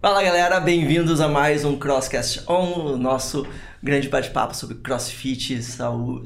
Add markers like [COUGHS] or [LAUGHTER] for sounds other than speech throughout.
Fala galera, bem-vindos a mais um Crosscast On, o nosso grande bate-papo sobre crossfit,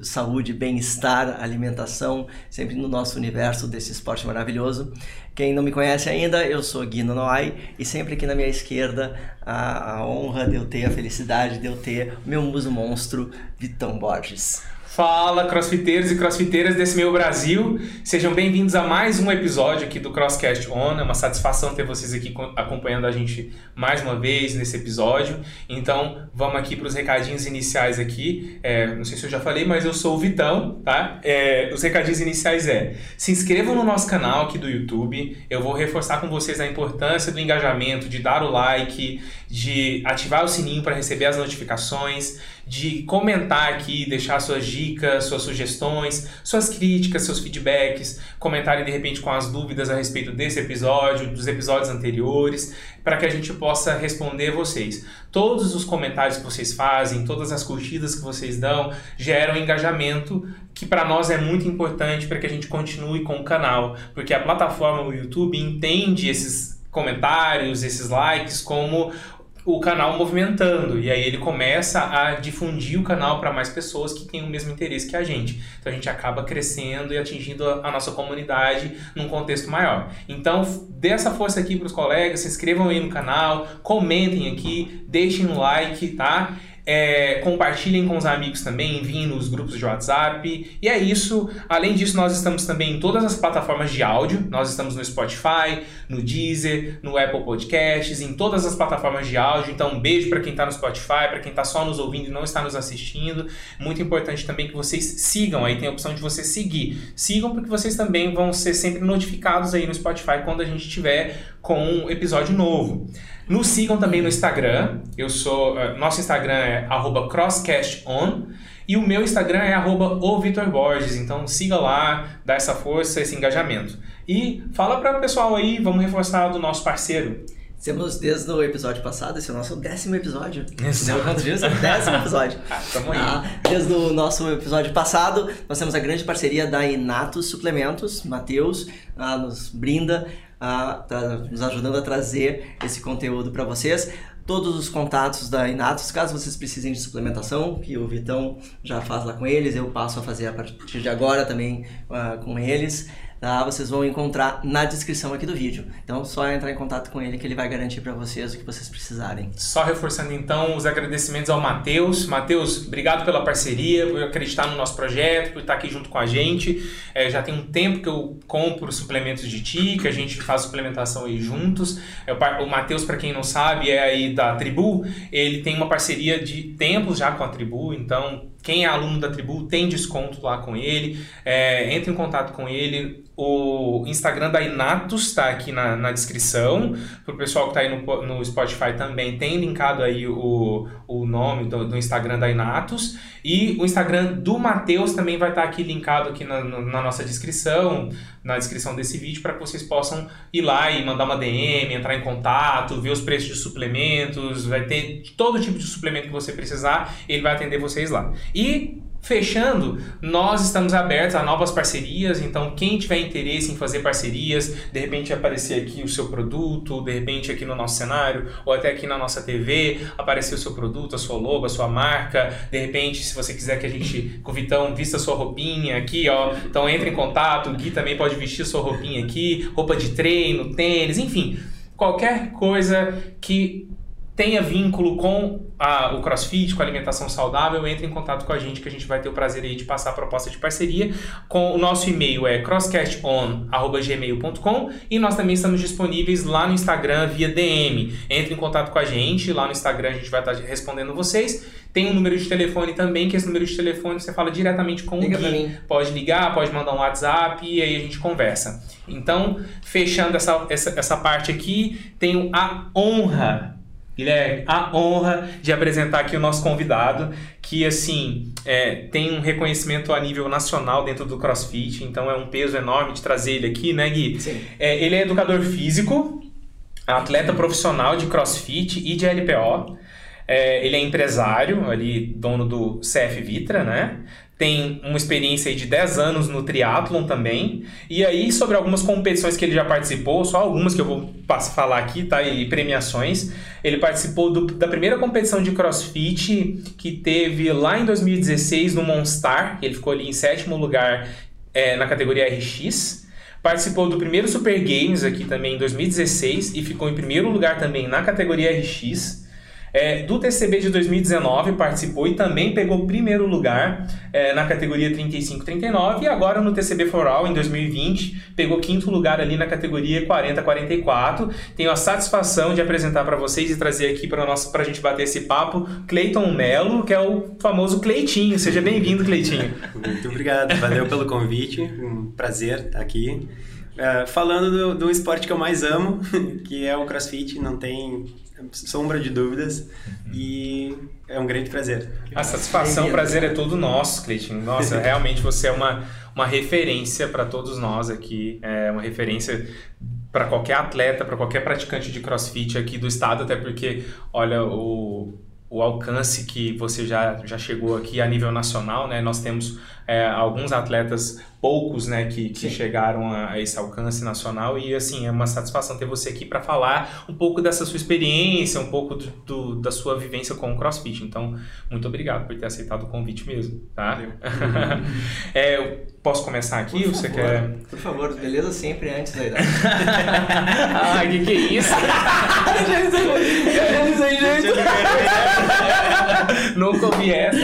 saúde, bem-estar, alimentação, sempre no nosso universo desse esporte maravilhoso. Quem não me conhece ainda, eu sou Guino Noai e sempre aqui na minha esquerda a, a honra de eu ter, a felicidade de eu ter o meu muso monstro, Vitão Borges. Fala, crossfiteiros e crossfiteiras desse meu Brasil. Sejam bem-vindos a mais um episódio aqui do Crosscast On. É uma satisfação ter vocês aqui acompanhando a gente mais uma vez nesse episódio. Então, vamos aqui para os recadinhos iniciais aqui. É, não sei se eu já falei, mas eu sou o Vitão, tá? É, os recadinhos iniciais é: se inscrevam no nosso canal aqui do YouTube. Eu vou reforçar com vocês a importância do engajamento, de dar o like, de ativar o sininho para receber as notificações de comentar aqui, deixar suas dicas, suas sugestões, suas críticas, seus feedbacks, comentarem de repente com as dúvidas a respeito desse episódio, dos episódios anteriores, para que a gente possa responder vocês. Todos os comentários que vocês fazem, todas as curtidas que vocês dão, geram engajamento que para nós é muito importante para que a gente continue com o canal, porque a plataforma, o YouTube, entende esses comentários, esses likes como o canal movimentando e aí ele começa a difundir o canal para mais pessoas que têm o mesmo interesse que a gente. Então a gente acaba crescendo e atingindo a, nossa comunidade num contexto maior. Então dê essa força aqui para os colegas, se inscrevam aí no canal, comentem aqui, deixem um like, tá? É, compartilhem com os amigos também, enviem nos grupos de WhatsApp. E é isso. Além disso, nós estamos também em todas as plataformas de áudio. Nós estamos no Spotify, no Deezer, no Apple Podcasts, em todas as plataformas de áudio. Então, um beijo para quem está no Spotify, para quem está só nos ouvindo e não está nos assistindo. Muito importante também que vocês sigam. Aí tem a opção de você seguir. Sigam porque vocês também vão ser sempre notificados aí no Spotify quando a gente tiver com um episódio novo. Nos sigam também no Instagram. Eu sou. Uh, nosso Instagram é crosscaston. E o meu Instagram é @o_vitor_borges. Então siga lá, dá essa força, esse engajamento. E fala para o pessoal aí, vamos reforçar do nosso parceiro. Temos desde o episódio passado, esse é o nosso décimo episódio. [LAUGHS] Exato. Quantos dias? Décimo [LAUGHS] episódio. ah, tamo aí. Ah, desde o nosso episódio passado, nós temos a grande parceria da Inatos Suplementos. Matheus ah, nos brinda a, nos ajudando a trazer esse conteúdo para vocês. Todos os contatos da Inatos, caso vocês precisem de suplementação, que o Vitão já faz lá com eles, eu passo a fazer a partir de agora também uh, com eles tá? Vocês vão encontrar na descrição aqui do vídeo. Então, só entrar em contato com ele que ele vai garantir para vocês o que vocês precisarem. Só reforçando então os agradecimentos ao Matheus. Matheus, obrigado pela parceria, por acreditar no nosso projeto, por estar aqui junto com a gente. É, já tem um tempo que eu compro suplementos de ti, que a gente faz suplementação aí juntos. É, o Matheus, para quem não sabe, é aí da Tribu. Ele tem uma parceria de tempos já com a Tribu, então quem é aluno da tribu tem desconto lá com ele. É, entre em contato com ele. O Instagram da Inatus está aqui na, na descrição. Para o pessoal que está aí no, no Spotify também tem linkado aí o, o nome do, do Instagram da Inatus. E o Instagram do Matheus também vai estar tá aqui linkado aqui na, na nossa descrição, na descrição desse vídeo, para que vocês possam ir lá e mandar uma DM, entrar em contato, ver os preços de suplementos, vai ter todo tipo de suplemento que você precisar, ele vai atender vocês lá. E Fechando, nós estamos abertos a novas parcerias, então quem tiver interesse em fazer parcerias, de repente aparecer aqui o seu produto, de repente aqui no nosso cenário, ou até aqui na nossa TV, aparecer o seu produto, a sua logo, a sua marca, de repente se você quiser que a gente, com o Vitão, vista sua roupinha aqui, ó, então entre em contato, o Gui também pode vestir sua roupinha aqui, roupa de treino, tênis, enfim, qualquer coisa que tenha vínculo com a, o CrossFit, com a alimentação saudável, entre em contato com a gente que a gente vai ter o prazer aí de passar a proposta de parceria. Com o nosso e-mail é crosscaston@gmail.com e nós também estamos disponíveis lá no Instagram via DM. Entre em contato com a gente, lá no Instagram a gente vai estar respondendo vocês. Tem um número de telefone também, que esse número de telefone você fala diretamente com Liga o Gui. Pode ligar, pode mandar um WhatsApp e aí a gente conversa. Então, fechando essa, essa, essa parte aqui, tenho a honra Guilherme, a honra de apresentar aqui o nosso convidado, que assim é, tem um reconhecimento a nível nacional dentro do CrossFit, então é um peso enorme de trazer ele aqui, né, Gui? Sim. É, ele é educador físico, atleta profissional de CrossFit e de LPO. É, ele é empresário, ali, dono do CF Vitra, né? Tem uma experiência de 10 anos no triatlon também. E aí, sobre algumas competições que ele já participou, só algumas que eu vou falar aqui, tá? E premiações. Ele participou do, da primeira competição de crossfit que teve lá em 2016 no Monstar. Ele ficou ali em sétimo lugar é, na categoria RX. Participou do primeiro Super Games aqui também em 2016 e ficou em primeiro lugar também na categoria RX. É, do TCB de 2019 participou e também pegou primeiro lugar é, na categoria 35-39 e agora no TCB For All em 2020 pegou quinto lugar ali na categoria 40-44. Tenho a satisfação de apresentar para vocês e trazer aqui para a gente bater esse papo Cleiton Melo, que é o famoso Cleitinho. Seja bem-vindo, Cleitinho. Muito obrigado, valeu pelo convite, um prazer estar aqui. Uh, falando do, do esporte que eu mais amo, [LAUGHS] que é o CrossFit, não tem sombra de dúvidas uhum. e é um grande prazer. A satisfação, o prazer é todo nosso, Cleiton. Nossa, [LAUGHS] realmente você é uma, uma referência para todos nós aqui, é uma referência para qualquer atleta, para qualquer praticante de crossfit aqui do estado, até porque, olha, o, o alcance que você já, já chegou aqui a nível nacional, né? Nós temos é, alguns atletas, poucos, né, que, que chegaram a, a, esse alcance nacional e, assim, é uma satisfação ter você aqui para falar um pouco dessa sua experiência, um pouco do, do, da sua vivência com o CrossFit. Então, muito obrigado por ter aceitado o convite mesmo, tá? [LAUGHS] é, posso começar aqui? Por você favor, quer... Por favor, beleza sempre antes da idade. [LAUGHS] ah, que que é isso? [LAUGHS] Nunca ouvi essa.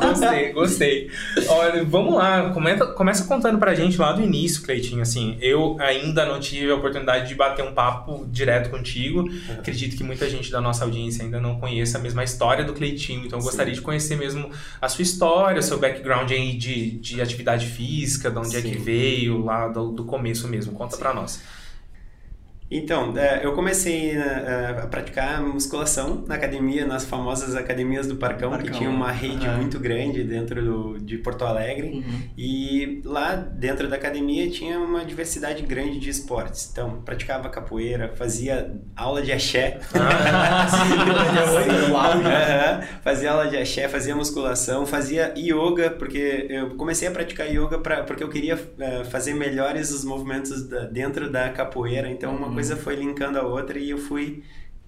Gostei, gostei. Olha, vamos lá, comenta, começa contando pra gente lá do início, Cleitinho. Assim, eu ainda não tive a oportunidade de bater um papo direto contigo. Uhum. Acredito que muita gente da nossa audiência ainda não conheça a mesma história do Cleitinho. Então, eu gostaria de conhecer mesmo a sua história, seu background aí de, de atividade física, de onde Sim. é que veio, lá do, do começo mesmo. Conta Sim. pra nós. Então, é, eu comecei né, a praticar musculação na academia, nas famosas academias do Parcão, Parcão. que tinha uma rede uhum. muito grande dentro do, de Porto Alegre. Uhum. E lá dentro da academia tinha uma diversidade grande de esportes. Então, praticava capoeira, fazia aula de axé. Ah, [LAUGHS] uhum. Fazia aula de axé, fazia musculação, fazia yoga, porque eu comecei a praticar yoga pra, porque eu queria fazer melhores os movimentos da, dentro da capoeira. Então, uma coisa coisa foi linkando a outra e eu fui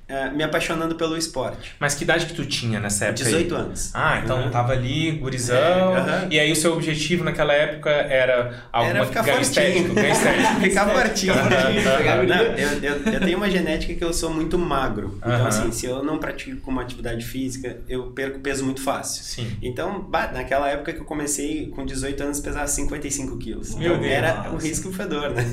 uh, me apaixonando pelo esporte. Mas que idade que tu tinha nessa época? 18 aí? anos. Ah, então uhum. tava ali, gurizão. É, uhum. E aí o seu objetivo naquela época era alguma era ficar ganho estético, ganho estético. [LAUGHS] ficar fortinho. Uhum. Não, eu, eu, eu, tenho uma genética que eu sou muito magro. Então, assim, se eu não pratico uma atividade física, eu perco peso muito fácil. Sim. Então, bah, naquela época que eu comecei, com 18 anos, pesava 55 quilos. Meu então, Deus. Era um risco fedor, né?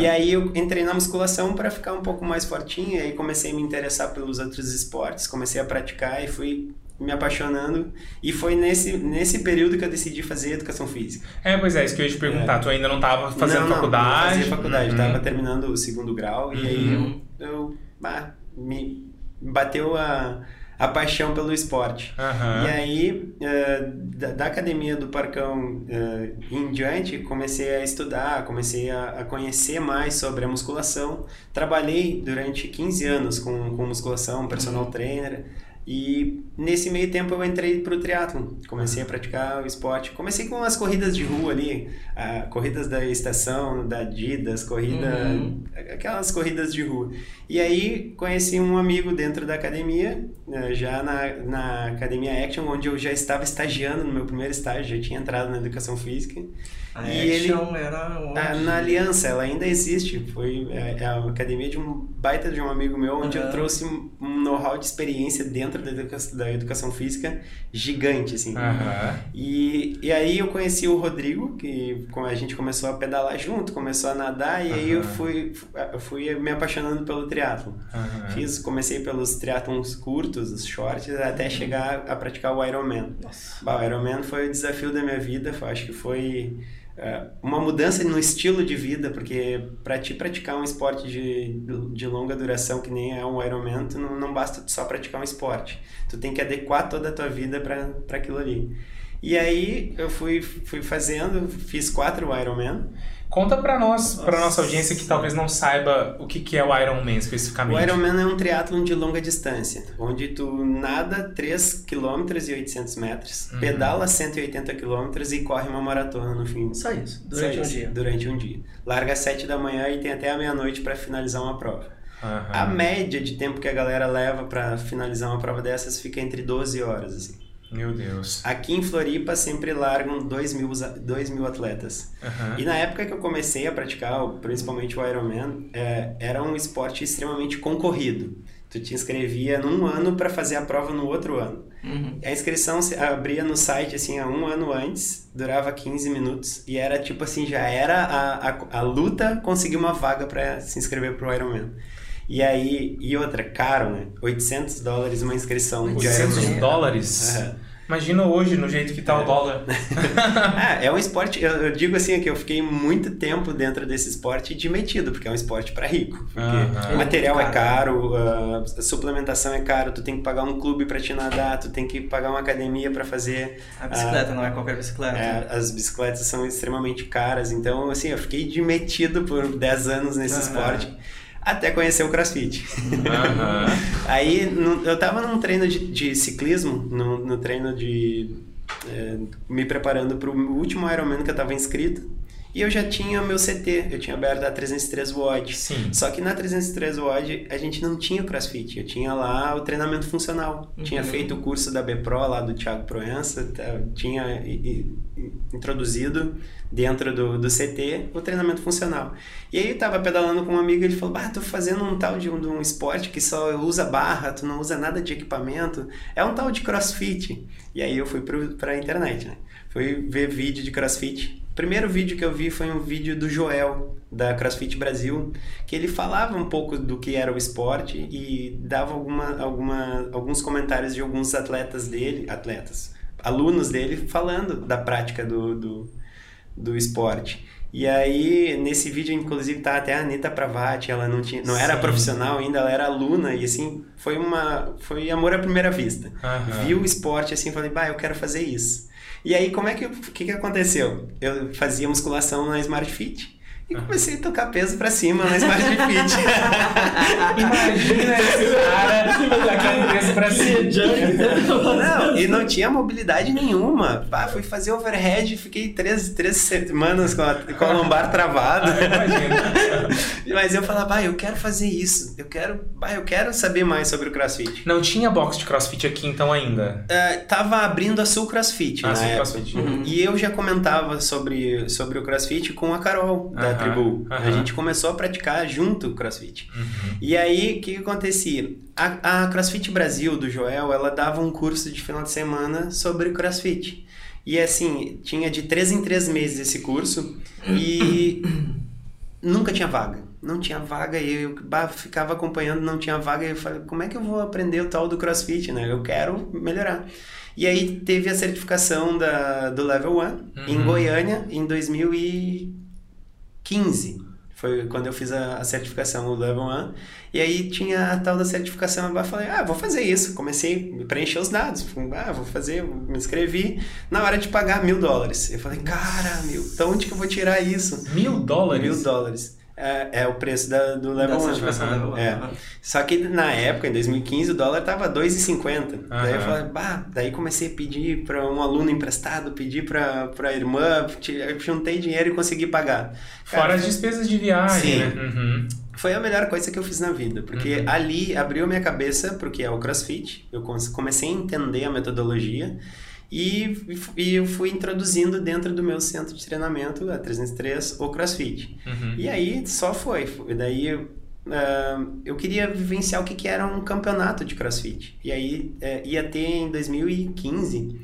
E aí eu entrei na musculação para ficar um pouco mais fortinho, e aí comecei a me interessar pelos outros esportes, comecei a praticar e fui me apaixonando e foi nesse, nesse período que eu decidi fazer educação física. É, pois é, isso que eu ia te perguntar. É. Tu ainda não estava fazendo não, faculdade? Não, fazia faculdade, uhum. estava terminando o segundo grau uhum. e aí eu, eu bah, me bateu a a paixão pelo esporte. Uhum. E aí, uh, da, da, academia do Parcão uh, em diante, comecei a estudar, comecei a, a, conhecer mais sobre a musculação. Trabalhei durante 15 anos com, com musculação, personal uhum. trainer. E nesse meio tempo eu entrei para o triatlon, comecei a praticar o esporte. Comecei com as corridas de rua ali, a, corridas da estação, da Adidas, corrida, uhum. aquelas corridas de rua. E aí conheci um amigo dentro da academia, né, já na, na Academia Action, onde eu já estava estagiando no meu primeiro estágio, já tinha entrado na educação física. A e ele, era onde? A, na Aliança, ela ainda existe. Foi a, é, é a academia de um baita de um amigo meu, onde uhum. eu trouxe um know-how de experiência dentro da educação, da educação física gigante, assim. Uhum. E, e aí eu conheci o Rodrigo, que a gente começou a pedalar junto, começou a nadar, e uhum. aí eu fui, eu fui me apaixonando pelo triatlo. Fiz, comecei pelos triatlons curtos, os shorts, até chegar a praticar o Ironman. Nossa. Bah, o Ironman foi o desafio da minha vida, acho que foi uma mudança no estilo de vida, porque para ti praticar um esporte de, de longa duração, que nem é um Ironman, tu não, não basta só praticar um esporte. Tu tem que adequar toda a tua vida para aquilo ali. E aí eu fui, fui fazendo, fiz quatro Ironman. Conta pra nós, pra nossa audiência que talvez não saiba o que, que é o Ironman especificamente. O Ironman é um triatlon de longa distância, onde tu nada 3 km e 800 metros, Uhum. pedala 180 km e corre uma maratona no fim. Só isso, durante Só um isso, dia. Durante um dia. Larga às 7 da manhã e tem até a meia-noite para finalizar uma prova. Aham. A média de tempo que a galera leva para finalizar uma prova dessas fica entre 12 horas, assim. Meu Deus. Aqui em Floripa sempre largam 2 mil, 2 mil atletas. Aham. E na época que eu comecei a praticar, principalmente o Ironman, é, era um esporte extremamente concorrido. Tu te inscrevia num ano para fazer a prova no outro ano. Uhum. A inscrição se abria no site assim há um ano antes, durava 15 minutos e era tipo assim, já era a, a, a luta conseguir uma vaga para se inscrever pro Ironman. E aí, e outra, caro, né? 800 dólares uma inscrição de 800 Ironman. dólares? Aham. Imagina hoje, no jeito que tá o dólar. [LAUGHS] É, é um esporte, eu, eu digo assim, que eu fiquei muito tempo dentro desse esporte de metido, porque é um esporte para rico. O material É é muito caro, a suplementação é caro, tu tem que pagar um clube para te nadar, tu tem que pagar uma academia para fazer. A bicicleta não é qualquer bicicleta. É, as bicicletas são extremamente caras, então assim, eu fiquei de metido por 10 anos nesse esporte. Até conhecer o crossfit. Aham. [LAUGHS] Aí no- eu tava num treino de, de ciclismo, no, no treino de. é, me preparando pro último Ironman que eu tava inscrito. E eu já tinha meu CT, eu tinha aberto a 303 WOD. Sim. Só que na 303 WOD a gente não tinha o CrossFit, eu tinha lá o treinamento funcional. Tinha feito o curso da BPRO lá do Thiago Proença, tá, tinha introduzido dentro do, do CT o treinamento funcional. E aí eu tava pedalando com um amigo e ele falou: Bah, tô fazendo um tal de um, de um esporte que só usa barra, tu não usa nada de equipamento. É um tal de CrossFit. E aí eu fui pro, pra internet, né? Fui ver vídeo de CrossFit. O primeiro vídeo que eu vi foi um vídeo do Joel, da CrossFit Brasil, que ele falava um pouco do que era o esporte e dava alguma, alguma, alguns comentários de alguns atletas dele, atletas, alunos dele, falando da prática do, do, do esporte. E aí, nesse vídeo, inclusive, tá até a Anitta Pravati, ela não, tinha, não era profissional ainda, ela era aluna, e assim, foi uma foi amor à primeira vista. Vi o esporte assim, falei, bah, eu quero fazer isso. E aí, como é que, o que que aconteceu? Eu fazia musculação na Smart Fit e comecei a tocar peso pra cima na Smart Fit. Imagina esse cara tacando peso pra cima. Não, e não tinha mobilidade nenhuma. Bah, fui fazer overhead, fiquei três, três semanas com a, com a lombar travada. Imagina. [LAUGHS] Mas eu falava, bah, eu quero fazer isso. Eu quero, bah, eu quero saber mais sobre o CrossFit. Não tinha box de crossfit aqui então ainda. É, tava abrindo a Sul CrossFit Ah, na sim, época. crossfit. Uhum. E eu já comentava sobre, sobre o CrossFit com a Carol, da Tribu. A gente começou a praticar junto o CrossFit. Uhum. E aí, o que, que acontecia? A, a CrossFit Brasil, do Joel, ela dava um curso de final de semana sobre CrossFit. E assim, tinha de três em três meses esse curso e [COUGHS] nunca tinha vaga. Não tinha vaga e eu bah, ficava acompanhando, não tinha vaga. E eu falei, como é que eu vou aprender o tal do CrossFit, né? Eu quero melhorar. E aí teve a certificação da, do Level 1 em Uhum. Goiânia em 2015. Foi quando eu fiz a, a certificação, o Level 1. E aí tinha a tal da certificação. Eu falei, ah, vou fazer isso. Comecei a preencher os dados. Ah, vou fazer, me inscrevi. Na hora de pagar mil dólares. Eu falei, cara, meu, então onde que eu vou tirar isso? Mil dólares? Mil dólares. É, é o preço da, do Level 1. certificação aham, level one. é. Só que na época, em 2015, o dólar tava 2,50. Daí eu falei, bah, daí comecei a pedir para um aluno emprestado, pedir para a irmã, juntei dinheiro e consegui pagar. Cara, Fora as despesas de viagem, Sim. né? Uhum. foi a melhor coisa que eu fiz na vida, porque Uhum. ali abriu minha cabeça porque é o CrossFit. Eu come- comecei a entender a metodologia e, e eu fui introduzindo dentro do meu centro de treinamento, a 303, o CrossFit. Uhum. E aí só foi. E daí ah, eu queria vivenciar o que, que era um campeonato de crossfit. E aí eh, ia ter em 2015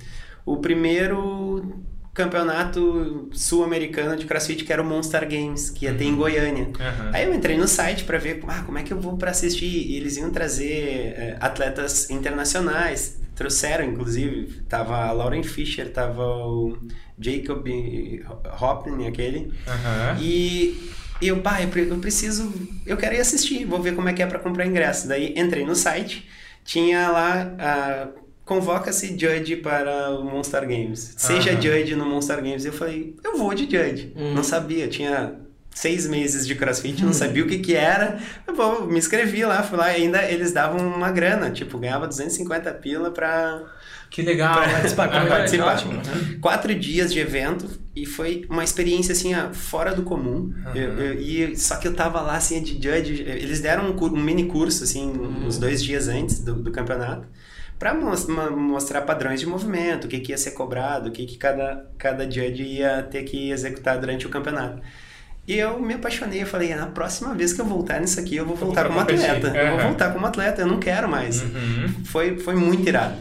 o primeiro campeonato sul-americano de crossfit, que era o Monster Games, que ia ter em Goiânia. Aham. Aí eu entrei no site para ver ah, como é que eu vou para assistir. E eles iam trazer eh, atletas internacionais. Trouxeram, inclusive, tava a Lauren Fisher, tava o Jacob Hopping, aquele. Aham. E e eu, pai, eu pre- eu preciso, eu quero ir assistir, vou ver como é que é para comprar ingresso. Daí entrei no site, tinha lá, ah, convoca-se judge para o Monster Games. Seja Aham. judge no Monster Games. Eu falei, eu vou de judge. Hum. Não sabia, eu tinha seis meses de crossfit, não sabia o que que era. Eu vou, me inscrevi lá, fui lá ainda eles davam uma grana, tipo, ganhava 250 pila pra Que legal. Pra participar, pra é, participar. ótimo. Quatro dias de evento e foi uma experiência assim, fora do comum. Aham. Eu- eu- e só que eu tava lá assim de judge, eles deram um, um mini curso assim, uns dois dias antes do, do campeonato. Ma- mostrar padrões de movimento, o que, que ia ser cobrado, o que, que cada, cada judge ia ter que executar durante o campeonato. E eu me apaixonei, eu falei, na próxima vez que eu voltar nisso aqui, eu vou voltar como competir. atleta. Eu vou voltar como atleta, eu não quero mais Uhum. foi, foi muito irado.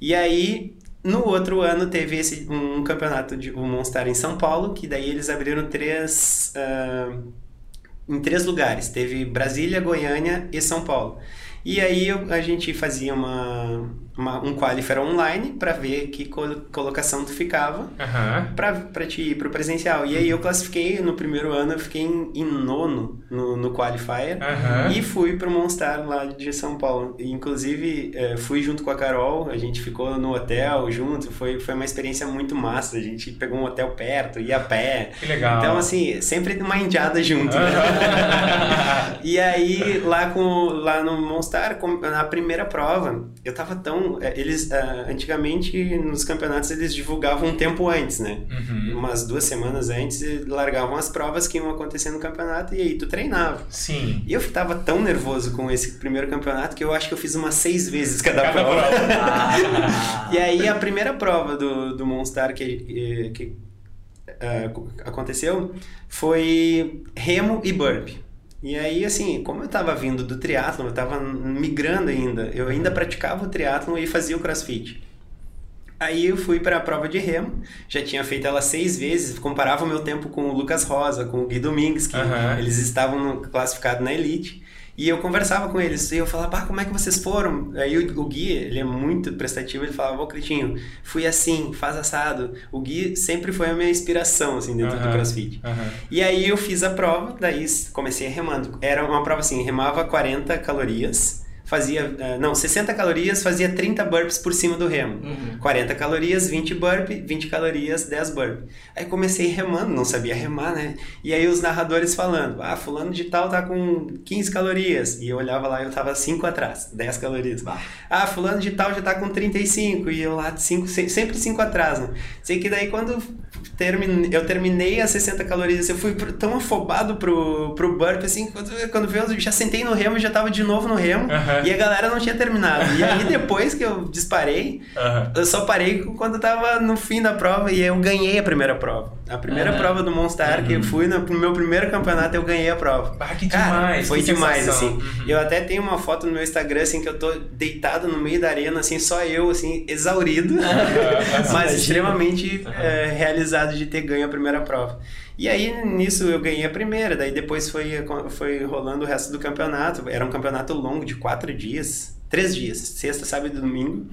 E aí, no outro ano, teve esse, um campeonato de o Monstar em São Paulo, que daí eles abriram três. ah, em três lugares. Teve Brasília, Goiânia e São Paulo. E aí eu- a gente fazia uma, uma- um qualifier online para ver que col- colocação tu ficava Aham. pra, pra te ir pro presencial. E aí eu classifiquei no primeiro ano, eu fiquei em, em nono no, no qualifier. Aham. E fui pro Monstar lá de São Paulo. E, inclusive, eh, fui junto com a Carol, a gente ficou no hotel junto, foi, foi uma experiência muito massa. A gente pegou um hotel perto, ia a pé. Que legal. Então, assim, sempre uma indiada junto. Aham. [LAUGHS] E aí, lá, com, lá no Monstar, na primeira prova, eu tava tão. Eh, Eles, ah, antigamente, nos campeonatos, eles divulgavam um tempo antes, né? Uhum. Umas duas semanas antes, e largavam as provas que iam acontecer no campeonato e aí tu treinava. Sim. E eu tava tão nervoso com esse primeiro campeonato que eu acho que eu fiz umas seis vezes cada, Cada prova. prova. [LAUGHS] Ah. E aí a primeira prova do, do Monstar que, que eh, aconteceu foi remo e burpee. E aí, assim, como eu tava vindo do triatlon, eu tava migrando ainda. Eu ainda praticava o triatlon e fazia o crossfit. Aí eu fui para a prova de remo, já tinha feito ela seis vezes, comparava o meu tempo com o Lucas Rosa, com o Gui Domingues, que Aham. eles estavam classificados na elite. E eu conversava com eles, e eu falava, pá, como é que vocês foram? Aí o, o Gui, ele é muito prestativo, ele falava, ô Cretinho, fui assim, faz assado. O Gui sempre foi a minha inspiração, assim, dentro do. CrossFit. E aí eu fiz a prova, daí comecei remando. Era uma prova assim, remava 40 calorias, fazia, eh, não, 60 calorias, fazia 30 burpees por cima do remo. Uhum. 40 calorias, 20 burpee, 20 calorias, 10 burpee. Aí comecei remando, não sabia remar, né? E aí os narradores falando, ah, fulano de tal tá com 15 calorias. E eu olhava lá e eu tava 5 atrás, 10 calorias. Bah. Ah, fulano de tal já tá com 35 e eu lá de 5, sempre 5 atrás, né? Sei que daí quando termine, eu terminei as 60 calorias, eu fui tão afobado pro, pro burpee, assim, quando, quando veio, eu já sentei no remo e já tava de novo no remo. Aham. E a galera não tinha terminado. E aí [LAUGHS] depois que eu disparei, Aham. eu só parei quando eu tava no fim da prova e eu ganhei a primeira prova. A primeira Aham. prova do Monstar que eu fui no meu primeiro campeonato, eu ganhei a prova. Ah, que Cara, demais. foi que demais, sensação. assim. Uhum. Eu até tenho uma foto no meu Instagram, assim, que eu tô deitado no meio da arena, assim, só eu, assim, exaurido, [LAUGHS] mas extremamente é, realizado de ter ganho a primeira prova. E aí, nisso, eu ganhei a primeira, daí depois foi, foi rolando o resto do campeonato. Era um campeonato longo, de quatro dias, três dias, sexta, sábado e domingo.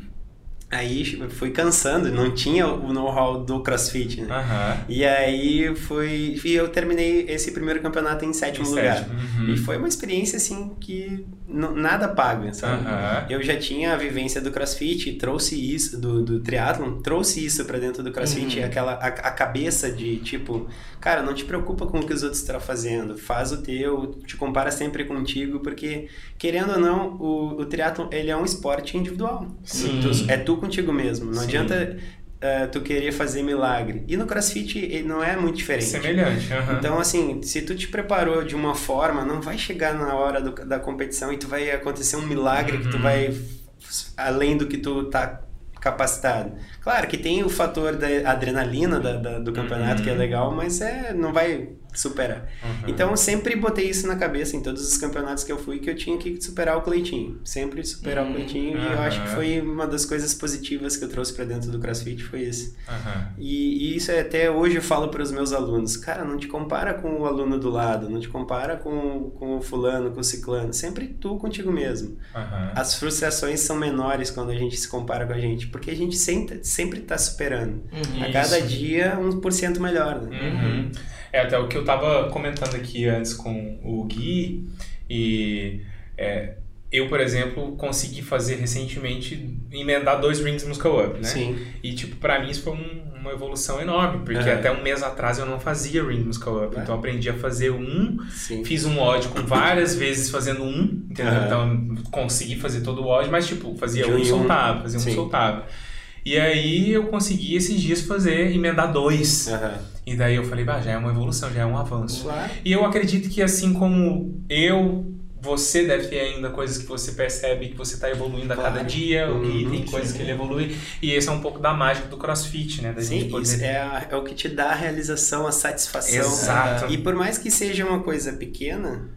Aí fui cansando, não tinha o know-how do crossfit, né? Aham. E aí foi. E eu terminei esse primeiro campeonato em sétimo Em lugar. uhum. E foi uma experiência assim que nada paga, sabe? Eu já tinha a vivência do crossfit, trouxe isso, do, do triatlon, trouxe isso pra dentro do crossfit, Uhum. aquela a, a cabeça de tipo, cara, não te preocupa com o que os outros estão fazendo, faz o teu, te compara sempre contigo, porque querendo ou não, o, o triatlon ele é um esporte individual. Sim. Tu- é tu contigo mesmo. Não Sim. adianta eh, tu querer fazer milagre. E no crossfit ele não é muito diferente. Semelhante. aham. Então, assim, se tu te preparou de uma forma, não vai chegar na hora do- da competição e tu vai acontecer um milagre que tu Uhum. vai além do que tu tá capacitado. Claro que tem o fator da adrenalina da- da- do campeonato que é Uhum. legal, mas é não vai superar. Uhum. Então eu sempre botei isso na cabeça em todos os campeonatos que eu fui que eu tinha que superar o Cleitinho, sempre superar Hum, o Cleitinho e eu acho que foi uma das coisas positivas que eu trouxe pra dentro do CrossFit foi isso. E, e isso é até hoje eu falo para os meus alunos, cara, não te compara com o aluno do lado, não te compara com, com o fulano, com o ciclano, sempre tu contigo mesmo. As frustrações são menores quando a gente se compara com a gente, porque a gente sempre, sempre tá superando. Uhum. A Isso. cada dia, 1% melhor, né? Uhum. É até o que eu tava comentando aqui antes com o Gui e é, eu, por exemplo, consegui fazer recentemente emendar dois rings muscle up, né? Sim. E, tipo, pra mim isso foi um, uma evolução enorme, porque Aham. até um mês atrás eu não fazia ring muscle up. É. Então, eu aprendi a fazer um, Sim. fiz um odd com várias vezes fazendo um, entendeu? Aham. Então, consegui fazer todo o odd, mas, tipo, fazia um um um. soltava, fazia um e Sim. soltava. E aí eu consegui esses dias fazer, emendar dois. Aham. E daí eu falei, bah, já é uma evolução, já é um avanço. Claro. E eu acredito que assim como eu, você deve ter ainda coisas que você percebe que você está evoluindo a cada dia, o Gui Uhum, tem coisas sim. que ele evolui. E esse é um pouco da mágica do crossfit, né? Da Sim, poder. isso é, a- é o que te dá a realização, a satisfação. Exato. E por mais que seja uma coisa pequena,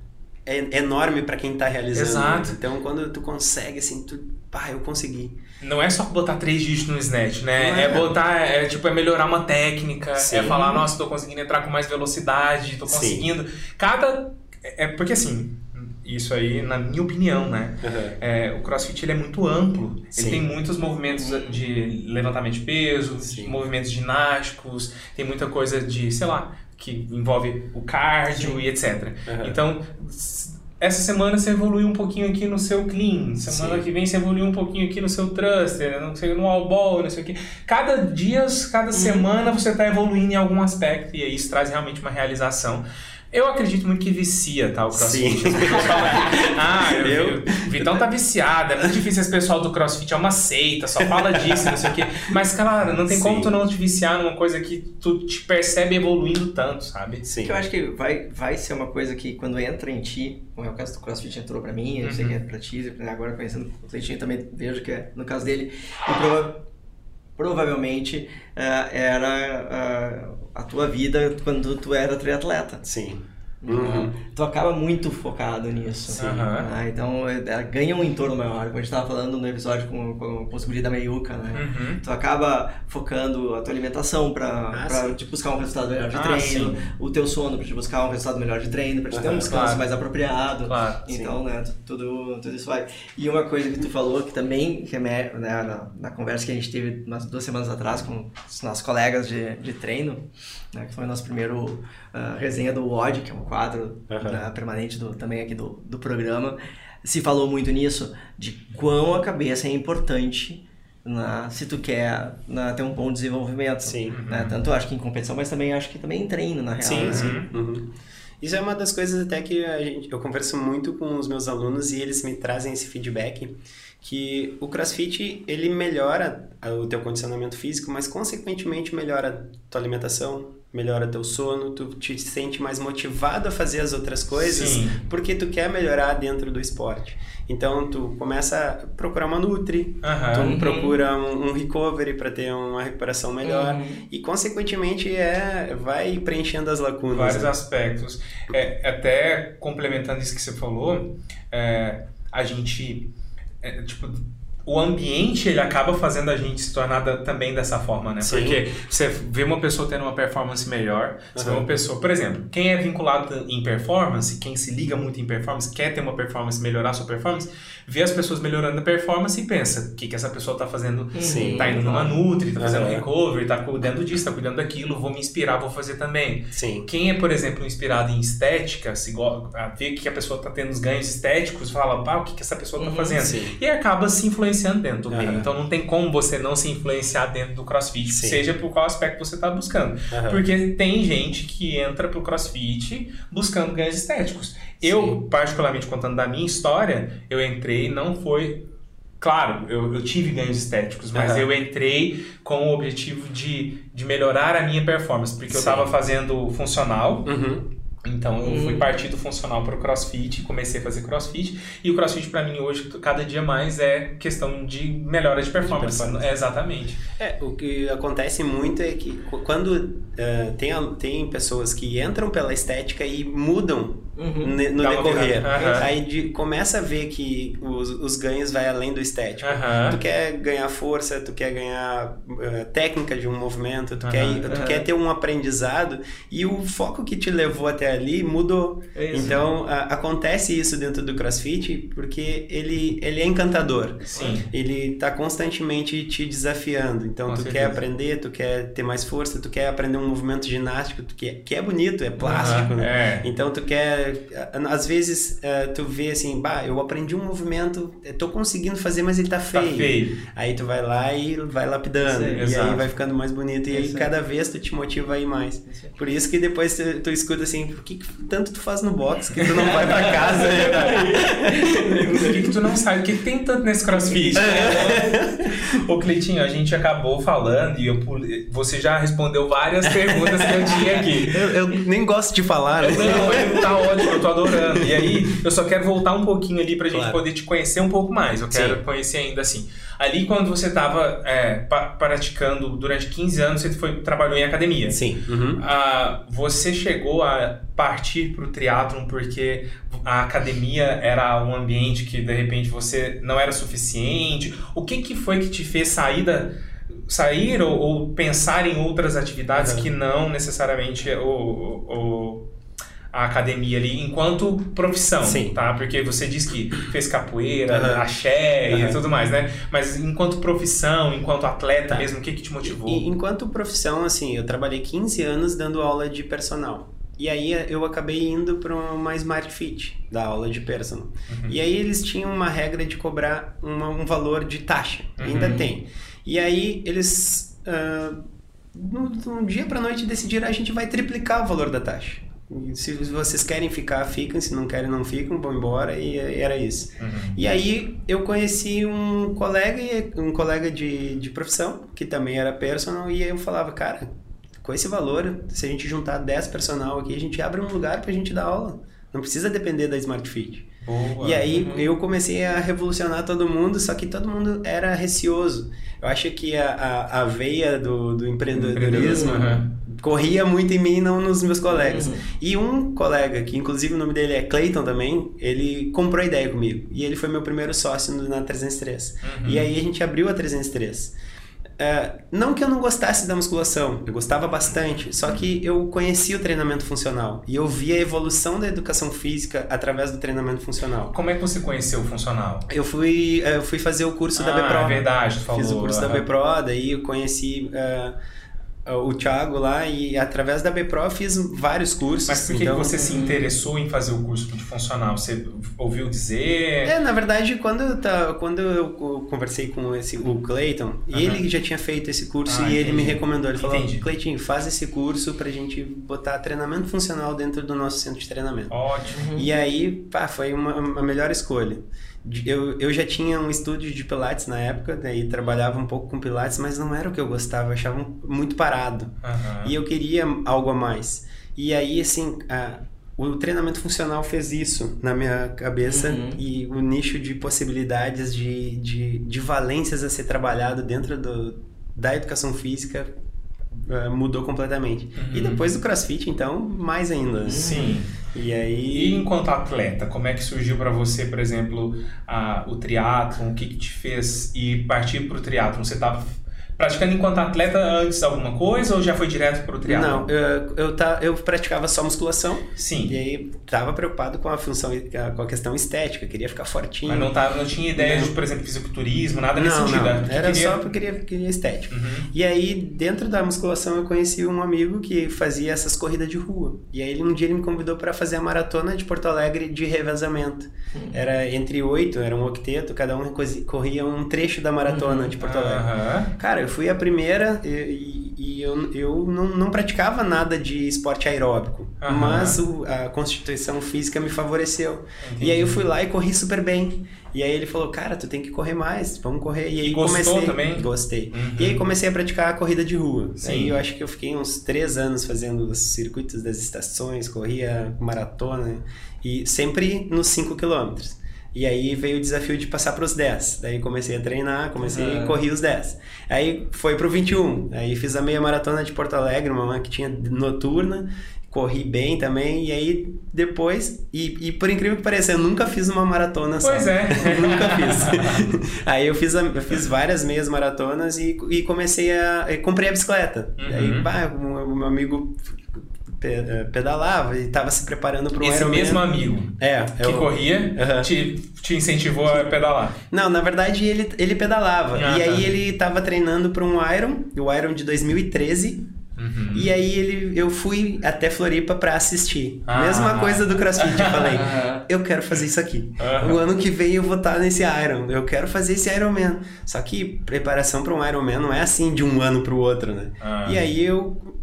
é enorme pra quem tá realizando. Exato. Então quando tu consegue, assim, tu. Pá, eu consegui. Não é só botar três dígitos no snatch, né? É. é. botar, é tipo, é melhorar uma técnica, Sim. é falar, nossa, tô conseguindo entrar com mais velocidade, tô Sim. conseguindo. Cada. É porque assim, isso aí, na minha opinião, né? Aham. É, o CrossFit ele é muito amplo. Ele Sim. tem muitos movimentos de levantamento de peso, Sim. movimentos ginásticos, tem muita coisa de, sei lá, que envolve o cardio e etc. Aham. Então, essa semana você evoluiu um pouquinho aqui no seu clean, semana Sim. que vem você evoluiu um pouquinho aqui no seu thruster, não sei, no all ball, não sei o que. Cada dia, cada semana você está evoluindo em algum aspecto e aí isso traz realmente uma realização. Eu acredito muito que vicia, tá? O crossfit. Sim. As pessoas falam, ah, eu, Eu- eu, Vitão tá viciado, é muito difícil esse pessoal do crossfit, é uma seita, só fala disso, não sei o quê. Mas, cara, não tem como Sim. tu não te viciar numa coisa que tu te percebe evoluindo tanto, sabe? Sim. Que eu acho que vai, vai ser uma coisa que quando entra em ti, como é o caso do CrossFit entrou pra mim, eu sei Uhum. que é pra ti, agora conhecendo o Cleitinho também vejo que é no caso dele, e prova- provavelmente ah, era ah, a tua vida quando tu era triatleta. Sim. Uhum. Tu acaba muito focado nisso. Sim. Ah, então é, é, ganha um entorno maior. Como a gente tava falando no episódio com, com, com os guri da Meiuca, né? Uhum. Tu acaba focando a tua alimentação pra, Ah, pra sim. te buscar um resultado melhor de Ah, treino, sim. o teu sono pra te buscar um resultado melhor de treino, pra te ter um descanso claro. mais apropriado. Claro. Então, né, tu- tudo, tudo isso vai. E uma coisa que tu falou que também remete, né, na, na conversa que a gente teve umas duas semanas atrás com os nossos colegas de, de treino, né, que foi o nosso primeiro ah, resenha do WOD, que é um quadro né, permanente do, também aqui do, do programa, se falou muito nisso, de quão a cabeça é importante na, se tu quer na, ter um bom desenvolvimento. Sim. Né? Tanto acho que em competição, mas também acho que também em treino, na real. Sim, né? sim. Uhum. Isso é uma das coisas até que a gente, eu converso muito com os meus alunos e eles me trazem esse feedback que o CrossFit ele melhora o teu condicionamento físico, mas consequentemente melhora a tua alimentação, melhora teu sono, tu te sente mais motivado a fazer as outras coisas Sim. porque tu quer melhorar dentro do esporte. Então tu começa a procurar uma nutri, Aham. tu Uhum. procura um, um recovery para ter uma recuperação melhor Uhum. e consequentemente é vai preenchendo as lacunas. Vários né? aspectos. É, até complementando isso que você falou, é, a gente. é, tipo, o ambiente ele acaba fazendo a gente se tornar da- também dessa forma, né? Sim. Porque você vê uma pessoa tendo uma performance melhor, você vê uma pessoa, por exemplo, quem é vinculado em performance, quem se liga muito em performance, quer ter uma performance, melhorar sua performance, vê as pessoas melhorando a performance e pensa, o que, que essa pessoa tá fazendo? Sim. Tá indo numa Nutri, tá fazendo Uhum. recovery, tá cuidando disso, tá cuidando daquilo, vou me inspirar, vou fazer também. Sim. Quem é, por exemplo, inspirado em estética, se ver que a pessoa está tendo os ganhos estéticos, fala, pá, o que, que essa pessoa está Uhum, fazendo? sim. E acaba se influenciando dentro do Aham. meio. Então não tem como você não se influenciar dentro do crossfit, Sim. seja por qual aspecto você está buscando. Aham. Porque tem gente que entra pro crossfit buscando ganhos estéticos. Eu, particularmente contando da minha história, eu entrei, não foi. Claro, eu, eu tive ganhos estéticos, mas Aham. eu entrei com o objetivo de, de melhorar a minha performance, porque eu Sim. estava fazendo funcional, Uhum. Então eu fui Hum. partir do funcional para o crossfit, comecei a fazer crossfit, e o crossfit para mim hoje, cada dia mais, é questão de melhora de performance. performance. É, exatamente. É, o que acontece muito é que qu- quando eh, tem, tem pessoas que entram pela estética e mudam Uhum. no Dá decorrer. Aham. aí de- começa a ver que os, os ganhos vai além do estético. Aham. Tu quer ganhar força, tu quer ganhar eh, técnica de um movimento, tu, quer, tu quer ter um aprendizado e o foco que te levou até ali mudou. É isso. Então, a- acontece isso dentro do CrossFit porque ele, ele é encantador. Sim. Ele tá constantemente te desafiando. Então, Com tu certeza. quer aprender, tu quer ter mais força, tu quer aprender um movimento ginástico, tu quer, que é bonito, é plástico, Aham, né? É. Então tu quer, às vezes eh, tu vê assim, bah, eu aprendi um movimento, eu tô conseguindo fazer, mas ele tá Tá feio. feio. Aí tu vai lá e vai lapidando, aí. e Exato. aí vai ficando mais bonito, e aí aí. cada vez tu te motiva a ir mais. Aí. Por isso que depois tu, tu escuta assim, que, que tanto tu faz no box que tu não vai pra casa? [LAUGHS] Por que, que tu não sabe? O que, que tem tanto nesse crossfit? Ô, Cleitinho, a gente acabou falando e eu, pul- você já respondeu várias perguntas que eu tinha aqui. eu, eu nem gosto de falar, né? Não, tá ótimo, eu tô adorando. E aí, eu só quero voltar um pouquinho ali pra gente Claro. poder te conhecer um pouco mais. Eu quero Sim. conhecer ainda assim. Ali, quando você tava é, praticando durante 15 anos, você foi, trabalhou em academia. Sim. Uhum. Ah, você chegou a partir para o triatlon porque a academia era um ambiente que de repente você não era suficiente? O que, que foi que te fez sair, da, sair ou, ou pensar em outras atividades Uhum. que não necessariamente o, o- a academia ali enquanto profissão, Sim. tá? Porque você diz que fez capoeira, Uhum. axé e Uhum. tudo mais, né? Mas enquanto profissão, enquanto atleta Tá. mesmo, o que que te motivou? E, enquanto profissão, assim, eu trabalhei 15 anos dando aula de personal. E aí eu acabei indo para uma Smart Fit, da aula de personal. Uhum. E aí eles tinham uma regra de cobrar uma- um valor de taxa. Uhum. Ainda tem. E aí eles, ah, no, no dia para noite, decidiram a gente vai triplicar o valor da taxa. Se vocês querem ficar, ficam. Se não querem, não ficam. Vão embora. E era isso. Uhum. E aí eu conheci um colega, um colega de, de profissão, que também era personal, e eu falava, cara, com esse valor, se a gente juntar 10 personal aqui, a gente abre um lugar pra gente dar aula. Não precisa depender da Smart Fit. Boa. E aí Uhum. eu comecei a revolucionar todo mundo, só que todo mundo era receoso. Eu acho que a, a, a veia do, do empreendedorismo Uhum. corria muito em mim e não nos meus colegas. Uhum. E um colega, que inclusive o nome dele é Clayton também, ele comprou a ideia comigo. E ele foi meu primeiro sócio na 303. Uhum. E aí a gente abriu a 303. É, não que eu não gostasse da musculação, eu gostava bastante, só que eu conhecia o treinamento funcional e eu via a evolução da educação física através do treinamento funcional. Como é que você conheceu o funcional? Eu fui, eh, eu fui fazer o curso da ah, BPRO. é verdade, falou. Fiz o curso da aham. BPRO, daí eu conheci eh, o Thiago lá e através da BPRO eu fiz vários cursos. Mas por que então, você se interessou em fazer o curso de funcional? Você ouviu dizer? É, na verdade, quando eu, tá, quando eu co- conversei com esse, o Clayton, Aham. ele já tinha feito esse curso Ah, e ele me entendi. recomendou. Ele falou, Entendi. Cleitinho, faz esse curso pra gente botar treinamento funcional dentro do nosso centro de treinamento. Ótimo. E aí, pá, foi uma, uma melhor escolha. Eu, eu já tinha um estúdio de Pilates na época, daí trabalhava um pouco com Pilates, mas não era o que eu gostava, eu achava muito parado. Aham. E eu queria algo a mais. E aí, assim, a- o treinamento funcional fez isso na minha cabeça Uhum. e o nicho de possibilidades, de, de, de valências a ser trabalhado dentro do, da educação física eh, mudou completamente. E Uhum. depois do crossfit, então, mais ainda. Sim. E E aí. enquanto atleta, como é que surgiu pra você, por exemplo, a, o triatlon? O que, que te fez ir partir pro triatlon? Você estava praticando enquanto atleta antes alguma coisa ou já foi direto pro triatlon? Não, eu, eu, tá, eu praticava só musculação Sim. e aí tava preocupado com a função, com a questão estética, queria ficar fortinho. Mas não, tava, não tinha ideia de, Não. por exemplo, fisiculturismo, nada nesse não, sentido. não. né? Era queria- só porque queria, queria estética. Uhum. E aí, dentro da musculação, eu conheci um amigo que fazia essas corridas de rua. E aí, um dia ele me convidou para fazer a maratona de Porto Alegre de revezamento. Era entre oito, era um octeto, cada um corria um trecho da maratona de Porto Alegre. Cara, eu fui a primeira e, e- eu, eu não, não praticava nada de esporte aeróbico, Aham. mas o- a constituição física me favoreceu. Entendi. E aí eu fui lá e corri super bem. E aí ele falou, cara, tu tem que correr mais, vamos correr. E aí gostou comecei. também? Gostei. Uhum. E aí comecei a praticar a corrida de rua. Sim. Aí eu acho que eu fiquei uns três anos fazendo os circuitos das estações, corria maratona e sempre nos 5 quilômetros. E aí veio o desafio de passar para os 10. Daí comecei a treinar, comecei Uhum. a correr os 10. Aí foi pro 21. Aí fiz a meia maratona de Porto Alegre, uma que tinha noturna. Corri bem também. E aí depois. E, e por incrível que pareça, eu nunca fiz uma maratona só. Pois é. [LAUGHS] nunca fiz. [LAUGHS] aí eu fiz, a- eu fiz várias meias maratonas e, e comecei a. comprei a bicicleta. Uhum. Aí, pá, o, o meu amigo pedalava e estava se preparando para o Esse Ironman. mesmo amigo é, que eu... corria Uhum. te, te incentivou a pedalar. Não, na verdade ele, ele pedalava. Ah, e tá. aí ele estava treinando para um Iron, o Iron de 2013. Uhum. E aí ele, eu fui até Floripa para assistir. Ah. Mesma coisa do CrossFit, eu falei, [LAUGHS] eu quero fazer isso aqui. Aham. O ano que vem eu vou estar nesse Iron. Eu quero fazer esse Ironman. Só que preparação para um Ironman não é assim de um ano para o outro, né? Ah. E aí eu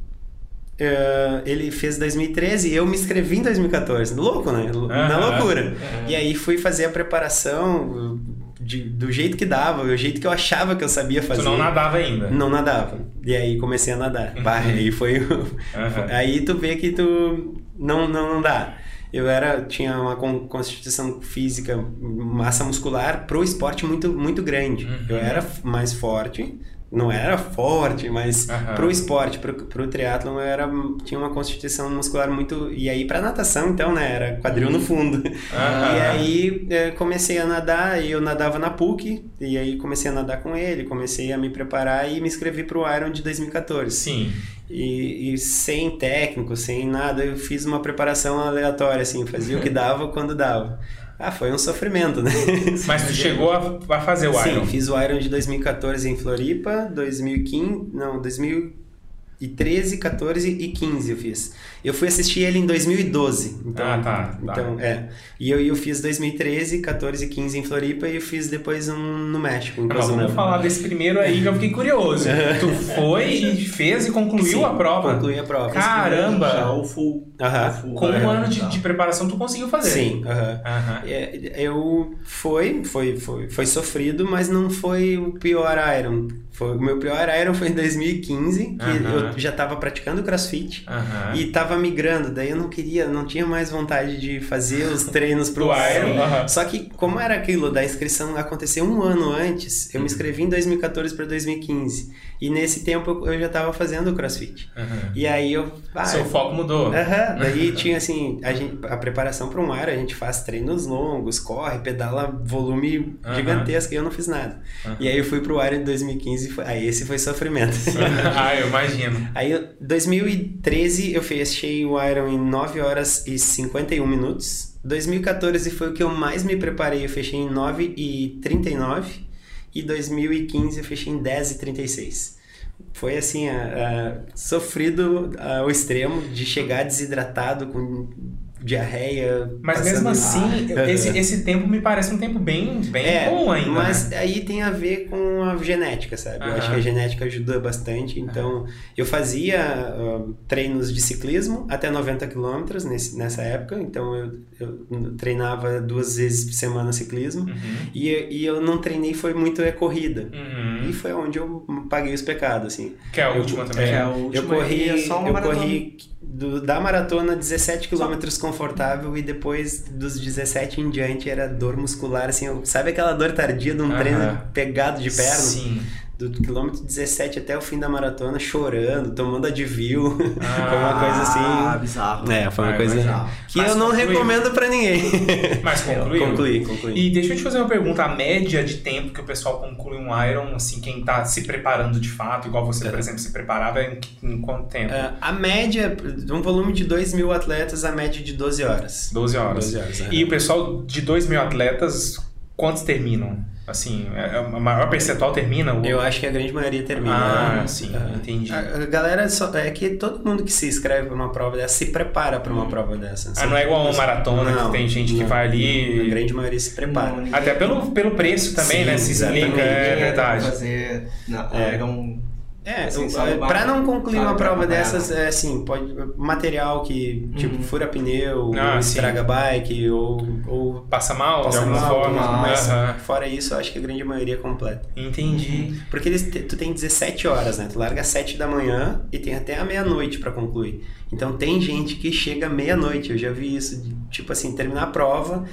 eh, ele fez 2013 e eu me inscrevi em 2014. Louco, né? Na Aham. loucura. E aí fui fazer a preparação de- do jeito que dava, o jeito que eu achava que eu sabia fazer. Tu não nadava ainda. Não nadava. E aí comecei a nadar. Bah, aí foi. Aham. [LAUGHS] Aí tu vê que tu não, não, não dá. Eu era, tinha uma con- constituição física, massa muscular pro esporte muito, muito grande. Uhum. Eu era f- mais forte, não era forte, mas Aham. pro esporte, pro, pro triatlon, eu era, tinha uma constituição muscular muito... E aí pra natação, então, né, era quadril no fundo. Aham. E aí eh, comecei a nadar, e eu nadava na PUC, e aí comecei a nadar com ele, comecei a me preparar e me inscrevi pro Iron de 2014. Sim. E, e sem técnico, sem nada, eu fiz uma preparação aleatória, assim, fazia o que dava quando dava. Ah, foi um sofrimento, né? [LAUGHS] Mas tu chegou a, a fazer o Sim, Iron. fiz o Iron de 2014 em Floripa, 2015, não, 2013, 14 e 15 eu fiz. Eu fui assistir ele em 2012. Então, Ah, tá, tá. Então, é. E eu, eu fiz 2013, 14 e 15 em Floripa e eu fiz depois um no México, em Nós Cozumel. vamos falar desse primeiro aí que eu fiquei curioso. [LAUGHS] tu foi e fez e concluiu Sim, a prova. Concluí a prova. Caramba! Já o full. O full Com um ano de, tá. de preparação tu conseguiu fazer. Sim, aham. Aham. É, Eu foi, foi, foi, foi sofrido, mas não foi o pior Iron. Foi, o meu pior Iron foi em 2015, que eu já estava praticando CrossFit e tava migrando. Daí eu não queria, não tinha mais vontade de fazer os [LAUGHS] treinos pro Iron. Aham. Só que como era aquilo da inscrição aconteceu um ano antes, eu me inscrevi em 2014 para 2015 e nesse tempo eu- já estava fazendo CrossFit. E aí eu, ah, Seu foco mudou. [LAUGHS] Daí tinha assim, a, gente, a preparação para um Iron, a gente faz treinos longos, corre, pedala volume gigantesco e eu não fiz nada. E aí eu fui pro Iron em 2015 e foi, aí esse foi sofrimento. [LAUGHS] ah, eu imagino. aí em 2013 eu fechei o Iron em 9 horas e 51 minutos. 2014 foi o que eu mais me preparei, eu fechei em 9 e 39 e 2015 eu fechei em 10 e 36. Foi assim, a- a- sofrido ao extremo de chegar desidratado com diarreia. Mas mesmo assim, Ah, esse, esse tempo me parece um tempo bem, bem É, bom ainda. mas né? aí tem a ver com a genética, sabe? Eu acho que a genética ajuda bastante. Então, eu fazia ah, treinos de ciclismo até 90 quilômetros nesse- nessa época. Então, eu, eu treinava duas vezes por semana ciclismo. Uhum. E, e eu não treinei, foi muito é, corrida. Uhum. E foi onde eu paguei os pecados, assim. Que é a Eu- última também. Que é a Eu última corri, e é só uma eu maratona. corri do- da maratona 17 quilômetros confortável e depois dos 17 em diante era dor muscular, assim, sabe aquela dor tardia de um Aham. treino pegado de perna? Sim. Do quilômetro 17 até o fim da maratona, chorando, tomando Advil, [LAUGHS] foi uma Ah, coisa Ah, assim... bizarro. É, foi uma Ah, coisa bizarro. que Mas eu não concluiu. recomendo pra ninguém. [LAUGHS] Mas concluiu? concluí, concluí. E deixa eu te fazer uma pergunta. A média de tempo que o pessoal conclui um Iron, assim, quem tá se preparando de fato, igual você, por exemplo, se preparava, é em, em quanto tempo? É, a média, de um volume de 2 mil atletas, a média de 12 horas. 12 horas. 12 horas, é. E o pessoal de 2 mil atletas, quantos terminam? Assim, é- é a maior percentual termina? O... Eu acho que a grande maioria termina. Ah, né? sim, entendi. A, galera só, é que todo mundo que se inscreve para uma prova dessa se prepara para uma prova dessa. Ah, não é igual uma maratona Não, que tem gente que não, vai não. A ali. grande maioria se prepara. Não, Até pelo, pelo preço também, Sim, né? Se explica, é verdade. Fazer na É. Iron É, Assim, é, pra não concluir sabe, uma prova dessas, é assim, pode. Material que, tipo, Uhum. fura pneu, Ah, ou sim. estraga bike, ou. ou Passa mal, de passa alguma mal, forma. mas Aham. fora isso, eu acho que a grande maioria completa. Entendi. Porque eles te- tu tem 17 horas, né? Tu larga às 7 da manhã e tem até a meia-noite pra concluir. Então tem gente que chega meia-noite, eu já vi isso, de, tipo assim, terminar a prova,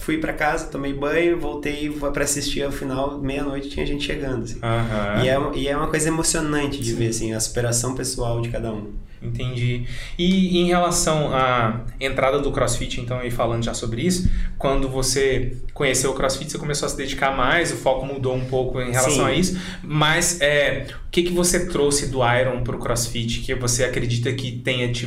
fui pra casa, tomei banho, voltei pra assistir ao final, meia-noite tinha gente chegando, assim. Aham. E, é, e é uma coisa emocionante de ver, assim, a superação pessoal de cada um. Entendi. E em relação à entrada do CrossFit, então, e falando já sobre isso, quando você conheceu o CrossFit, você começou a se dedicar mais, o foco mudou um pouco em relação Sim. a isso, mas é, o que, que você trouxe do Iron pro CrossFit que você acredita que tenha te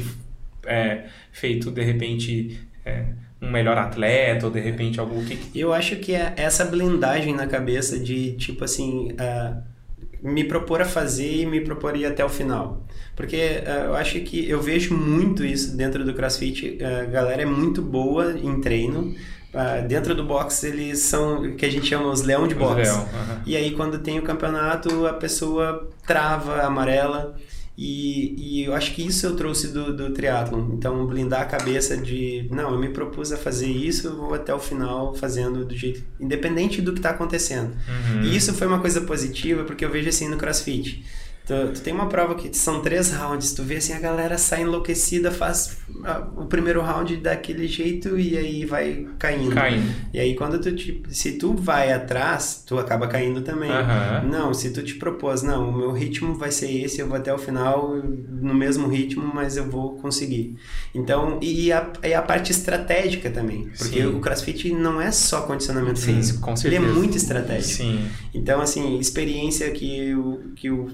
é, feito de repente é, um melhor atleta ou de repente algo que. Eu acho que é essa blindagem na cabeça de tipo assim. Uh, me propor a fazer e me propor ir até o final. Porque uh, eu acho que eu vejo muito isso dentro do CrossFit. A galera é muito boa em treino, Uh, dentro do box eles são que a gente chama os leão de box. Leão, E aí quando tem o campeonato a pessoa trava amarela e, e eu acho que isso eu trouxe do, do triatlon. Então blindar a cabeça de não, eu me propus a fazer isso, eu vou até o final fazendo do jeito independente do que está acontecendo. Uhum. E isso foi uma coisa positiva porque eu vejo assim no CrossFit. Tu, tu, tem uma prova que são três rounds, tu vê assim a galera sai enlouquecida, faz o primeiro round daquele jeito e aí vai caindo. Caindo. E aí quando tu te, se tu vai atrás, tu acaba caindo também. Uhum. Não, se tu te propôs, não, o meu ritmo vai ser esse, eu vou até o final no mesmo ritmo, mas eu vou conseguir. Então, e a, e a parte estratégica também, porque Sim. o CrossFit não é só condicionamento Sim, físico, com certeza. ele é muito estratégico. Sim. Então, assim, experiência que o que o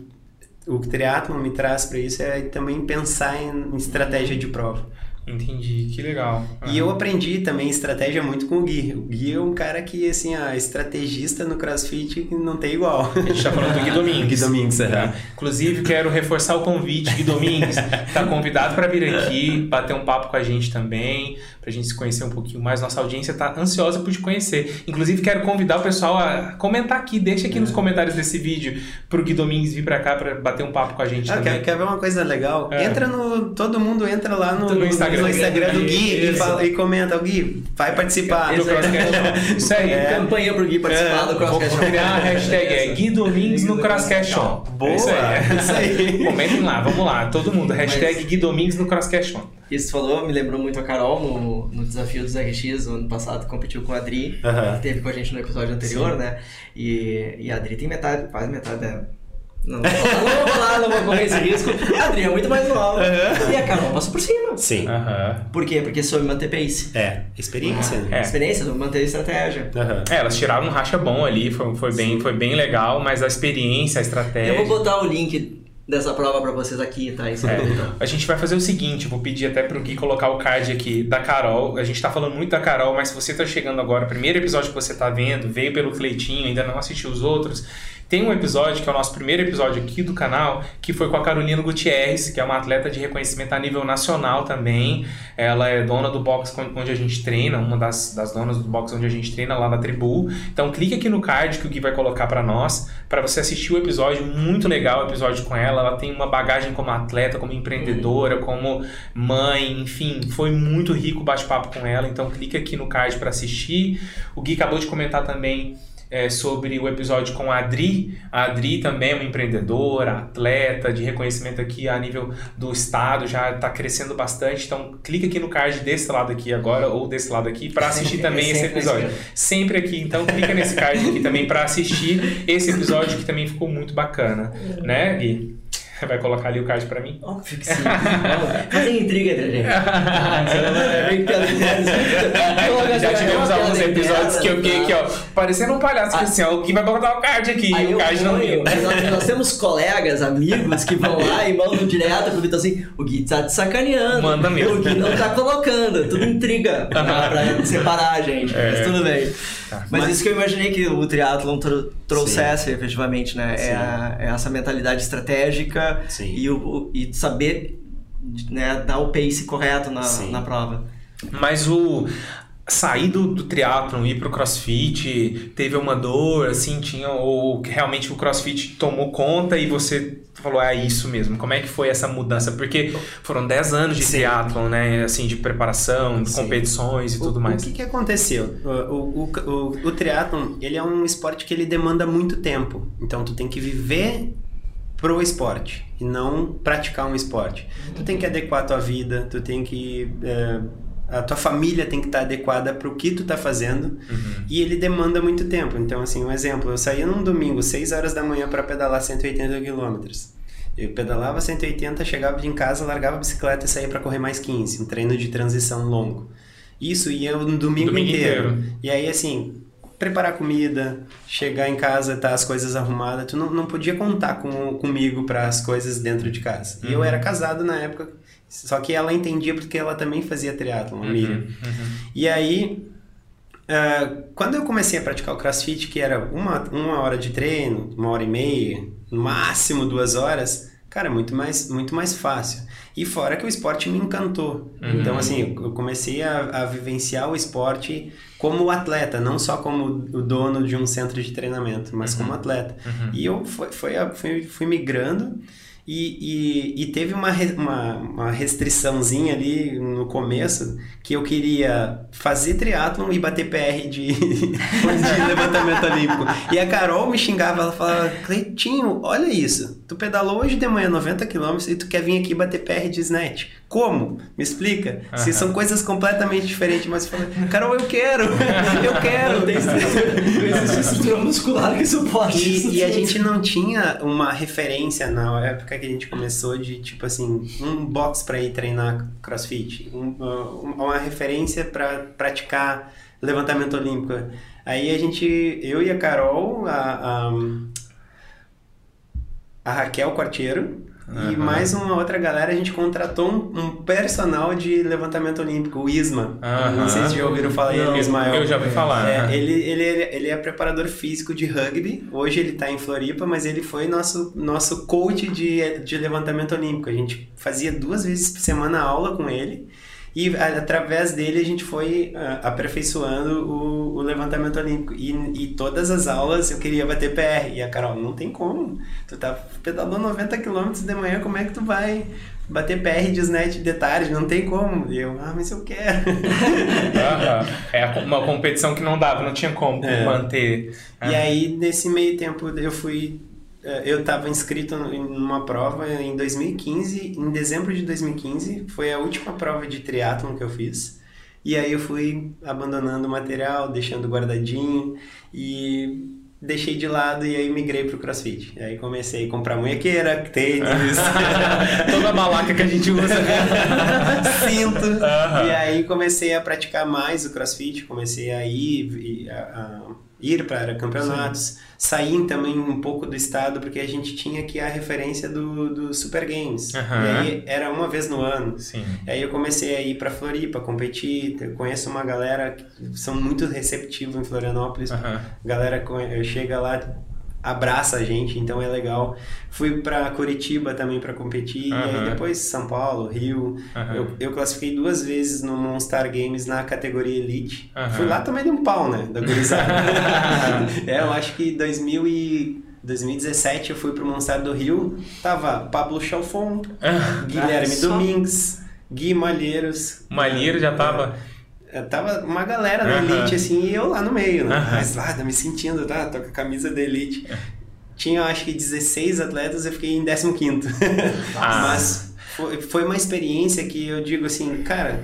o triatlon me traz para isso é também pensar em, em estratégia de prova. Entendi, que legal. Uhum. E eu aprendi também estratégia muito com o Gui. O Gui é um cara que, assim, a estrategista no CrossFit não tem igual. A gente tá falando do Gui Domingues. [LAUGHS] Gui Domingues, é. Inclusive, quero reforçar o convite. Gui Domingues [LAUGHS] tá convidado para vir aqui, bater um papo com a gente também, pra gente se conhecer um pouquinho mais. Nossa audiência tá ansiosa por te conhecer. Inclusive, quero convidar o pessoal a comentar aqui, deixa aqui é. nos comentários desse vídeo pro Gui Domingues vir para cá para bater um papo com a gente ah, também. Quer, quer ver uma coisa legal? É. Entra no... Todo mundo entra lá no, no Instagram no Instagram do Gui e, fala, e, comenta, o Gui, vai participar do Crosscast Isso aí, é. campanha pro Gui participar é. do Crosscast Vou criar a hashtag é Gui Domingos no Crosscast. Boa! Isso aí. Isso aí. Comentem lá, vamos lá, todo mundo. Hashtag Mas... Gui Domingos no Crosscast Isso falou, me lembrou muito a Carol no, no desafio dos RX, no ano passado, competiu com a Adri, uh -huh. que teve com a gente no episódio anterior, Sim. né? E, e a Adri tem metade, quase metade da não, não, vou falar, não vou correr esse risco. A Adri é muito mais nova. Uhum. E a Carol passa por cima. Sim. Uhum. Por quê? Porque soube manter pace. É, experiência. Uhum. É. Experiência, soube manter estratégia. Uhum. É, elas tiraram um racha bom ali, foi, foi, bem, foi bem legal, mas a experiência, a estratégia. Eu vou botar o link dessa prova para vocês aqui, tá? Isso é. A gente vai fazer o seguinte, vou pedir até pro Gui colocar o card aqui da Carol. A gente tá falando muito da Carol, mas se você tá chegando agora, primeiro episódio que você tá vendo, veio pelo Cleitinho, ainda não assistiu os outros, tem um episódio, que é o nosso primeiro episódio aqui do canal, que foi com a Carolina Gutierrez, que é uma atleta de reconhecimento a nível nacional também. Ela é dona do box onde a gente treina, uma das, das donas do box onde a gente treina lá na Tribu. Então clique aqui no card que o Gui vai colocar para nós, para você assistir o episódio, muito legal o episódio com ela. Ela tem uma bagagem como atleta, como empreendedora, como mãe, enfim, foi muito rico o bate-papo com ela. Então clique aqui no card para assistir. O Gui acabou de comentar também é, sobre o episódio com a Adri. A Adri também é uma empreendedora, atleta de reconhecimento aqui a nível do estado, já está crescendo bastante. Então, clica aqui no card desse lado aqui agora ou desse lado aqui para assistir [LAUGHS] também esse episódio. Sempre aqui, então clica nesse card aqui também para assistir esse episódio que também ficou muito bacana, né, Gui? [LAUGHS] Vai colocar ali o card pra mim? Óbvio que sim. Fazer intriga entre a gente. [LAUGHS] [LAUGHS] Já tivemos alguns episódios que eu fiquei aqui, ó, parecendo um palhaço, que assim, ó, o Gui vai botar o card aqui, e o card não veio. Nós, nós temos colegas, amigos que vão lá e mandam direto pro Vitor assim, o Gui tá te sacaneando. Manda mesmo. O Gui não tá colocando, tudo intriga pra, pra separar a gente, é. mas tudo bem. Tá. Mas, mas, isso que eu imaginei que o triatlon tr trouxesse Sim. efetivamente, né? É, a, é, essa mentalidade estratégica e, o, e saber né, dar o pace correto na, na prova. Mas o sair do, do triatlon, ir pro crossfit, teve uma dor, assim, tinha, ou realmente o crossfit tomou conta e você falou, é isso mesmo. Como é que foi essa mudança? Porque foram 10 anos de Sim. triatlon, né, assim, de preparação, de Sim. competições e o, tudo mais. O que que aconteceu? O, o, o, o triatlon, ele é um esporte que ele demanda muito tempo. Então, tu tem que viver pro esporte e não praticar um esporte. Tu tem que adequar a tua vida, tu tem que... É, a tua família tem que estar tá adequada para o que tu tá fazendo uhum. e ele demanda muito tempo. Então, assim, um exemplo, eu saía num domingo, 6 horas da manhã para pedalar 180 quilômetros. Eu pedalava 180, chegava em casa, largava a bicicleta e saía para correr mais 15, um treino de transição longo. Isso ia no domingo, domingo inteiro. inteiro. E aí, assim, preparar comida, chegar em casa, tá as coisas arrumadas, tu não, não podia contar com, comigo para as coisas dentro de casa. Uhum. E eu uhum. era casado na época Só que ela entendia porque ela também fazia triatlon, a Miriam. Uhum, uhum. E aí, ah, quando eu comecei a praticar o crossfit, que era uma, uma hora de treino, uma hora e meia, no máximo duas horas, cara, é muito mais, muito mais fácil. E fora que o esporte me encantou. Uhum. Então, assim, eu comecei a, a vivenciar o esporte como atleta, não só como o dono de um centro de treinamento, mas como atleta. Uhum. E eu a- fui, fui migrando e, e, e teve uma, uma, uma restriçãozinha ali no começo que eu queria fazer triatlon e bater PR de, [LAUGHS] de [LAUGHS] levantamento olímpico. E a Carol me xingava, ela falava, Cleitinho, olha isso, tu pedalou hoje de manhã 90 km e tu quer vir aqui bater PR de snatch. Como? Me explica. Se são coisas completamente diferentes, mas falei, Carol, eu quero, [LAUGHS] eu quero. Não existe [LAUGHS] estrutura muscular que suporte isso. E, e a gente não tinha uma referência na época que a gente começou de, tipo assim, um box pra ir treinar crossfit, um- uma referência pra praticar levantamento olímpico. Aí a gente, eu e a Carol, a, a, a Raquel Quartiero e Aham. mais uma outra galera, a gente contratou um, um personal de levantamento olímpico, o Isma. Aham. Não sei se já ouviram falar Não, em Ismael. Eu já ouvi falar. É, né? ele, ele, ele é preparador físico de rugby. Hoje ele está em Floripa, mas ele foi nosso, nosso coach de, de levantamento olímpico. A gente fazia duas vezes por semana aula com ele. E através dele a gente foi ah, aperfeiçoando o, o levantamento olímpico. E, e todas as aulas eu queria bater PR. E a Carol, não tem como. Tu tá pedalando 90 km de manhã, como é que tu vai bater PR de snatch de tarde? Não tem como. E eu, ah, mas eu quero. [LAUGHS] Aham. É uma competição que não dava, não tinha como É. manter. E aí, nesse meio tempo, eu fui. Eh, Eu estava inscrito em uma prova em 2015, em dezembro de 2015, foi a última prova de triatlon que eu fiz. E aí eu fui abandonando o material, deixando guardadinho e deixei de lado e aí migrei pro CrossFit. E aí comecei a comprar munhequeira, tênis, [LAUGHS] Toda a balaca que a gente usa. [LAUGHS] cinto. Aham. E aí comecei a praticar mais o crossfit, comecei a ir, a- a ir para campeonatos, sair também um pouco do estado, porque a gente tinha aqui a referência do, do Super Games. Aham. E aí era uma vez no ano. Sim. E aí eu comecei a ir para Floripa, competir, eu conheço uma galera que são muito receptivos em Florianópolis, Aham. galera co- chega lá abraça a gente então é legal fui para Curitiba também para competir e Aham. aí depois São Paulo Rio Aham. eu, eu classifiquei duas vezes no Monstar Games na categoria Elite Aham. fui lá também de um pau né da gurizada [LAUGHS] é eu acho que 2000 e 2017 eu fui pro Monstar do Rio tava Pablo Chalfon Guilherme só. Domingues Gui Malheiros Malheiro já tava. é, Tava uma galera da. Elite, assim, e eu lá no meio, né? Mas lá, me sentindo, tá? Tô com a camisa da Elite. Tinha, acho que 16 atletas, eu fiquei em 15º. [LAUGHS] Ah. Mas foi, foi uma experiência que eu digo assim, cara,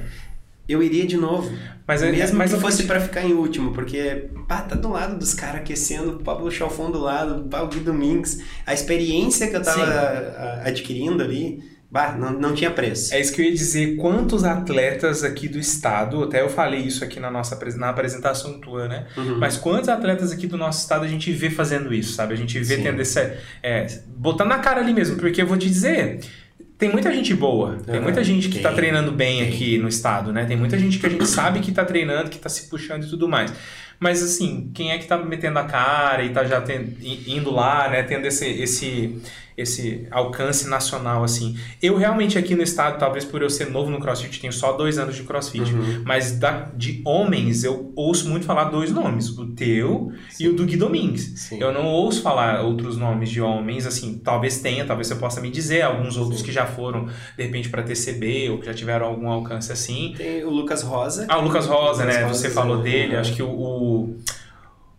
eu iria de novo. Mas, é- Mesmo mas que eu fosse pra ficar em último, porque, pá, tá do lado dos caras aquecendo, o Pablo Chalfon do lado, pá, o Gui Domingues. A experiência que eu tava a- a- adquirindo ali, bah, não, não tinha preço. É isso que eu ia dizer. Quantos atletas aqui do estado, até eu falei isso aqui na nossa na apresentação tua, né? Uhum. Mas quantos atletas aqui do nosso estado a gente vê fazendo isso, sabe? A gente vê Sim. tendo esse. É, botando na cara ali mesmo, porque eu vou te dizer. Tem muita gente boa, tem muita gente que tá tem, treinando bem aqui no estado, né? Tem muita gente que a gente sabe que tá treinando, que tá se puxando e tudo mais. Mas assim, quem é que tá metendo a cara e tá já ten- i- indo lá, né? Tendo esse, esse, esse alcance nacional, assim. Eu realmente aqui no estado, talvez por eu ser novo no CrossFit, tenho só dois anos de CrossFit. Uhum. Mas da, de homens, eu ouço muito falar dois nomes: o teu e o do Gui Domingues. Sim. Eu não ouço falar outros nomes de homens, assim, talvez tenha, talvez você possa me dizer, alguns outros que já foram, de repente, para TCB ou que já tiveram algum alcance assim. Tem o Lucas Rosa. Ah, o Lucas Rosa, Lucas né? Rosa, você falou dele, acho que o, o,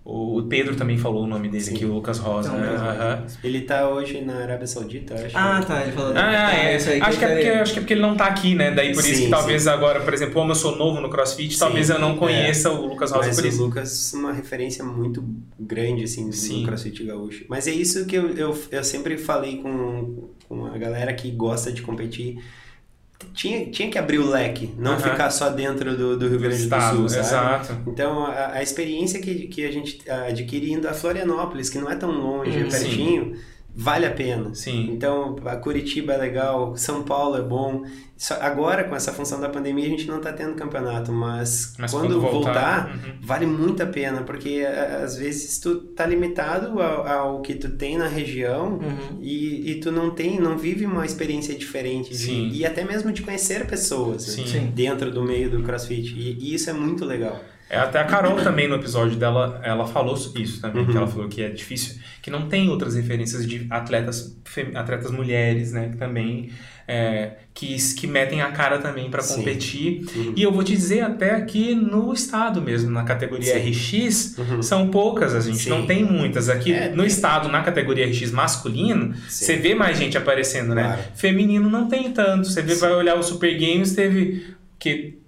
o Pedro também falou o nome dele Sim. aqui, o Lucas Rosa, Então, né? Aham. Ele tá hoje na Arábia Saudita, eu acho. Ah, tá, ele falou. Ah, é. isso aí acho, que é porque, acho que é porque ele não tá aqui, né? Daí por isso Sim, que talvez sim. agora, por exemplo, como eu sou novo no CrossFit, Sim, talvez eu não é. conheça o Lucas Rosa Mas por o isso. Lucas uma referência muito grande, assim, Sim. no CrossFit Gaúcho. Mas é isso que eu, eu, eu sempre falei com, com a galera que gosta de competir. Tinha, tinha que abrir o leque, não Aham. ficar só dentro do, do Rio Grande do Estado, Sul, sabe? exato. Então, a, a experiência que, que a gente adquire indo a Florianópolis, que não é tão longe, Hum, é pertinho, vale a pena. Sim. Então, a Curitiba é legal, São Paulo é bom. Só, agora, com essa função da pandemia, a gente não está tendo campeonato, mas, Mas quando, quando voltar, voltar, uhum. vale muito a pena, porque às vezes tu tá limitado ao, ao que tu tem na região Uhum. e, e tu não tem, não vive uma experiência diferente de- Sim. e até mesmo de conhecer pessoas né, dentro do meio do CrossFit. E, e isso é muito legal. É, até a Carol também no episódio dela, ela falou isso também, Uhum. que ela falou que é difícil, que não tem outras referências de atletas, atletas mulheres, né, que também é, que, que metem a cara também para competir. Uhum. E eu vou te dizer até que no estado mesmo, na categoria Sim. RX, Uhum. são poucas, a gente Sim. não tem muitas. Aqui É, no estado, na categoria RX masculino, Sim. você vê mais gente aparecendo, né? Claro. Feminino não tem tanto. Você vê, vai olhar o Super Games, teve que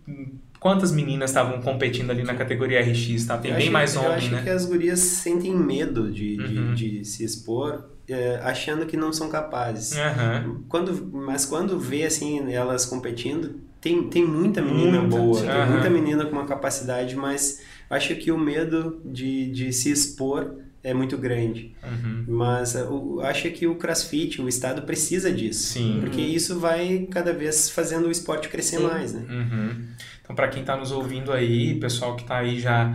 quantas meninas estavam competindo ali na categoria RX, tá? Tem Eu bem acho- mais Eu homem, acho né? que as gurias sentem medo de, de- Uhum. de se expor, é, achando que não são capazes. Aham. Quando, mas quando vê assim elas competindo, tem, tem muita menina Muita, boa, sim. tem muita menina com uma capacidade, mas acho que o medo de, de se expor é muito grande. Uhum. Mas uh, o- acho que o CrossFit, o estado precisa disso. Sim. Porque isso vai cada vez fazendo o esporte crescer Sim. mais, né? Uhum. Então, para quem tá nos ouvindo aí, pessoal que tá aí já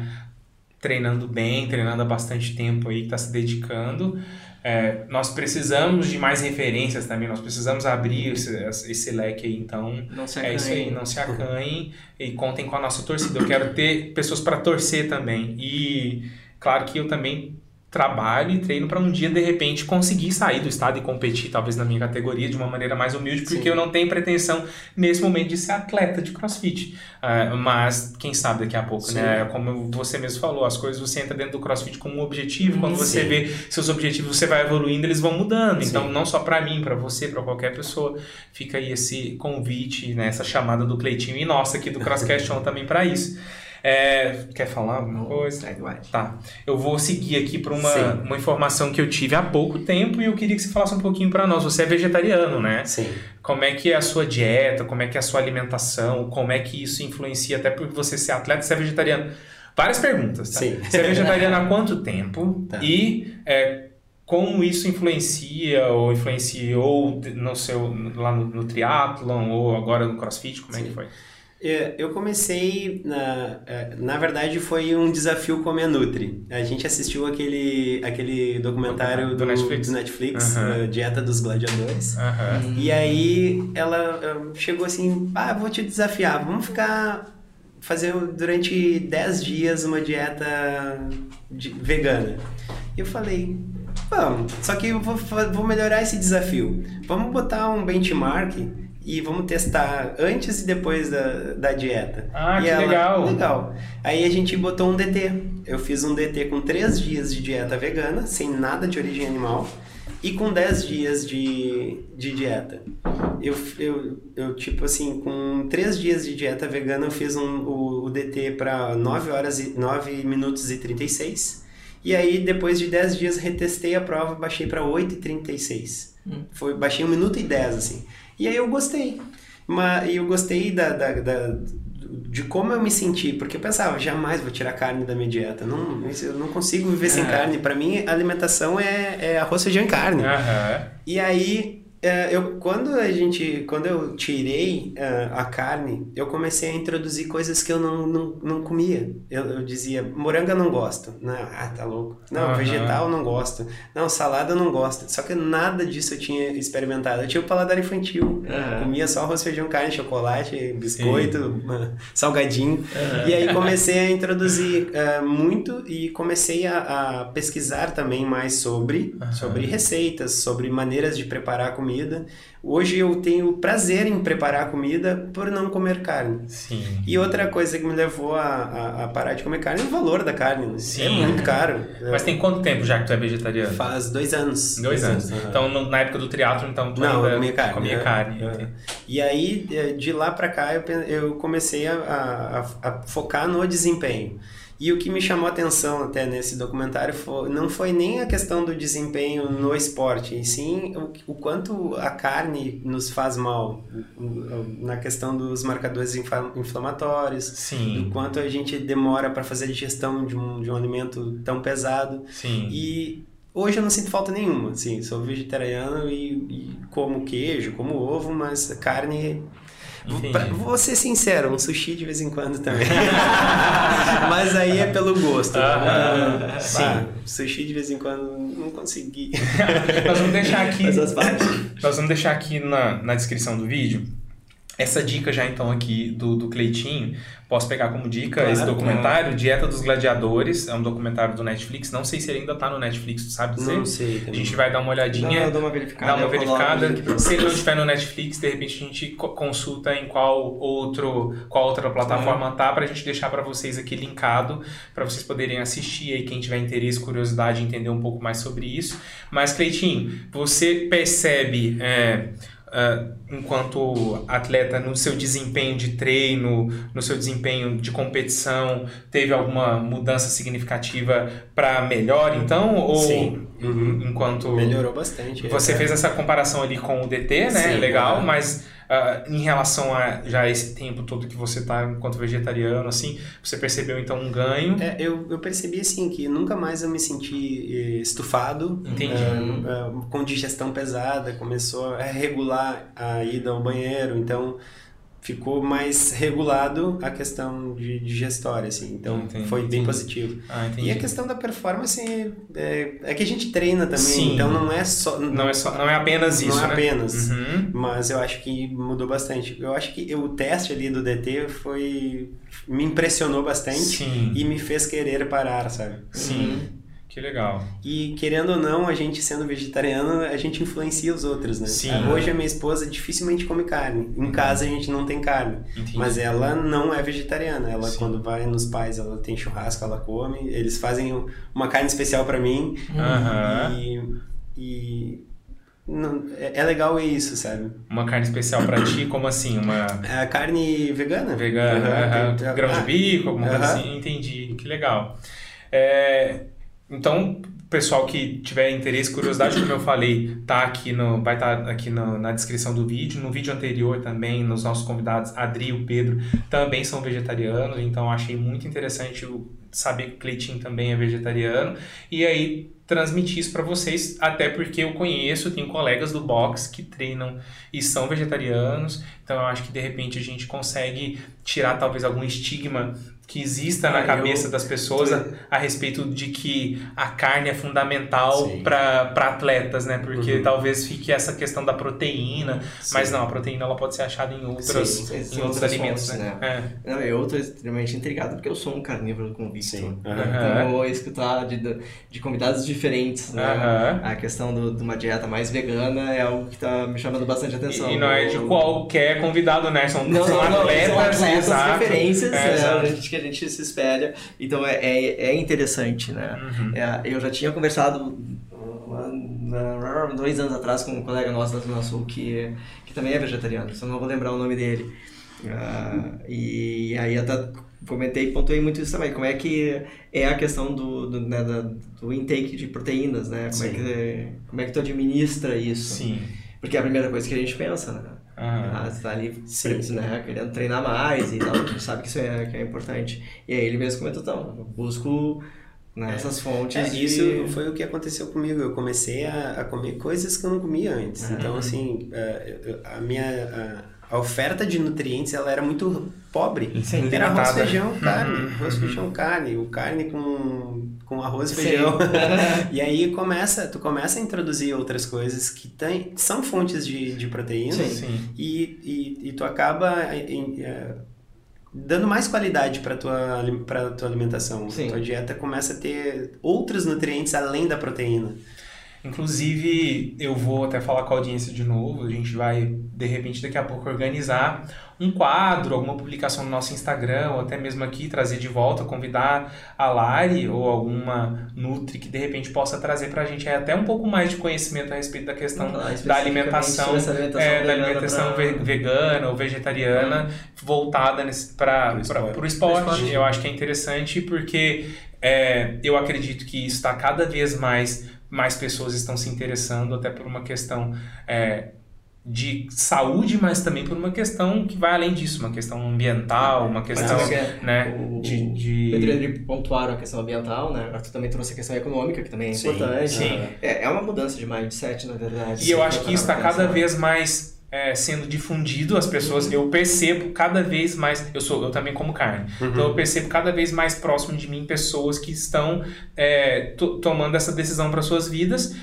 treinando bem, treinando há bastante tempo aí, que tá se dedicando, é, nós precisamos de mais referências também, nós precisamos abrir esse, esse leque aí, então Não se é isso aí, não se acanhem e contem com a nossa torcida. Eu quero ter pessoas para torcer também. E claro que eu também trabalho e treino para um dia de repente conseguir sair do estado e competir talvez na minha categoria de uma maneira mais humilde, porque Sim. eu não tenho pretensão nesse momento de ser atleta de CrossFit. Ah, mas quem sabe daqui a pouco, Sim. né? Como você mesmo falou, as coisas você entra dentro do CrossFit com um objetivo, quando você Sim. vê seus objetivos, você vai evoluindo, eles vão mudando. Então, não só para mim, para você, para qualquer pessoa, fica aí esse convite, né, essa chamada do Cleitinho e nossa aqui do Crosscast [LAUGHS] também para isso. É, quer falar alguma coisa? Tá. Eu vou seguir aqui para uma, Sim. uma informação que eu tive há pouco tempo e eu queria que você falasse um pouquinho para nós. Você é vegetariano, né? Sim. Como é que é a sua dieta? Como é que é a sua alimentação? Como é que isso influencia até por você ser atleta e ser vegetariano? Várias perguntas, tá? Sim. Você é vegetariano há quanto tempo? Tá. E é, como isso influencia ou influenciou no seu, lá no, no triatlon ou agora no crossfit? Como é que Sim. foi? É, Eu comecei, na, é, na verdade foi um desafio com a minha Nutri. A gente assistiu aquele, aquele documentário Do do, Netflix? do Netflix, eh, Dieta dos Gladiadores. Aham. E aí ela eh, chegou assim, ah, vou te desafiar, vamos ficar, fazer durante 10 dias uma dieta de- vegana. E eu falei, vamos, só que eu vou, vou melhorar esse desafio. Vamos botar um benchmark e vamos testar antes e depois da, da dieta. Ah, e que legal. Legal. Aí a gente botou um DT. Eu fiz um DT com 3 dias de dieta vegana, sem nada de origem animal e com 10 dias de, de dieta. Eu, eu, eu, tipo assim, com 3 dias de dieta vegana, eu fiz um, o, o DT para 9 horas e 9 minutos e 36. E aí, depois de 10 dias, retestei a prova, baixei para 8 e 36. Hum. Foi, baixei 1 minuto e 10, assim. E aí eu gostei. Mas eu gostei da, da, da- de como eu me senti, porque eu pensava, jamais vou tirar carne da minha dieta. Não, eu não consigo viver sem É. carne. Para mim, a alimentação é, é arroz, feijão e carne. Aham. E aí, eu, quando a gente, quando eu tirei é, a carne, eu comecei a introduzir coisas que eu não, não, não comia. Eu, eu dizia, morango eu não gosto. Não, ah, tá louco. Não, Aham. vegetal eu não gosto. Não, salada eu não gosto. Só que nada disso eu tinha experimentado. Eu tinha o paladar infantil. Aham. Comia só arroz, feijão, carne, chocolate, biscoito, [LAUGHS] salgadinho. E aí comecei a introduzir eh, muito e comecei a, a pesquisar também mais sobre, sobre receitas, sobre maneiras de preparar a comida. Hoje eu tenho prazer em preparar comida por não comer carne. Sim. E outra coisa que me levou a, a, a parar de comer carne é o valor da carne. né? Sim. É muito caro. Mas tem quanto tempo já que tu é vegetariano? Faz dois anos. Dois anos. aham. Então, no- na época do triatlo, então, tu Não, ainda comia carne. comia né? carne. É. E aí, de lá pra cá, eu, eu comecei a- a focar no desempenho. E o que me chamou a atenção até nesse documentário foi, não foi nem a questão do desempenho no esporte, e sim o, o quanto a carne nos faz mal, na questão dos marcadores inflamatórios, do Sim, quanto a gente demora para fazer a digestão de um, de um alimento tão pesado. sim. E Hoje eu não sinto falta nenhuma, assim, sou vegetariano e, e como queijo, como ovo, mas carne Pra, vou ser sincero, um sushi de vez em quando também. [LAUGHS] Mas aí é pelo gosto. Ah, sim. sushi de vez em quando não consegui. nós vamos deixar [LAUGHS] aqui. Nós vamos deixar aqui na, na descrição do vídeo essa dica já então aqui do, do Cleitinho, posso pegar como dica claro, esse documentário, claro. Dieta dos Gladiadores, é um documentário do Netflix, não sei se ele ainda tá no Netflix, tu sabe dizer? Não sei. Também. A gente vai dar uma olhadinha, dá uma verificada, dá uma verificada. se ele não estiver no Netflix, de repente a gente consulta em qual outro, qual outra plataforma tá, pra gente deixar para vocês aqui linkado, para vocês poderem assistir aí, quem tiver interesse, curiosidade, entender um pouco mais sobre isso. Mas Cleitinho, você percebe... É, uh, enquanto atleta no seu desempenho de treino, no seu desempenho de competição, teve alguma mudança significativa para melhor, então? Ou Sim. Uhum. enquanto melhorou bastante. Você é. fez essa comparação ali com o DT, né? Sim, Legal, é. mas uh, em relação a já esse tempo todo que você está enquanto vegetariano, assim, você percebeu então um ganho? É, eu, eu percebi assim que nunca mais eu me senti eh, estufado, Entendi. Uh, uh, com digestão pesada, começou a regular a ida ao banheiro, então ficou mais regulado a questão de digestória, assim. Então, entendi, foi bem entendi. positivo. Ah, e a questão da performance é, é, que a gente treina também, Sim. então não é só... Não é, só, não é apenas isso, Não é né? apenas, uhum. mas eu acho que mudou bastante. Eu acho que o teste ali do DT foi... me impressionou bastante Sim. e me fez querer parar, sabe? Sim. Uhum. Que legal. E querendo ou não, a gente sendo vegetariano, a gente influencia os outros, né? Sim. Hoje a minha esposa dificilmente come carne. Em casa a gente não tem carne. Entendi. Mas ela não é vegetariana. Ela Sim. quando vai nos pais, ela tem churrasco, ela come. Eles fazem uma carne especial para mim. Uhum. E, e não, é, é legal isso, sabe? Uma carne especial para ti, como assim? Uma É carne vegana. vegana, Uhum. uhum. grão de bico, alguma coisa assim? Entendi. Que legal. É, então, pessoal que tiver interesse, curiosidade, como eu falei, tá aqui no, vai estar aqui no- na descrição do vídeo. No vídeo anterior também, nos nossos convidados, Adri e o Pedro também são vegetarianos, então achei muito interessante saber que o Cleitinho também é vegetariano. E aí transmitir isso para vocês, até porque eu conheço, tenho colegas do box que treinam e são vegetarianos, então eu acho que de repente a gente consegue tirar talvez algum estigma que exista na Ah, cabeça eu- das pessoas a, a respeito de que a carne é fundamental Sim. para atletas, né? Porque Uhum. talvez fique essa questão da proteína, mas não, a proteína ela pode ser achada em outros, Sim, em outros outras alimentos, fontes, né? É. Não, eu tô extremamente intrigado porque eu sou um carnívoro convicto. Sim. Então, eu vou escutar de, de convidados diferentes, né? Aham. A questão do, de uma dieta mais vegana é algo que tá me chamando bastante atenção. E, e não é de Eu- qualquer convidado, né? São, Não, são não, não, atletas, são atletas exato. referências É, né, exato. a gente, que a gente se espelha. Então é, é, é interessante, né? Uhum. É, eu já tinha conversado dois anos atrás com um colega nosso da Zona Sul que, que também é vegetariano, só não vou lembrar o nome dele. Ah, e aí até comentei e pontuei muito isso também, como é que é a questão do, do, né, do intake de proteínas, né? Como é, que, como é que tu administra isso? Sim. Porque é a primeira coisa que a gente pensa, né? Ah, você tá ali Sim. né, querendo treinar mais e tal, a gente sabe que isso é, que é importante. E aí ele mesmo comentou, então, eu busco né, essas fontes. É, de- isso foi o que aconteceu comigo. Eu comecei a, a comer coisas que eu não comia antes. Uhum. Então, assim, é, eu- a minha a, a oferta de nutrientes ela era muito pobre. Sim, era arroz, feijão, carne. Uhum, Arroz, uhum. feijão, carne. O carne com, com arroz e feijão. [LAUGHS] e aí começa, tu começa a introduzir outras coisas que tem, são fontes de, de proteína. Sim. Sim. E, e, e tu acaba em- é, dando mais qualidade para tua para tua alimentação. Sim. Tua dieta começa a ter outros nutrientes além da proteína. Inclusive, eu vou até falar com a audiência de novo. A gente vai, de repente, daqui a pouco organizar um quadro, alguma publicação no nosso Instagram, ou até mesmo aqui trazer de volta, convidar a Lari ou alguma Nutri que de repente possa trazer pra gente aí até um pouco mais de conhecimento a respeito da questão da alimentação, alimentação é, da vegana alimentação pra- ve- vegana ou vegetariana voltada para o esporte. Esporte. Eu acho que é interessante porque é, eu acredito que está cada vez mais mais pessoas estão se interessando até por uma questão é, de saúde, mas também por uma questão que vai além disso, uma questão ambiental, uma questão, Mas é, né, o- de... De... Pedro e André pontuaram a questão ambiental, né? Agora tu também trouxe a questão econômica, que também é Sim, importante. sim. É, é uma mudança de mindset, na verdade. E eu acho que isso está cada vez mais é, sendo difundido, as pessoas, eu percebo cada vez mais, eu sou, eu também como carne, então eu percebo cada vez mais próximo de mim pessoas que estão é, to- tomando essa decisão para suas vidas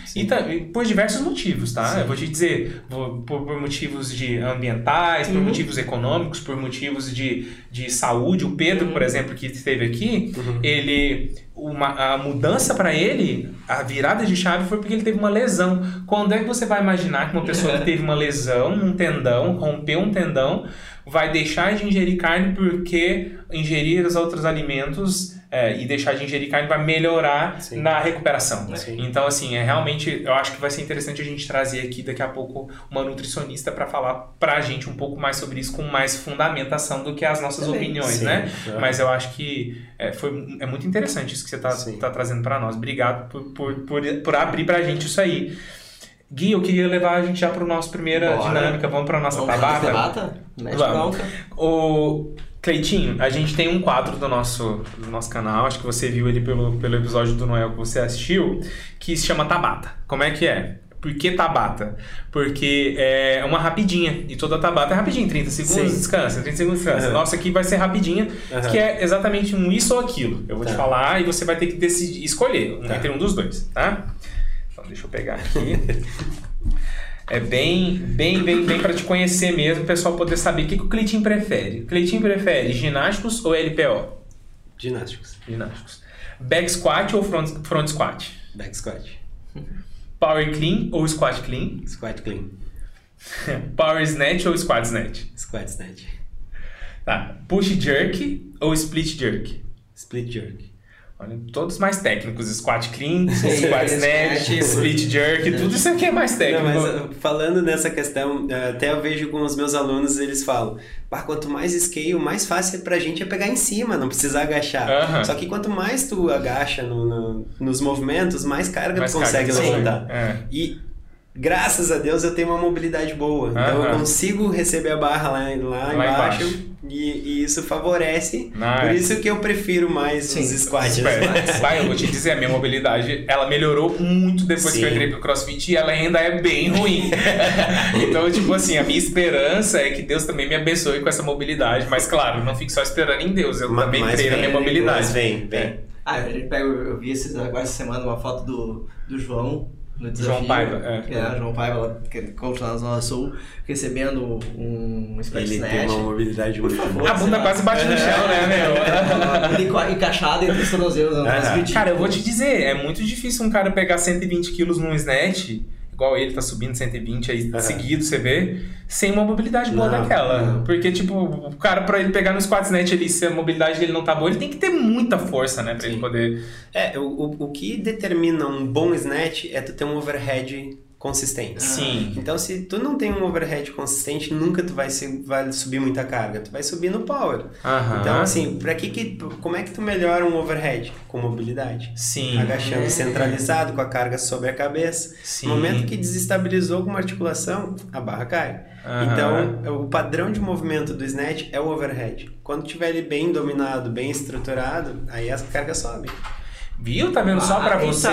e, por diversos motivos, tá? Eu vou te dizer, por, por motivos de ambientais, por motivos econômicos, por motivos de, de saúde. O Pedro, por exemplo, que esteve aqui, ele uma, a mudança para ele, a virada de chave foi porque ele teve uma lesão. Quando é que você vai imaginar que uma pessoa que teve uma lesão, um tendão, rompeu um tendão, vai deixar de ingerir carne porque ingerir os outros alimentos é, e deixar de ingerir carne vai melhorar Sim. na recuperação. Sim. Então, assim, é realmente, eu acho que vai ser interessante a gente trazer aqui daqui a pouco uma nutricionista para falar pra gente um pouco mais sobre isso com mais fundamentação do que as nossas Também. opiniões, Sim. né? É. Mas eu acho que é, foi, é muito interessante isso que você está tá trazendo para nós. Obrigado por, por, por, por abrir pra gente isso aí. Gui, eu queria levar a gente já para nossa primeira Bora. dinâmica. Vamos para nossa Vamos tabata? Mete Vamos. O Cleitinho, a gente tem um quadro do nosso, do nosso canal, acho que você viu ele pelo, pelo episódio do Noel que você assistiu, que se chama Tabata. Como é que é? Por que Tabata? Porque é uma rapidinha, e toda Tabata é rapidinha, 30 segundos, Sim. descansa, 30 segundos, descansa. Aham. Nossa, aqui vai ser rapidinha, Aham. que é exatamente um isso ou aquilo. Eu vou te Tá. falar e você vai ter que decidir, escolher um- Tá. entre um dos dois, tá? Então deixa eu pegar aqui. [LAUGHS] É bem, bem, bem, bem para te conhecer mesmo, o pessoal poder saber o que, que o Cleitinho prefere. O Cleitinho prefere ginásticos ou LPO? Ginásticos. Ginásticos. Back squat ou front, front squat? Back squat. Power clean ou squat clean? Squat clean. [LAUGHS] Power snatch ou squat snatch? Squat snatch. Tá. Push jerk ou split jerk? Split jerk. Todos mais técnicos. Squat clean, [LAUGHS] squat snatch, snatch, split jerk, tudo isso aqui é mais técnico. Não, mas uh, falando nessa questão, uh, até eu vejo com os meus alunos, eles falam, "Pá, quanto mais scale, mais fácil pra gente é pegar em cima, não precisa agachar. Aham. Só que quanto mais tu agacha no- no- nos movimentos, mais carga Mais tu consegue carga, levantar. É. E graças a Deus eu tenho uma mobilidade boa. Então eu consigo receber a barra lá, lá, Lá embaixo, embaixo. E, e isso favorece. Ah, Por isso que eu prefiro mais Sim. os squats. [LAUGHS] Vai, eu vou te dizer, a minha mobilidade, ela melhorou muito depois que eu Sim. entrei pro CrossFit e ela ainda é bem ruim. [LAUGHS] então, tipo assim, a minha esperança é que Deus também me abençoe com essa mobilidade. Mas, claro, eu não fico só esperando em Deus, eu Ma- também mas creio na vem, minha mobilidade. Mas vem, vem. É. Ah, a gente pega, eu vi esses, agora essa semana uma foto do, do João no desafio. João Paiva, é. Que é, João Paiva, que é coach lá na Zona Sul, recebendo um split Ele tem snatch. uma mobilidade muito boa. A bunda quase bate no chão, né, meu? Enca- encaixado entre os tornozelos. Ridículas. Cara, eu vou te dizer, é muito difícil um cara pegar 120 quilos num snatch, igual ele tá subindo 120 aí Aham. seguido, você vê, sem uma mobilidade boa Não, daquela. não. Porque, tipo, o cara, pra ele pegar no squat snatch ali, se a mobilidade dele não tá boa, ele tem que ter muita força, né, pra ele Sim. poder... É, o, o, o que determina um bom snatch é tu ter um overhead consistente. Sim. Então, se tu não tem um overhead consistente, nunca tu vai, se, vai subir muita carga. Tu vai subir no power. Aham. Então, assim, pra que que, como é que tu melhora um overhead? Com mobilidade. Sim. Agachando É. centralizado, com a carga sobre a cabeça. Sim. No momento que desestabilizou alguma articulação, a barra cai. Aham. Então, o padrão de movimento do snatch é o overhead. Quando tiver ele bem dominado, bem estruturado, aí as cargas sobem. Viu? Tá vendo? Só pra você.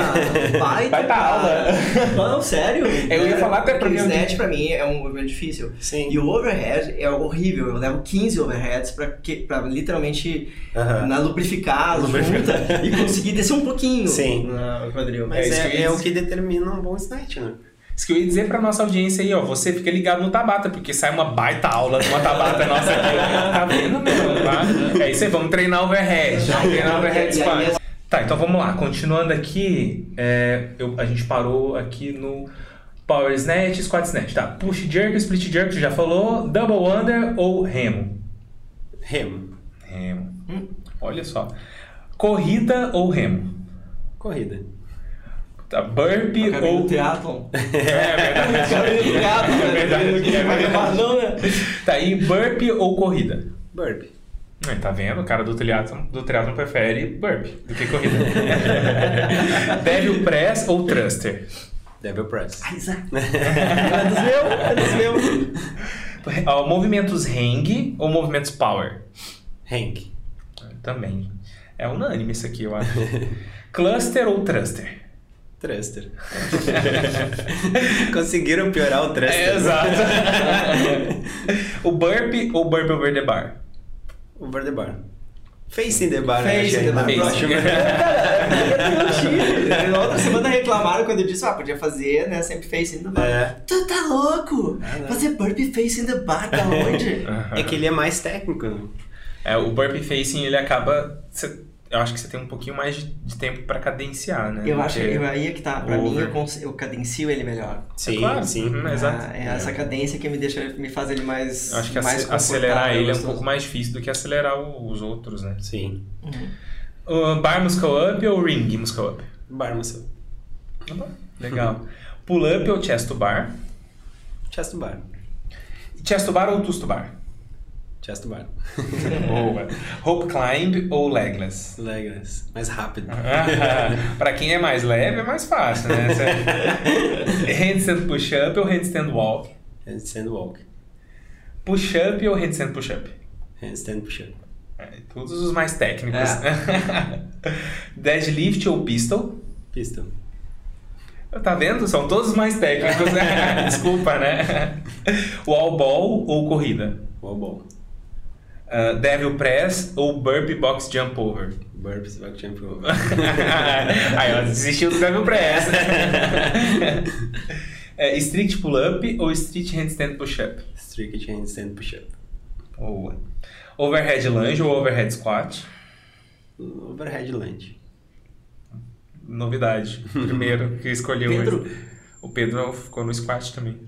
Baita, Vai aula. Não, sério. Eu ia falar até porque porque o pra mim é um movimento difícil. Sim. E o overhead é horrível. Eu levo 15 overheads pra, que, pra literalmente Aham. na lubrificar junta e conseguir descer um pouquinho Sim. na quadril. Mas É isso é, é o que determina um bom snatch, né? Isso que eu ia dizer pra nossa audiência aí, ó. Você fica ligado no Tabata, porque sai uma baita aula de uma Tabata nossa aqui. Tá vendo, meu? Tá? É isso aí, vamos treinar overhead. Vamos treinar overhead E squat. Tá, então vamos lá. Continuando aqui, é, eu- a gente parou aqui no Power Snatch, Squat Snatch. Tá, Push Jerk, Split Jerk, você já falou. Double Under ou Remo? Remo. Remo. Hum, olha só. Corrida ou Remo? Corrida. Tá, Burpee ou... no triatlon. [LAUGHS] É verdade. Acabei no triatlon. É verdade, né? é verdade. Não, né? Tá, e Burpee ou corrida? Burpee. Aí, tá vendo? O cara do triatlon, do triatlon prefere burpee do que corrida. [LAUGHS] Devil press ou thruster? Devil Press. Ah, exato. [LAUGHS] é dos meus, é dos meus. Ó, movimentos hang ou movimentos power? Hank. Também. É unânime isso aqui, eu acho. [LAUGHS] Cluster ou thruster? Thruster. Conseguiram piorar o Thruster. É, exato. o burp ou burp over the bar? Over the bar. Facing the bar. Face [LAUGHS] eu achei the bar. Face. próximo. Cara, Na outra semana reclamaram quando eu disse, ah, podia fazer, né, sempre face in the bar. É. Tu tá louco? Não. Fazer burp face in the bar, da onde? [LAUGHS] É que ele é mais técnico. né? É, o burp facing, ele acaba... cê- eu acho que você tem um pouquinho mais de, de tempo pra cadenciar, né? Eu acho que aí é que tá. Pra o mim, eu, over. cons- eu cadencio ele melhor. Sim, claro. sim. Uhum, exato. É essa cadência que me deixa, me faz ele mais. Eu acho que mais ace- acelerar ele é um pouco mais difícil do que acelerar o- os outros, né? Sim. Uh, bar muscle up ou ring muscle up? Bar muscle. Tá bom. Legal. Pull up ou chest to bar? Chest to bar. Chest to bar ou tush to bar? Chest bar. Boa. Rope climb ou legless? Legless. Mais rápido. [LAUGHS] pra quem é mais leve é mais fácil, né? [LAUGHS] Handstand push up ou handstand walk? Handstand walk. Push up ou handstand push up? Handstand push-up. É, todos os mais técnicos. [LAUGHS] Deadlift ou pistol? Pistol. Tá vendo? São todos mais técnicos, né? Desculpa, né? Wall ball ou corrida? Wall ball. Uh, devil press ou burpee box jump over? Burpees, back jump over. [LAUGHS] Aí, ó, desistiu do devil press. [LAUGHS] É, strict pull up ou strict handstand push up? Strict handstand push-up. Boa. Overhead lunge ou overhead squat? Overhead lunge. Novidade. [LAUGHS] Primeiro que escolheu Pedro? hoje. O Pedro ficou no squat também.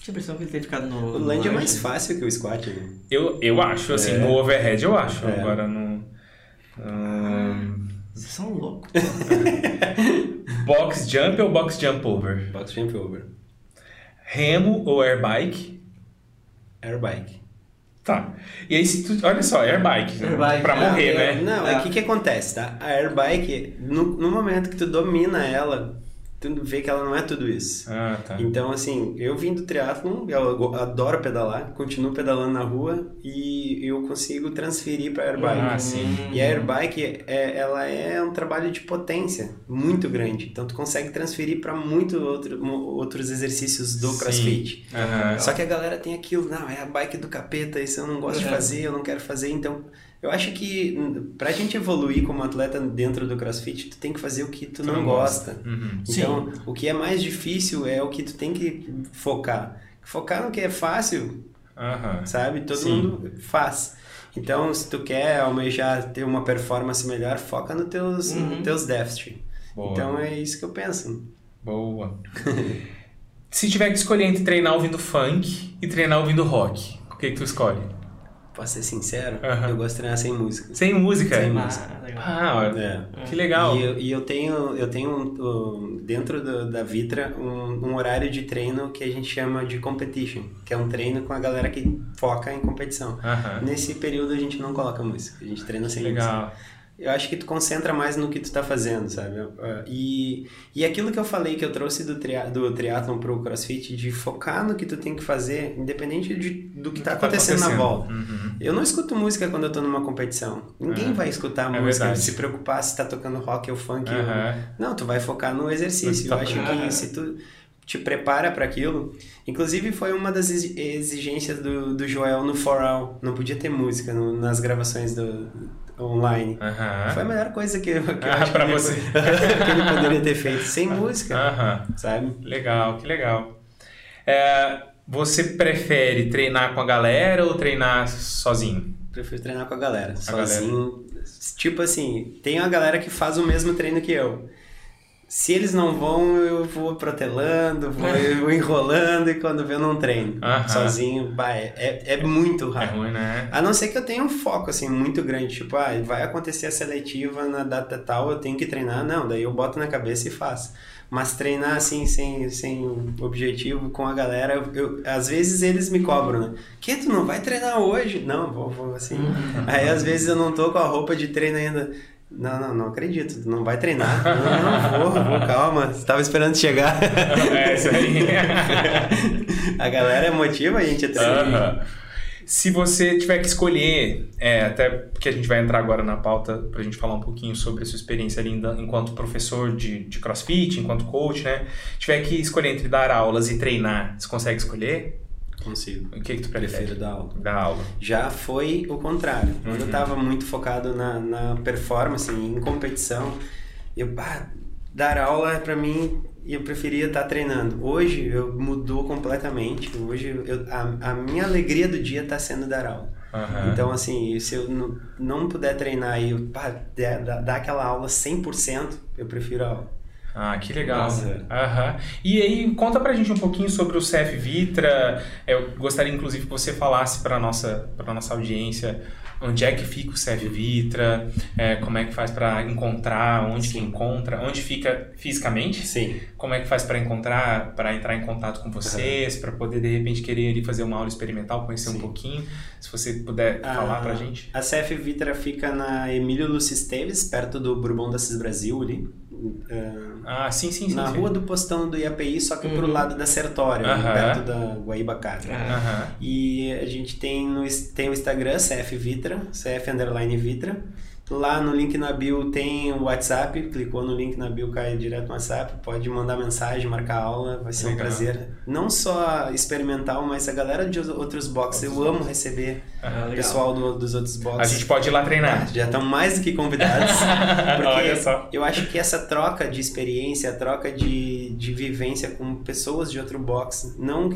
Tinha a impressão que ele tem ficado no. O no lunge é mais fácil que o squat, né? Eu, eu acho, assim, É. no overhead eu acho. É. Agora no. Hum, Vocês são loucos. [LAUGHS] box jump ou box jump over? Box jump over. Remo ou airbike? Air bike. Tá. E aí, se tu. Olha só, airbike. Airbike, pra é, morrer, Eu- né? Não, É. é que o que acontece, tá? A air bike, no, no momento que tu domina ela, tu vê que ela não é tudo isso. Ah, tá. Então, assim, eu vim do triatlon, eu adoro pedalar, continuo pedalando na rua e eu consigo transferir para airbike. Ah, sim. E a airbike, é, ela é um trabalho de potência muito grande. Então, tu consegue transferir para muito outro, outros exercícios do Sim. crossfit. Aham. Só que a galera tem aquilo, não, é a bike do capeta, isso eu não gosto de É. fazer, eu não quero fazer. Então, eu acho que pra gente evoluir como atleta dentro do crossfit, tu tem que fazer o que tu, não, gosta. Uhum. Então, o que é mais difícil é o que tu tem que focar. Focar no que é fácil, Aham. sabe? Todo Sim. mundo faz. Então, se tu quer almejar ter uma performance melhor, foca nos teus, Uhum. nos teus déficits. Boa. Então, é isso que eu penso. Boa. [LAUGHS] Se tiver que escolher entre treinar ouvindo funk e treinar ouvindo rock, o que, que tu escolhe? Posso ser sincero? Aham. Eu gosto de treinar sem música. Sem música? Sem Ah, música. legal. Ah, É. que legal. E eu, e eu tenho, eu tenho um, dentro do- da Vitra um, um horário de treino que a gente chama de competition, que é um treino com a galera que foca em competição. Aham. Nesse período a gente não coloca música, a gente treina sem música. Eu acho que tu concentra mais no que tu tá fazendo, sabe? Ah, E, e aquilo que eu falei que eu trouxe do, tria, do triatlon pro crossfit, de focar no que tu tem que fazer, independente de, do que tá acontecendo, na volta. Uhum. Eu não escuto música quando eu tô numa competição. Ninguém É. vai escutar É música, verdade. se preocupar se tá tocando rock ou funk. ou- Aham. Não, tu vai focar no exercício. Tá Eu acho que se tu te prepara para aquilo. Inclusive, foi uma das exi- exigências do, do Joel no For All. Não podia ter música no- nas gravações do, online. Foi a melhor coisa que, eu- que Ah, ele, você. [LAUGHS] que ele poderia ter feito. Sem música, sabe? Legal, que legal. É, você prefere treinar com a galera ou treinar sozinho? Prefiro treinar com a galera, A sozinho. Tipo assim, tem uma galera que faz o mesmo treino que eu. Se eles não vão, eu vou protelando, vou, vou enrolando e quando vê eu não treino. Aham. Sozinho, bah, é, é, é muito É raro. ruim, né? A não ser que eu tenha um foco, assim, muito grande. Tipo, ah, vai acontecer a seletiva na data tal, eu tenho que treinar. Não, daí eu boto na cabeça e faço. Mas treinar, assim, sem, sem objetivo com a galera, eu, eu- às vezes eles me cobram, né? Que, tu não vai treinar hoje? Não, vou, vou assim. Aí, às vezes eu não tô com a roupa de treino ainda. Não, não, não acredito. Não vai treinar. Não, não vou, vou, calma. Estava esperando chegar. É, isso aí. [LAUGHS] a galera motiva a gente a treinar. Aham. Se você tiver que escolher, é, até porque a gente vai entrar agora na pauta para a gente falar um pouquinho sobre a sua experiência ali enquanto professor de, de crossfit, enquanto coach, né? Tiver que escolher entre dar aulas e treinar, você consegue escolher? Consigo. O que, que tu prefere? Prefiro dar aula. Dar aula. Já foi o contrário. Quando eu Uhum. estava muito focado na, na performance, em competição, eu, pá, dar aula para mim, eu preferia estar treinando. Hoje eu mudou completamente. Hoje eu, a, a minha alegria do dia está sendo dar aula. Aham. Então, assim, se eu não, não puder treinar e pá, dar dar aquela aula 100%, eu prefiro a aula. Ah, que legal. Aham. E aí, conta pra gente um pouquinho sobre o CF Vitra. Eu gostaria, inclusive, que você falasse pra nossa, pra nossa audiência onde é que fica o CF Vitra, é, como é que faz pra encontrar, onde que Sim. encontra, onde fica fisicamente, Sim. como é que faz pra encontrar, pra entrar em contato com vocês, pra poder, de repente, querer ali fazer uma aula experimental, conhecer um Sim. pouquinho. Se você puder falar Ah, pra gente. A CF Vitra fica na Emílio Lúcio Esteves, perto do Bourbon da Cis Brasil ali. Ah, Ah, sim, sim, sim. na sim. rua do postão do IAPI, só que pro Uhum. lado da Sertório, Aham. perto da Guaíbacá. Aham. E a gente tem, no, tem o Instagram, CF Vitra, CF Underline Vitra. Lá no link na bio tem o WhatsApp, clicou no link na bio, cai direto no WhatsApp, pode mandar mensagem, marcar aula, vai ser um Legal. prazer. Não só experimental, mas a galera de outros boxes, eu amo receber Ah, pessoal do- dos outros boxes. A gente pode ir lá treinar. [LAUGHS] Já estão mais do que convidados. [LAUGHS] Porque Olha só. eu acho que essa troca de experiência, a troca de, de vivência com pessoas de outro box, não,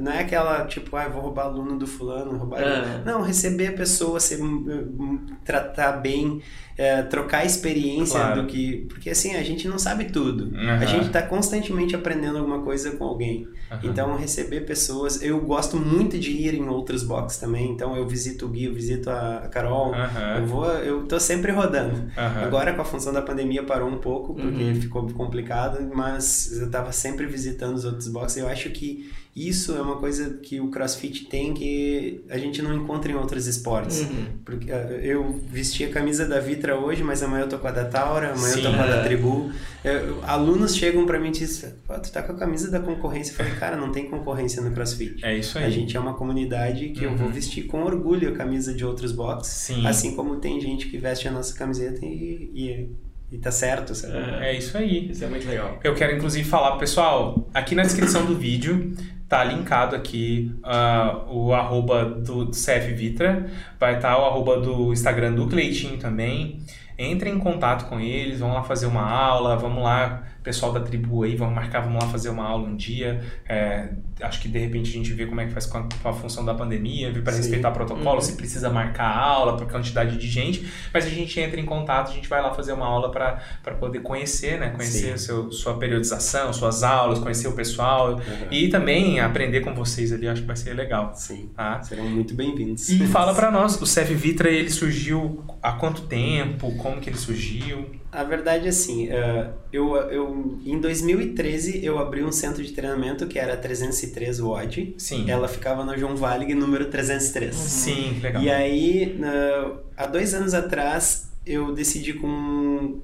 não é aquela tipo, ah, vou roubar aluno do fulano, roubar. É. Não, receber a pessoa, ser, hum, tratar bem, é, trocar experiência Claro. do que. Porque assim, a gente não sabe tudo. Uhum. A gente está constantemente aprendendo alguma coisa com alguém. Aham. Então, receber pessoas. Eu gosto muito de ir em outros boxes também. Então, eu visito o Gui, eu visito a Carol. Aham. Eu vou, eu tô sempre rodando. Agora, com a função da pandemia, parou um pouco, porque Uhum. ficou complicado, mas eu tava sempre visitando os outros boxes. Eu acho que isso é uma coisa que o CrossFit tem que a gente não encontra em outros esportes. Uhum. Porque eh, eu vesti a camisa da Vitra hoje, mas amanhã eu tô com a da Taura, amanhã eu tô Sim. com a da É. Tribu. Eu- alunos chegam pra mim e dizem, "Pô, tu tá com a camisa da concorrência. Eu falei, cara, não tem concorrência no CrossFit. É isso aí. A gente é uma comunidade que eu Uhum. vou vestir com orgulho a camisa de outros boxes. Sim. Assim como tem gente que veste a nossa camiseta e, e, e tá certo, sabe? É. É isso aí. Isso é muito legal. Eu quero inclusive falar, pessoal, aqui na descrição do vídeo tá linkado aqui ah, o arroba do CF Vitra, vai estar o arroba do Instagram do Cleitinho também. Entrem em contato com eles, vão lá fazer uma aula, vamos lá, pessoal da tribu aí, vamos marcar, vamos lá fazer uma aula um dia. É, acho que de repente a gente vê como é que faz com a, com a função da pandemia, para respeitar protocolo, Uhum. se precisa marcar a aula por quantidade de gente, mas a gente entra em contato, a gente vai lá fazer uma aula para poder conhecer, né? Conhecer seu, sua periodização, suas aulas, conhecer o pessoal Uhum. e também aprender com vocês ali, acho que vai ser legal. Sim. Tá? Serão muito bem-vindos. E fala pra nós, o CF Vitra ele surgiu há quanto tempo? Como que ele surgiu? A verdade é assim, eh, eu, eu, em 2013 eu abri um centro de treinamento que era a 303 WOD. Sim. Ela ficava na João Valig, número 303. Sim, legal. E aí, na- há dois anos atrás, eu decidi com,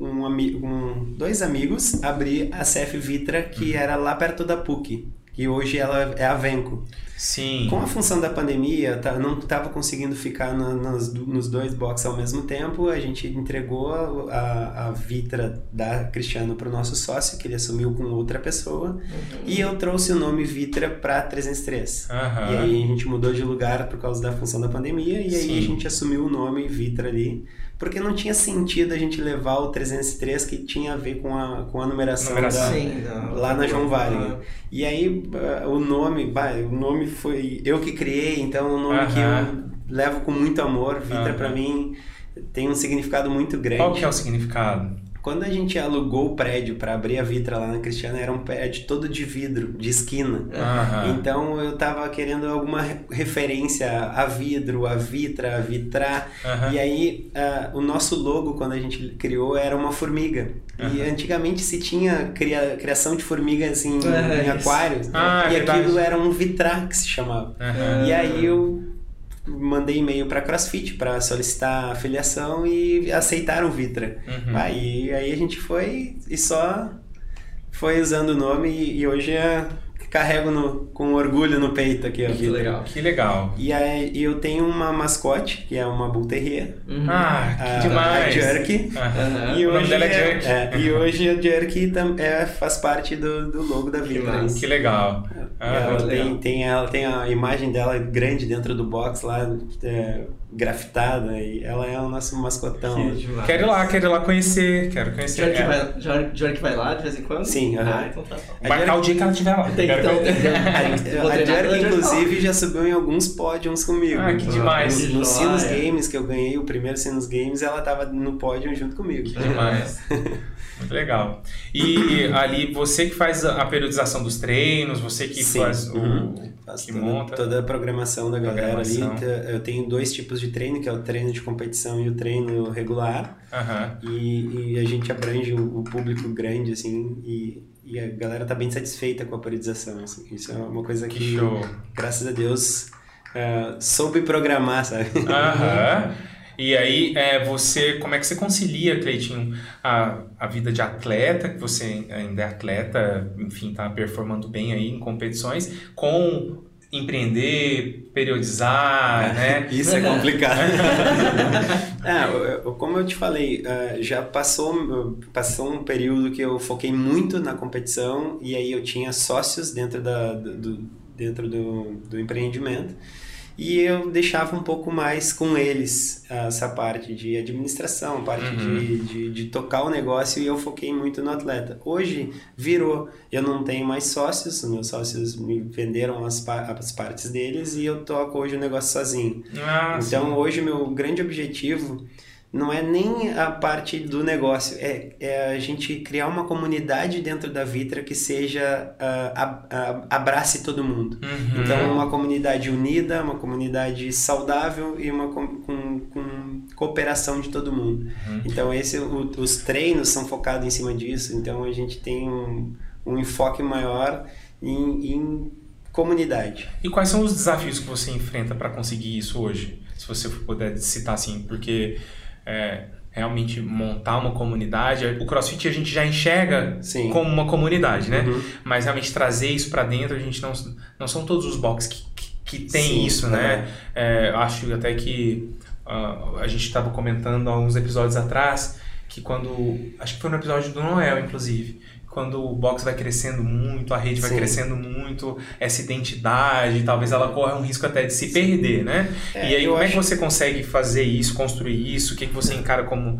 um, ami- com dois amigos abrir a CF Vitra, Uhum. que era lá perto da PUC, que hoje ela é a Venco. Sim. Com a função da pandemia, tá, não estava conseguindo ficar na- nas- nos dois boxes ao mesmo tempo. A gente entregou a, a Vitra da Cristiano para o nosso sócio, que ele assumiu com outra pessoa. E eu trouxe o nome Vitra para 303. Aham. E aí a gente mudou de lugar por causa da função da pandemia. E aí Sim. a gente assumiu o nome Vitra ali. Porque não tinha sentido a gente levar o 303, que tinha a ver com a, com a numeração, Numeração. da, Sim, da- lá na João Vale. Ah, E aí ah, o nome, bah, o nome foi eu que criei, então é um nome que Aham. eu levo com muito amor. Vitra Aham. pra mim tem um significado muito grande. Qual que é o significado? Quando a gente alugou o prédio para abrir a Vitra lá na Cristiana, era um prédio todo de vidro, de esquina. Aham. Então eu tava querendo alguma re- referência a vidro, a vitra, a vitrar. Aham. E aí ah, o nosso logo, quando a gente criou, era uma formiga. E Aham. antigamente se tinha cria- criação de formigas assim, É, em aquários. Ah, é e verdade. aquilo era um vitrar que se chamava. E aí eu mandei e-mail para CrossFit para solicitar afiliação e aceitaram o Vitra. Uhum. Aí, aí a gente foi e só foi usando o nome e, e hoje é carrego no, com orgulho no peito aqui a Que vida. legal. Que legal. E aí eu tenho uma mascote, que é uma Bull Terrier, Uhum. Ah, que a, demais. a Jerky. Aham. E o nome hoje, dela é é, Jerky. é, e hoje a Jerky tam- é, faz parte do, do logo da vida. massa. Que legal. ela, tem, tem, ela tem a imagem dela grande dentro do box lá, é, grafitada, e ela é o nosso mascotão. Que. Quero ir lá, quero ir lá conhecer, quero conhecer. Jorge É. vai, Jorge vai lá de vez em quando? Sim, aham. Ah, então tá. Marcar o dia que ela estiver lá. Tem, então, tem, vou A Jorge [LAUGHS] inclusive, já subiu em alguns pódios comigo. Ah, que demais. No, no Sinos Joia. Games, que eu ganhei o primeiro Sinos Games, ela tava no pódio junto comigo. Demais. [LAUGHS] Muito legal. E ali, você que faz a a periodização dos treinos, você que Sim. faz o. Uhum. Faço que toda, monta. toda a programação da galera Programação. ali. Te- Eu tenho dois tipos de treino, que é o treino de competição e o treino regular. Aham. E, e a gente abrange o, o público grande, assim, e, e a galera tá bem satisfeita com a periodização. assim. Isso é uma coisa que, Que graças a Deus, ah, soube programar, sabe? Aham. [LAUGHS] E aí, é, você, como é que você concilia, Cleitinho, a, a vida de atleta, que você ainda é atleta, enfim, tá performando bem aí em competições, com empreender, periodizar, né? [LAUGHS] Isso é complicado. [LAUGHS] é, como eu te falei, eh, já passou, passou um período que eu foquei muito na competição e aí eu tinha sócios dentro, da, do, dentro do, do empreendimento e eu deixava um pouco mais com eles essa parte de administração, a parte Uhum. de, de, de tocar o negócio e eu foquei muito no atleta. Hoje virou, eu não tenho mais sócios, meus sócios me venderam as, as partes deles e eu toco hoje o negócio sozinho. Ah, Então sim. hoje meu grande objetivo não é nem a parte do negócio, é, é a gente criar uma comunidade dentro da Vitra que seja ah, abrace todo mundo. Uhum. Então uma comunidade unida, uma comunidade saudável e uma com, com, com cooperação de todo mundo. Uhum. Então esse o- os treinos são focados em cima disso. Então a gente tem um, um enfoque maior em, em comunidade. E quais são os desafios que você enfrenta para conseguir isso hoje? Se você puder citar assim, porque é, realmente montar uma comunidade, o CrossFit a gente já enxerga Sim. como uma comunidade, né? Uhum. Mas realmente trazer isso para dentro, a gente não, não são todos os boxes que, que, que tem Sim, isso, né? É, acho até que ah, a gente estava comentando há uns episódios atrás que quando. Acho que foi no episódio do Noel, inclusive. Quando o box vai crescendo muito, a rede vai Sim. crescendo muito, essa identidade, talvez ela corra um risco até de se perder, né? É, e aí, eu como é que acho- você consegue fazer isso, construir isso? O que, que você encara como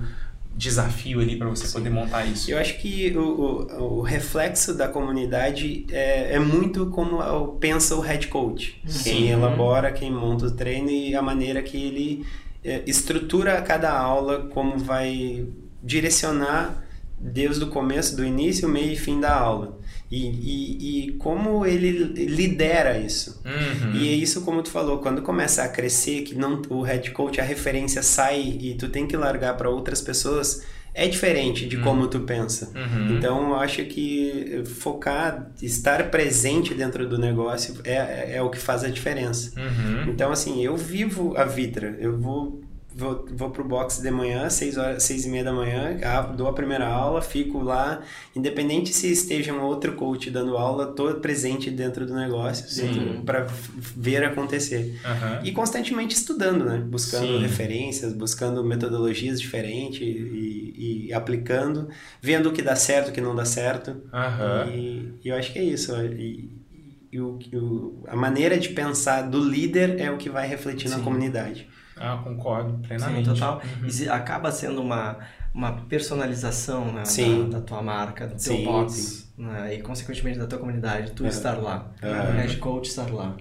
desafio ali para você poder montar isso? Eu acho que o, o, o reflexo da comunidade é, é muito como o- pensa o head coach. Sim. Quem elabora, quem monta o treino e a maneira que ele é, estrutura cada aula, como vai direcionar desde o começo, do início, meio e fim da aula. E, e, e como ele lidera isso. Uhum. E é isso como tu falou, quando começa a crescer, que não o head coach, a referência sai e tu tem que largar para outras pessoas, é diferente de como tu pensa. Uhum. Então, eu acho que focar, estar presente dentro do negócio é, é o que faz a diferença. Uhum. Então, assim, eu vivo a Vitra. Eu vou, vou, vou pro box de manhã, seis horas, seis e meia da manhã, ah, dou a primeira aula, fico lá. Independente se esteja um outro coach dando aula, tô presente dentro do negócio para ver acontecer. Aham. E constantemente estudando, né? Buscando Sim. referências, buscando metodologias diferentes e, e aplicando, vendo o que dá certo, o que não dá certo. Aham. E, e eu acho que é isso. E, e o, o- a maneira de pensar do líder é o que vai refletir na Sim. comunidade. Ah, concordo Sim, plenamente. total. Uhum. E acaba sendo uma, uma personalização né, Sim. da, da tua marca, do teu Sim, box, né, e consequentemente da tua comunidade, tu É. estar lá, É. o head coach estar lá.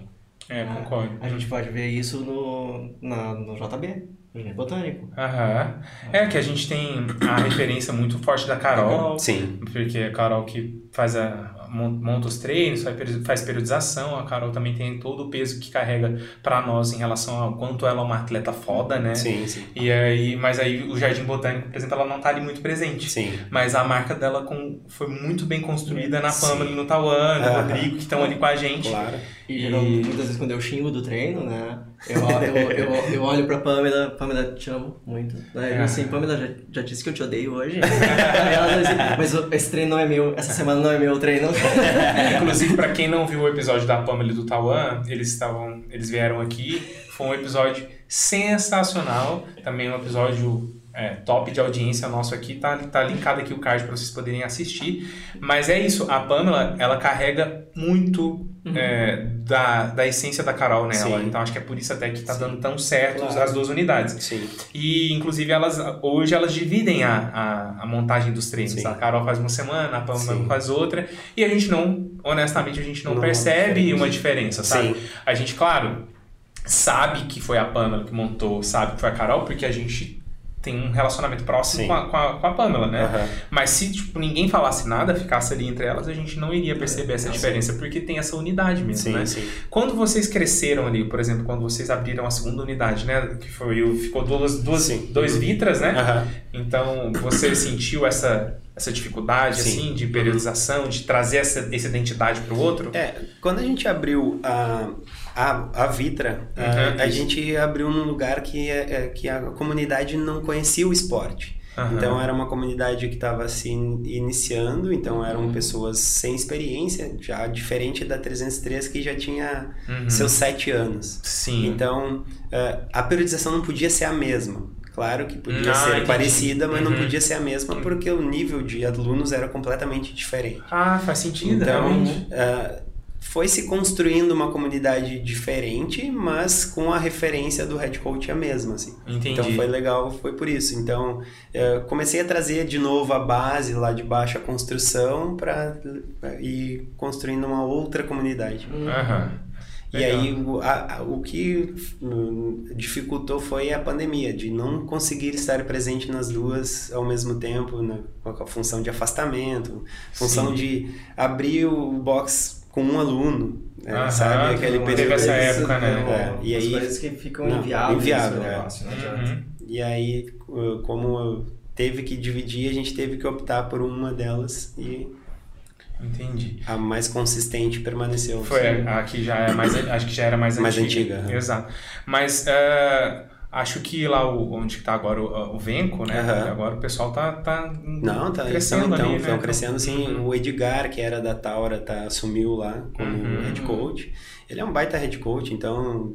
É, Ah, concordo. A gente pode ver isso no, na, no JB, Jardim Botânico. Aham. É que a gente tem a referência muito forte da Carol. Carol. Sim. Porque a Carol que faz a, monta os treinos, faz peri- faz periodização, a Carol também tem todo o peso que carrega pra nós em relação ao quanto ela é uma atleta foda, né? Sim, sim. E aí, mas aí o Jardim Botânico, por exemplo, ela não tá ali muito presente. Sim. Mas a marca dela com, foi muito bem construída na. Pamela e no Tauan, no. Rodrigo, que estão ali com a gente. Claro. E, muitas vezes quando eu xingo do treino, né? Eu, eu, eu, eu olho pra Pamela, Pamela, te amo muito. Daí eu assim, Pamela, já, já disse que eu te odeio hoje. Ela, mas esse treino não é meu, essa semana não é meu treino. [LAUGHS] Inclusive, pra quem não viu o episódio da Pamela e do Tauan, eles estavam. Eles vieram aqui. Foi um episódio sensacional. Também um episódio é, top de audiência nosso aqui, tá, tá linkado aqui o card para vocês poderem assistir. Mas é isso, a Pamela, ela carrega muito uhum. é, da, da essência da Carol nela. Sim. Então acho que é por isso até que tá Sim. dando tão certo claro. as duas unidades. Sim. E inclusive elas hoje elas dividem a, a, a montagem dos treinos. A Carol faz uma semana, a Pamela faz outra. E a gente não, honestamente, a gente não, não percebe uma diferença, sabe? A gente, claro, sabe que foi a Pamela que montou, sabe que foi a Carol, porque a gente tem um relacionamento próximo com a, com a, com, a, Pamela, né? Uhum. Mas se tipo, ninguém falasse nada, ficasse ali entre elas, a gente não iria perceber essa diferença, porque tem essa unidade mesmo, sim, né? Sim. Quando vocês cresceram ali, por exemplo, quando vocês abriram a segunda unidade, né? Que foi, ficou duas, duas, dois vitras, né? Uhum. Então, você sentiu essa, essa dificuldade, sim. assim, de periodização, de trazer essa, essa identidade para o outro? É, quando a gente abriu a a, a Vitra, uhum, a, a gente abriu num lugar que, é, é, que a comunidade não conhecia o esporte. Uhum. Então era uma comunidade que estava se iniciando, então eram uhum. pessoas sem experiência, já diferente da 303 que já tinha uhum. seus sete anos. Sim. Então uh, a periodização não podia ser a mesma. Claro que podia ah, ser parecida, mas não uhum. podia ser a mesma porque o nível de alunos era completamente diferente. Ah, faz sentido. Então, uh, foi se construindo uma comunidade diferente, mas com a referência do head coach a mesma, assim. Entendi. Então foi legal, foi por isso. Então comecei a trazer de novo a base lá de baixo, a construção, para ir construindo uma outra comunidade. Uhum. E aí o, a, o que dificultou foi a pandemia, de não conseguir estar presente nas duas ao mesmo tempo, né? com a função de afastamento, função Sim. de abrir o box com um aluno, né? sabe? Aquele período. Teve essa época, né? É, e aí, coisas que ficam não, inviáveis. Inviável, é. negócio, uhum. E aí, como teve que dividir, a gente teve que optar por uma delas e Entendi. A mais consistente permaneceu. Foi a, a que já é mais, acho que já era mais, mais antiga. antiga. Exato. Mas uh, Acho que lá o, onde está agora o, o Venco, né? Uhum. Agora o pessoal tá, tá Não, tá crescendo então, ali, estão né? crescendo sim. Uhum. O Edgar, que era da Taura, tá, assumiu lá como uhum. head coach. Ele é um baita head coach, então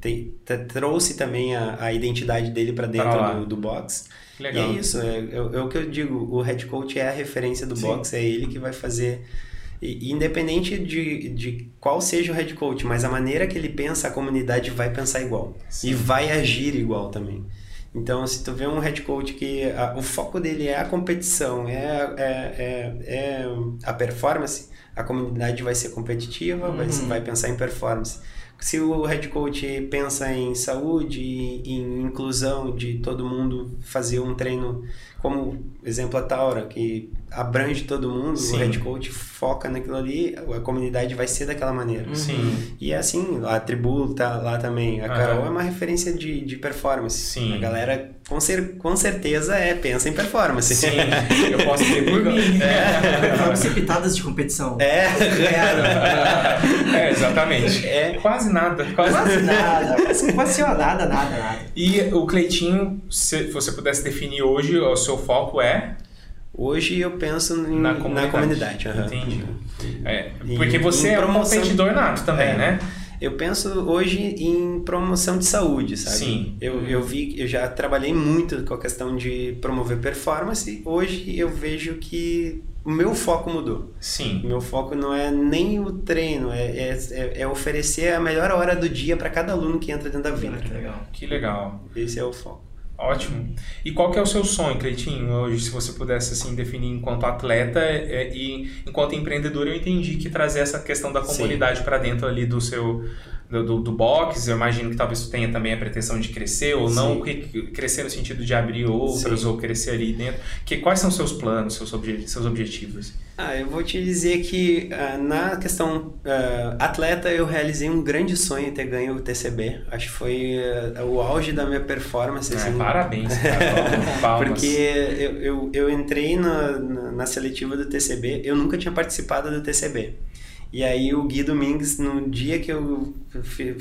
tem, trouxe também a, a identidade dele para dentro do, do box. Legal. E é isso, é, é, é, o que eu digo, o head coach é a referência do sim. box, é ele que vai fazer e, independente de, de qual seja o head coach, mas a maneira que ele pensa, a comunidade vai pensar igual. Sim. E vai agir igual também. Então, se tu vê um head coach que a, o foco dele é a competição, é, é, é, é a performance, a comunidade vai ser competitiva, uhum. vai, vai pensar em performance. Se o head coach pensa em saúde, em inclusão de todo mundo fazer um treino como exemplo a Taura, que abrange todo mundo, Sim. o head coach foca naquilo ali, a comunidade vai ser daquela maneira. Sim. E é assim, a tribu tá lá também. A Carol é uma referência de, de performance. Sim. A galera com, cer com certeza é, pensa em performance. Sim, [LAUGHS] eu posso ter por mim. É. Performance pitadas de competição. É. é, exatamente. É. Quase nada. Quase, [LAUGHS] quase nada. Quase, quase nada, nada, nada. E o Cleitinho, se você pudesse definir hoje, o seu foco é? Hoje eu penso em, na comunidade. Na comunidade uhum. Entendi. É, porque você é um competidor nato também, é. né? Eu penso hoje em promoção de saúde, sabe? Sim. Eu, eu vi, eu já trabalhei muito com a questão de promover performance. Hoje eu vejo que o meu foco mudou. Sim. O meu foco não é nem o treino, é, é, é, é oferecer a melhor hora do dia para cada aluno que entra dentro da vida. Que legal. Que legal. Esse é o foco. Ótimo. E qual que é o seu sonho, Cleitinho, hoje, se você pudesse assim definir enquanto atleta é, e enquanto empreendedor, eu entendi que trazer essa questão da comunidade para dentro ali do seu do, do, do, box, eu imagino que talvez tu tenha também a pretensão de crescer ou Sim. não, crescer no sentido de abrir outras Sim. ou crescer ali dentro. Que, quais são seus planos, seus, obje seus objetivos? Ah, eu vou te dizer que uh, na questão uh, atleta eu realizei um grande sonho ter ganho o TCB. Acho que foi uh, o auge da minha performance. Assim. parabéns, [LAUGHS] cara. Porque eu, eu, eu entrei na, na, na seletiva do TCB, eu nunca tinha participado do TCB. E aí o Gui Domingues, no dia que eu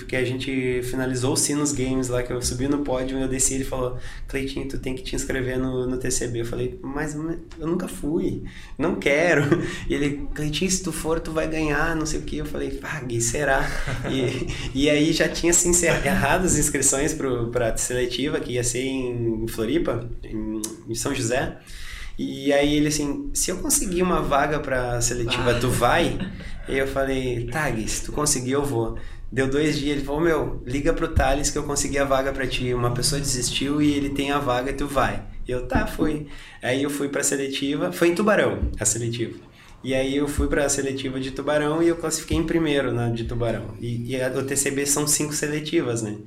que a gente finalizou o Sinos Games lá, que eu subi no pódio, eu desci, ele falou, Cleitinho, tu tem que te inscrever no, no TCB. Eu falei, mas eu nunca fui, não quero. E ele, Cleitinho, se tu for, tu vai ganhar, não sei o que. Eu falei, ah, Gui, será? e, e aí já tinha se encerrado as inscrições para a seletiva, que ia ser em Floripa, em São José. E aí ele assim, se eu conseguir uma vaga pra seletiva, tu vai? E [LAUGHS] eu falei, Gui, se tu conseguir, eu vou. Deu dois dias, ele falou, meu, liga pro Thales que eu consegui a vaga para ti. Uma pessoa desistiu e ele tem a vaga, tu vai. E eu, tá, fui. Aí eu fui pra seletiva, foi em Tubarão, a seletiva. E aí eu fui para a seletiva de Tubarão e eu classifiquei em primeiro na de Tubarão. E, e a, o TCB são cinco seletivas, né?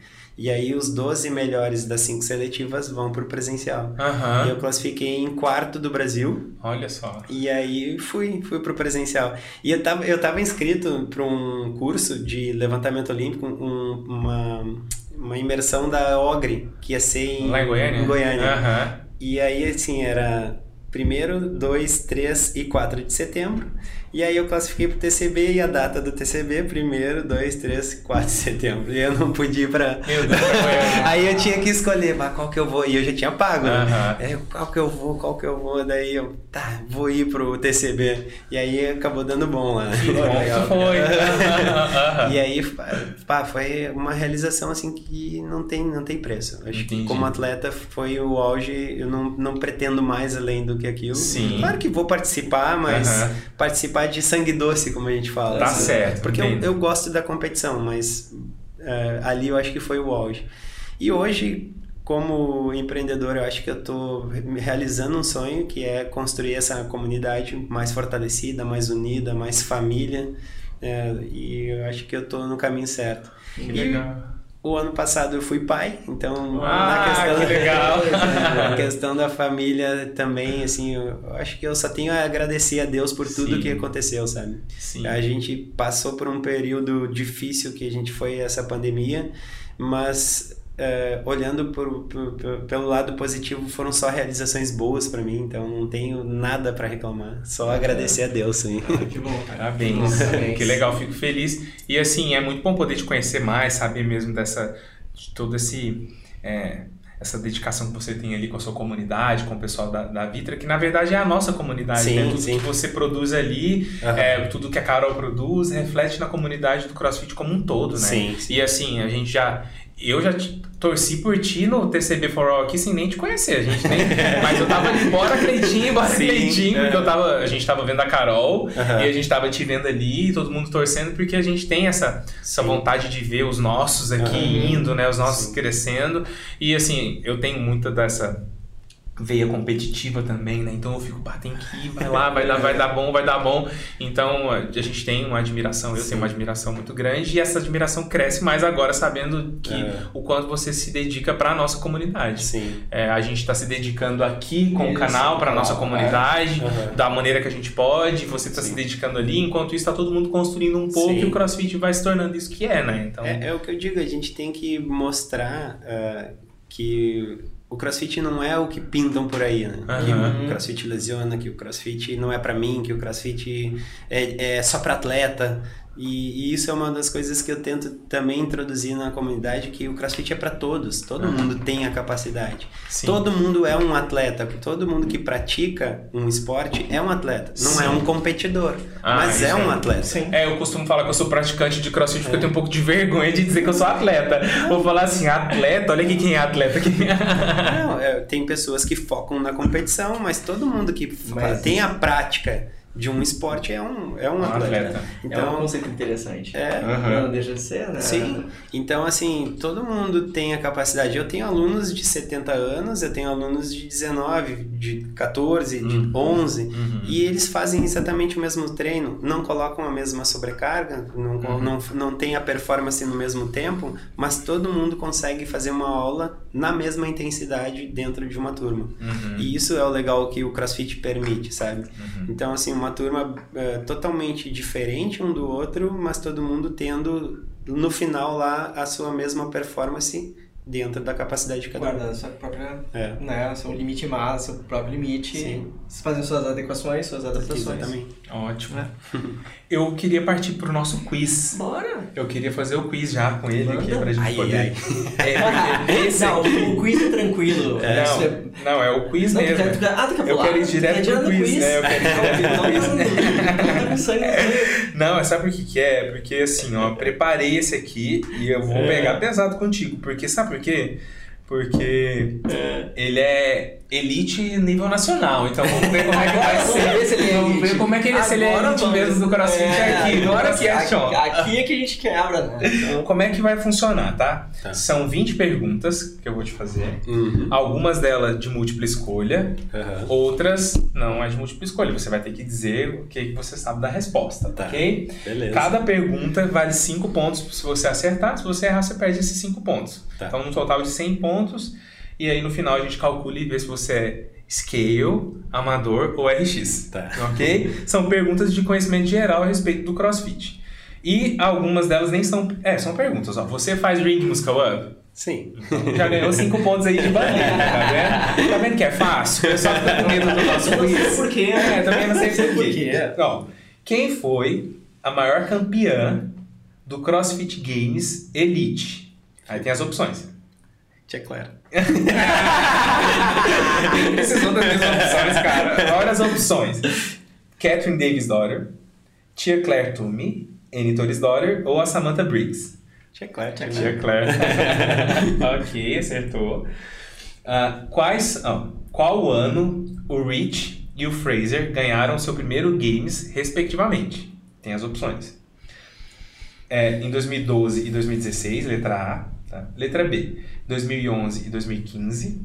E aí os 12 melhores das cinco seletivas vão pro presencial. Aham. E eu classifiquei em quarto do Brasil. Olha só. E aí fui, fui pro presencial. E eu tava, eu tava inscrito para um curso de levantamento olímpico, um, uma, uma imersão da Ogre, que ia ser em, Lá em Goiânia? em Goiânia. Aham. E aí, assim, era primeiro, 2, 3 e 4 de setembro. E aí eu classifiquei pro TCB e a data do TCB, primeiro, 2, 3, 4 de setembro. E eu não podia ir pra... Meu Deus. [LAUGHS] Aí eu tinha que escolher, mas qual que eu vou? E eu já tinha pago, né? É, qual que eu vou, qual que eu vou? Daí eu, tá, vou ir pro TCB. E aí acabou dando bom lá. Que bom que foi. Aham. [LAUGHS] E aí, pá, foi uma realização assim que não tem, não tem preço. Acho Entendi. que como atleta foi o auge, eu não, não pretendo mais além do que aquilo. Sim. Claro que vou participar, mas participar de sangue doce, como a gente fala. Tá assim. certo, Porque eu, eu gosto da competição, mas é, ali eu acho que foi o auge. E hoje, como empreendedor, eu acho que eu estou realizando um sonho que é construir essa comunidade mais fortalecida, mais unida, mais família. é, e eu acho que eu estou no caminho certo. Que E legal. O ano passado eu fui pai, então Ah, que legal. [LAUGHS] na questão da família também, assim, eu acho que eu só tenho a agradecer a Deus por tudo Sim. que aconteceu, sabe? Sim. A gente passou por um período difícil que a gente foi essa pandemia, mas eh, olhando por, por- por- pelo lado positivo, foram só realizações boas para mim, então não tenho nada para reclamar, só agradecer a Deus, sim. Que bom. [LAUGHS] Parabéns. Parabéns. Que legal, fico feliz. E assim, é muito bom poder te conhecer mais, saber mesmo dessa de todo esse é, essa dedicação que você tem ali com a sua comunidade, com o pessoal da, da Vitra, que na verdade é a nossa comunidade, Sim, né? Tudo sim. que você produz ali, Aham. é, tudo que a Carol produz, reflete na comunidade do CrossFit como um todo, né? Sim, sim. E assim, a gente já eu já te- torci por ti no TCB for All aqui sem nem te conhecer, a gente nem, [LAUGHS] mas eu tava ali, bora Cleitinho, bora Sim, Cleitinho, porque é. eu tava, a gente tava vendo a Carol, Aham. e a gente tava te vendo ali, todo mundo torcendo, porque a gente tem essa, essa vontade de ver os nossos aqui Aham. indo, né? Os nossos Sim. crescendo. E assim, eu tenho muita dessa veia competitiva também, né? Então eu fico, pá, tem que ir, vai lá, vai dar, vai dar bom, vai dar bom. Então a gente tem uma admiração, eu Sim. tenho uma admiração muito grande, e essa admiração cresce mais agora, sabendo que É. o quanto você se dedica para a nossa comunidade. Sim. É, a gente está se dedicando aqui com o Isso, canal para nossa canal, comunidade, Aham. da maneira que a gente pode, você está se dedicando ali, enquanto isso está todo mundo construindo um pouco Sim. e o CrossFit vai se tornando isso que é, né? Então, É, é o que eu digo, a gente tem que mostrar ah, que o crossfit não é o que pintam por aí, né? Que Aham. o crossfit lesiona, que o crossfit não é pra mim, que o crossfit é, é só pra atleta. E, e isso é uma das coisas que eu tento também introduzir na comunidade, que o crossfit é pra todos. Todo Aham. mundo tem a capacidade. sim. Todo mundo é um atleta. Todo mundo que pratica um esporte é um atleta. Não Sim. é um competidor, Ah, mas é um é. atleta. Sim. É, eu costumo falar que eu sou praticante de crossfit É. porque eu tenho um pouco de vergonha de dizer que eu sou atleta. Vou falar assim, atleta, olha aqui quem é atleta aqui. Não, é, tem pessoas que focam na competição, mas todo mundo que Mas- tem a prática de um esporte é um, é um Um atleta. atleta. é um Então, conceito interessante. é, Aham. Não deixa de ser, né? Sim, então assim, todo mundo tem a capacidade. Eu tenho alunos de 70 anos, eu tenho alunos de 19, de 14, de Uhum. 11, Uhum. e eles fazem exatamente o mesmo treino, não colocam a mesma sobrecarga, não, Uhum. não, não tem a performance no mesmo tempo, mas todo mundo consegue fazer uma aula na mesma intensidade dentro de uma turma. Uhum. E isso é o legal que o CrossFit permite, sabe? Uhum. Então, assim, uma turma é, totalmente diferente um do outro, mas todo mundo tendo no final lá a sua mesma performance dentro da capacidade de cada um. Guardando sua própria, É. né, seu limite máximo, seu próprio limite, Sim. fazendo suas adequações, suas adaptações. Exatamente. Ótimo. É. [LAUGHS] Eu queria partir pro nosso quiz. Bora! Eu queria fazer o quiz já com ele aqui Manda. pra gente Ai, poder. ai. [LAUGHS] É, [LAUGHS] esse não, aqui. o quiz é tranquilo. É- Não, não, é o quiz Não, tu mesmo. quer, tu quer, ah, tu quer Eu pular? quero ir Tu direto quer pro no quiz, né? Eu quero ir direto pro quiz. tá. Não, é sabe por que, que é? Porque assim, ó, preparei esse aqui e eu vou pegar pesado contigo. Porque sabe por quê? Porque ele é elite nível nacional. Então vamos ver como é que vai [LAUGHS] Vamos ser. ver se ele é vamos ver como é que ele, se ele é elite vamos. mesmo do CrossFit É, aqui. Agora CrossCast, ó. Aqui é que a gente quebra, né? Então, Como é que vai funcionar, tá? Tá. São 20 perguntas que eu vou te fazer. Uhum. Algumas delas de múltipla escolha, Aham. outras não é de múltipla escolha. Você vai ter que dizer o que que você sabe da resposta, Tá. ok? Beleza. Cada pergunta vale 5 pontos se você acertar. Se você errar, você perde esses 5 pontos. Tá. Então, no total de 100 pontos. E aí, no final, a gente calcula e vê se você é scale, amador ou RX. Tá. Ok? São perguntas de conhecimento geral a respeito do CrossFit. E algumas delas nem são... É, são perguntas. Ó. Você faz ring muscle up? Sim. [LAUGHS] Já ganhou 5 pontos aí de bandeira, tá vendo? Tá vendo que é fácil? Eu só fico com medo do nosso não sei quiz. por quê. É, também não sei por quê. quê. Ó, quem foi a maior campeã do CrossFit Games Elite? Aí tem as opções. Tia Clara. Precisou das minhas opções, cara. Olha as opções. Catherine Davis Daughter, Tia Claire Toomey, Annie Torres Daughter ou a Samantha Briggs? Tia Clara. Tia Tia Clara. Claire. [LAUGHS] ok, acertou. Ah, quais, ah, qual ano o Rich e o Fraser ganharam seu primeiro Games, respectivamente? Tem as opções. É, em 2012 e 2016, letra A. tá? Letra B, 2011 e 2015.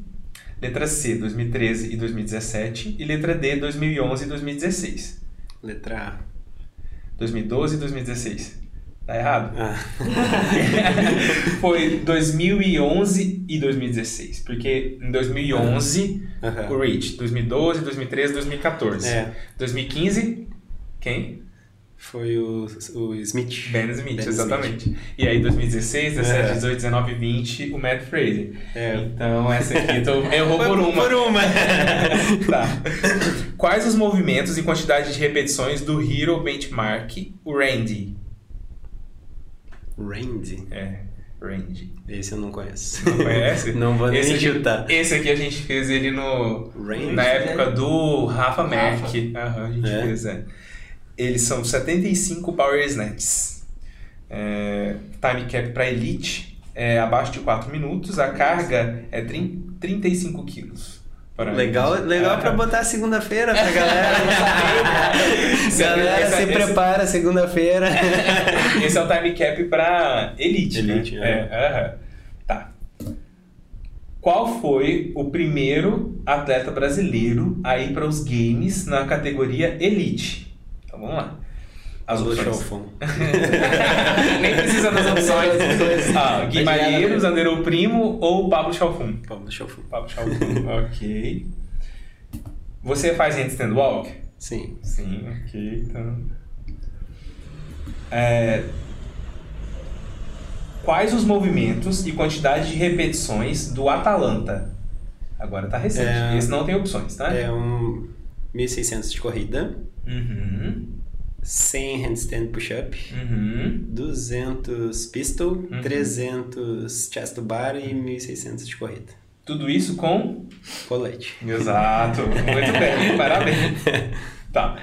Letra C, 2013 e 2017. E letra D, 2011 e 2016. Letra A. 2012 e 2016. Tá errado? Ah. Foi 2011 e 2016. Porque em 2011, Aham. o Rich. 2012, 2013, 2014. É. 2015, quem? Foi o, o Smith. Ben Smith, Ben exatamente. E aí 2016, 17, É. 18, 19 e 20, o Matt Fraser. É. Então essa aqui tô, errou por uma. Por uma. [LAUGHS] tá. Quais os movimentos e quantidade de repetições do Hero Benchmark, o Randy? Randy. É, Randy. Esse eu não conheço. Não conhece? [LAUGHS] Não vou nem esse aqui, chutar. Esse aqui a gente fez ele no Randy. na época do Rafa Merck. Aham, a gente É? fez, é. Eles são 75 Power Snatches. É, time cap para Elite é abaixo de 4 minutos. A carga é 30, 35 quilos. para Legal, legal Ah, pra botar segunda-feira pra galera. [LAUGHS] galera, Esse- se esse- prepara segunda-feira. [LAUGHS] Esse é o time cap para Elite, Elite, né? É, aham. Tá. Qual foi o primeiro atleta brasileiro a ir para os games na categoria Elite? Então vamos lá. As Do opções. [LAUGHS] Nem precisa das opções. [LAUGHS] Ah, Gui Vai chegar Malheiros, no- Anderou Primo ou Pablo Chalfun? Pablo Chalfon. Pablo Chalfun, [LAUGHS] ok. Você faz handstand walk? Sim. Sim, ok, então. É, Quais os movimentos e quantidade de repetições do Atalanta? Agora tá recente. É. Esse não tem opções, tá? É um 1600 de corrida, Uhum. 100 handstand push-up, Uhum. 200 pistol, Uhum. 300 chest to bar e 1600 de corrida. Tudo isso com. Colete. Exato. Muito bem, [LAUGHS] parabéns. Tá.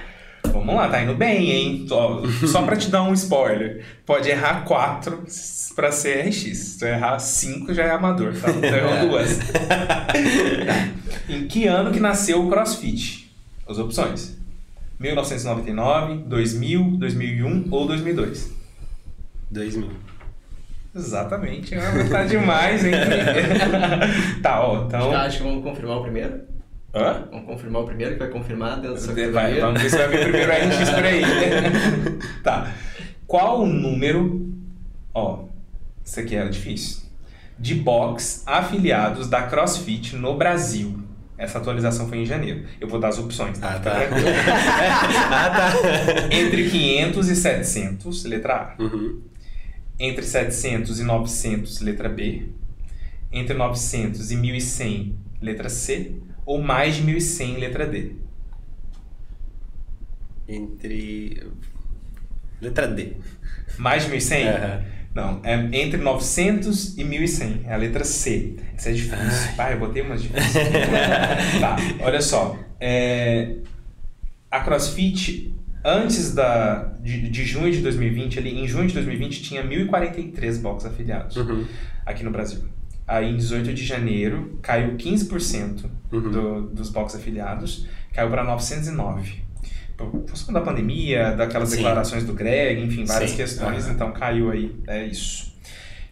Vamos lá, tá indo bem, hein? Só, só pra te dar um spoiler. Pode errar 4 pra ser RX. Se tu errar 5 já é amador, tá? Tu errou duas. [LAUGHS] Tá. Em que ano que nasceu o CrossFit? As opções. 1999, 2000, 2001 ou 2002? 2000. Exatamente. Ah, Tá demais, hein? [LAUGHS] tá, ó, então... Acho que vamos confirmar o primeiro. Hã? Vamos confirmar o primeiro, que vai confirmar dentro da sua Vai, vamos ver se vai vir primeiro RX por aí. [LAUGHS] tá. Qual o número. Ó, isso aqui era difícil. De box afiliados da CrossFit no Brasil. Essa atualização foi em janeiro. Eu vou dar as opções, tá? Ah, tá. [LAUGHS] ah, tá. Entre 500 e 700, letra A. Uhum. Entre 700 e 900, letra B. entre 900 e 1100, letra C, ou mais de 1100, letra D? Entre. Letra D. Mais de 1100? Aham. Não, é entre 900 e 1100. É a letra C. Essa é difícil. Ah, eu botei umas difíceis. [LAUGHS] tá, olha só. É, a CrossFit, antes da, de, de junho de 2020, ali, em junho de 2020, tinha 1.043 boxes afiliados Uhum. aqui no Brasil. Aí, em 18 de janeiro, caiu 15% Uhum. do, dos boxes afiliados, caiu para 909. Por função da pandemia, daquelas Sim. declarações do Greg, enfim, várias Sim. questões, Aham. então caiu aí. É isso.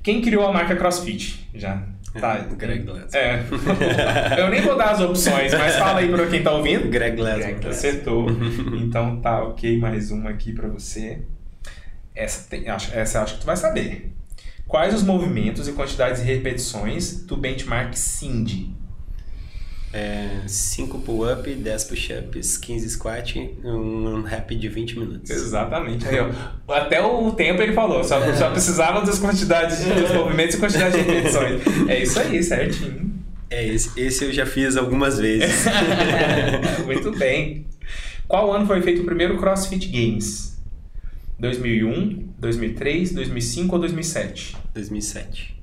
Quem criou a marca CrossFit? Já. Tá. [LAUGHS] É, Greg Glassman. [LAUGHS] É. Eu nem vou dar as opções, mas fala aí pra quem tá ouvindo. Greg Glassman. Acertou. [LAUGHS] Então tá, ok. Mais uma aqui pra você. Essa, tem, acho, essa eu acho que tu vai saber. Quais os movimentos e quantidades de repetições do benchmark Cindy? 5 pull-up, 10 push-ups, 15 squat, um rap de 20 minutos. Exatamente. Aí, ó, até o tempo ele falou, só, só precisava das quantidades dos movimentos e quantidade de repetições. É isso aí, [LAUGHS] certinho. É, esse, esse eu já fiz algumas vezes. [LAUGHS] Muito bem. Qual ano foi feito o primeiro CrossFit Games? 2001, 2003, 2005 ou 2007? 2007.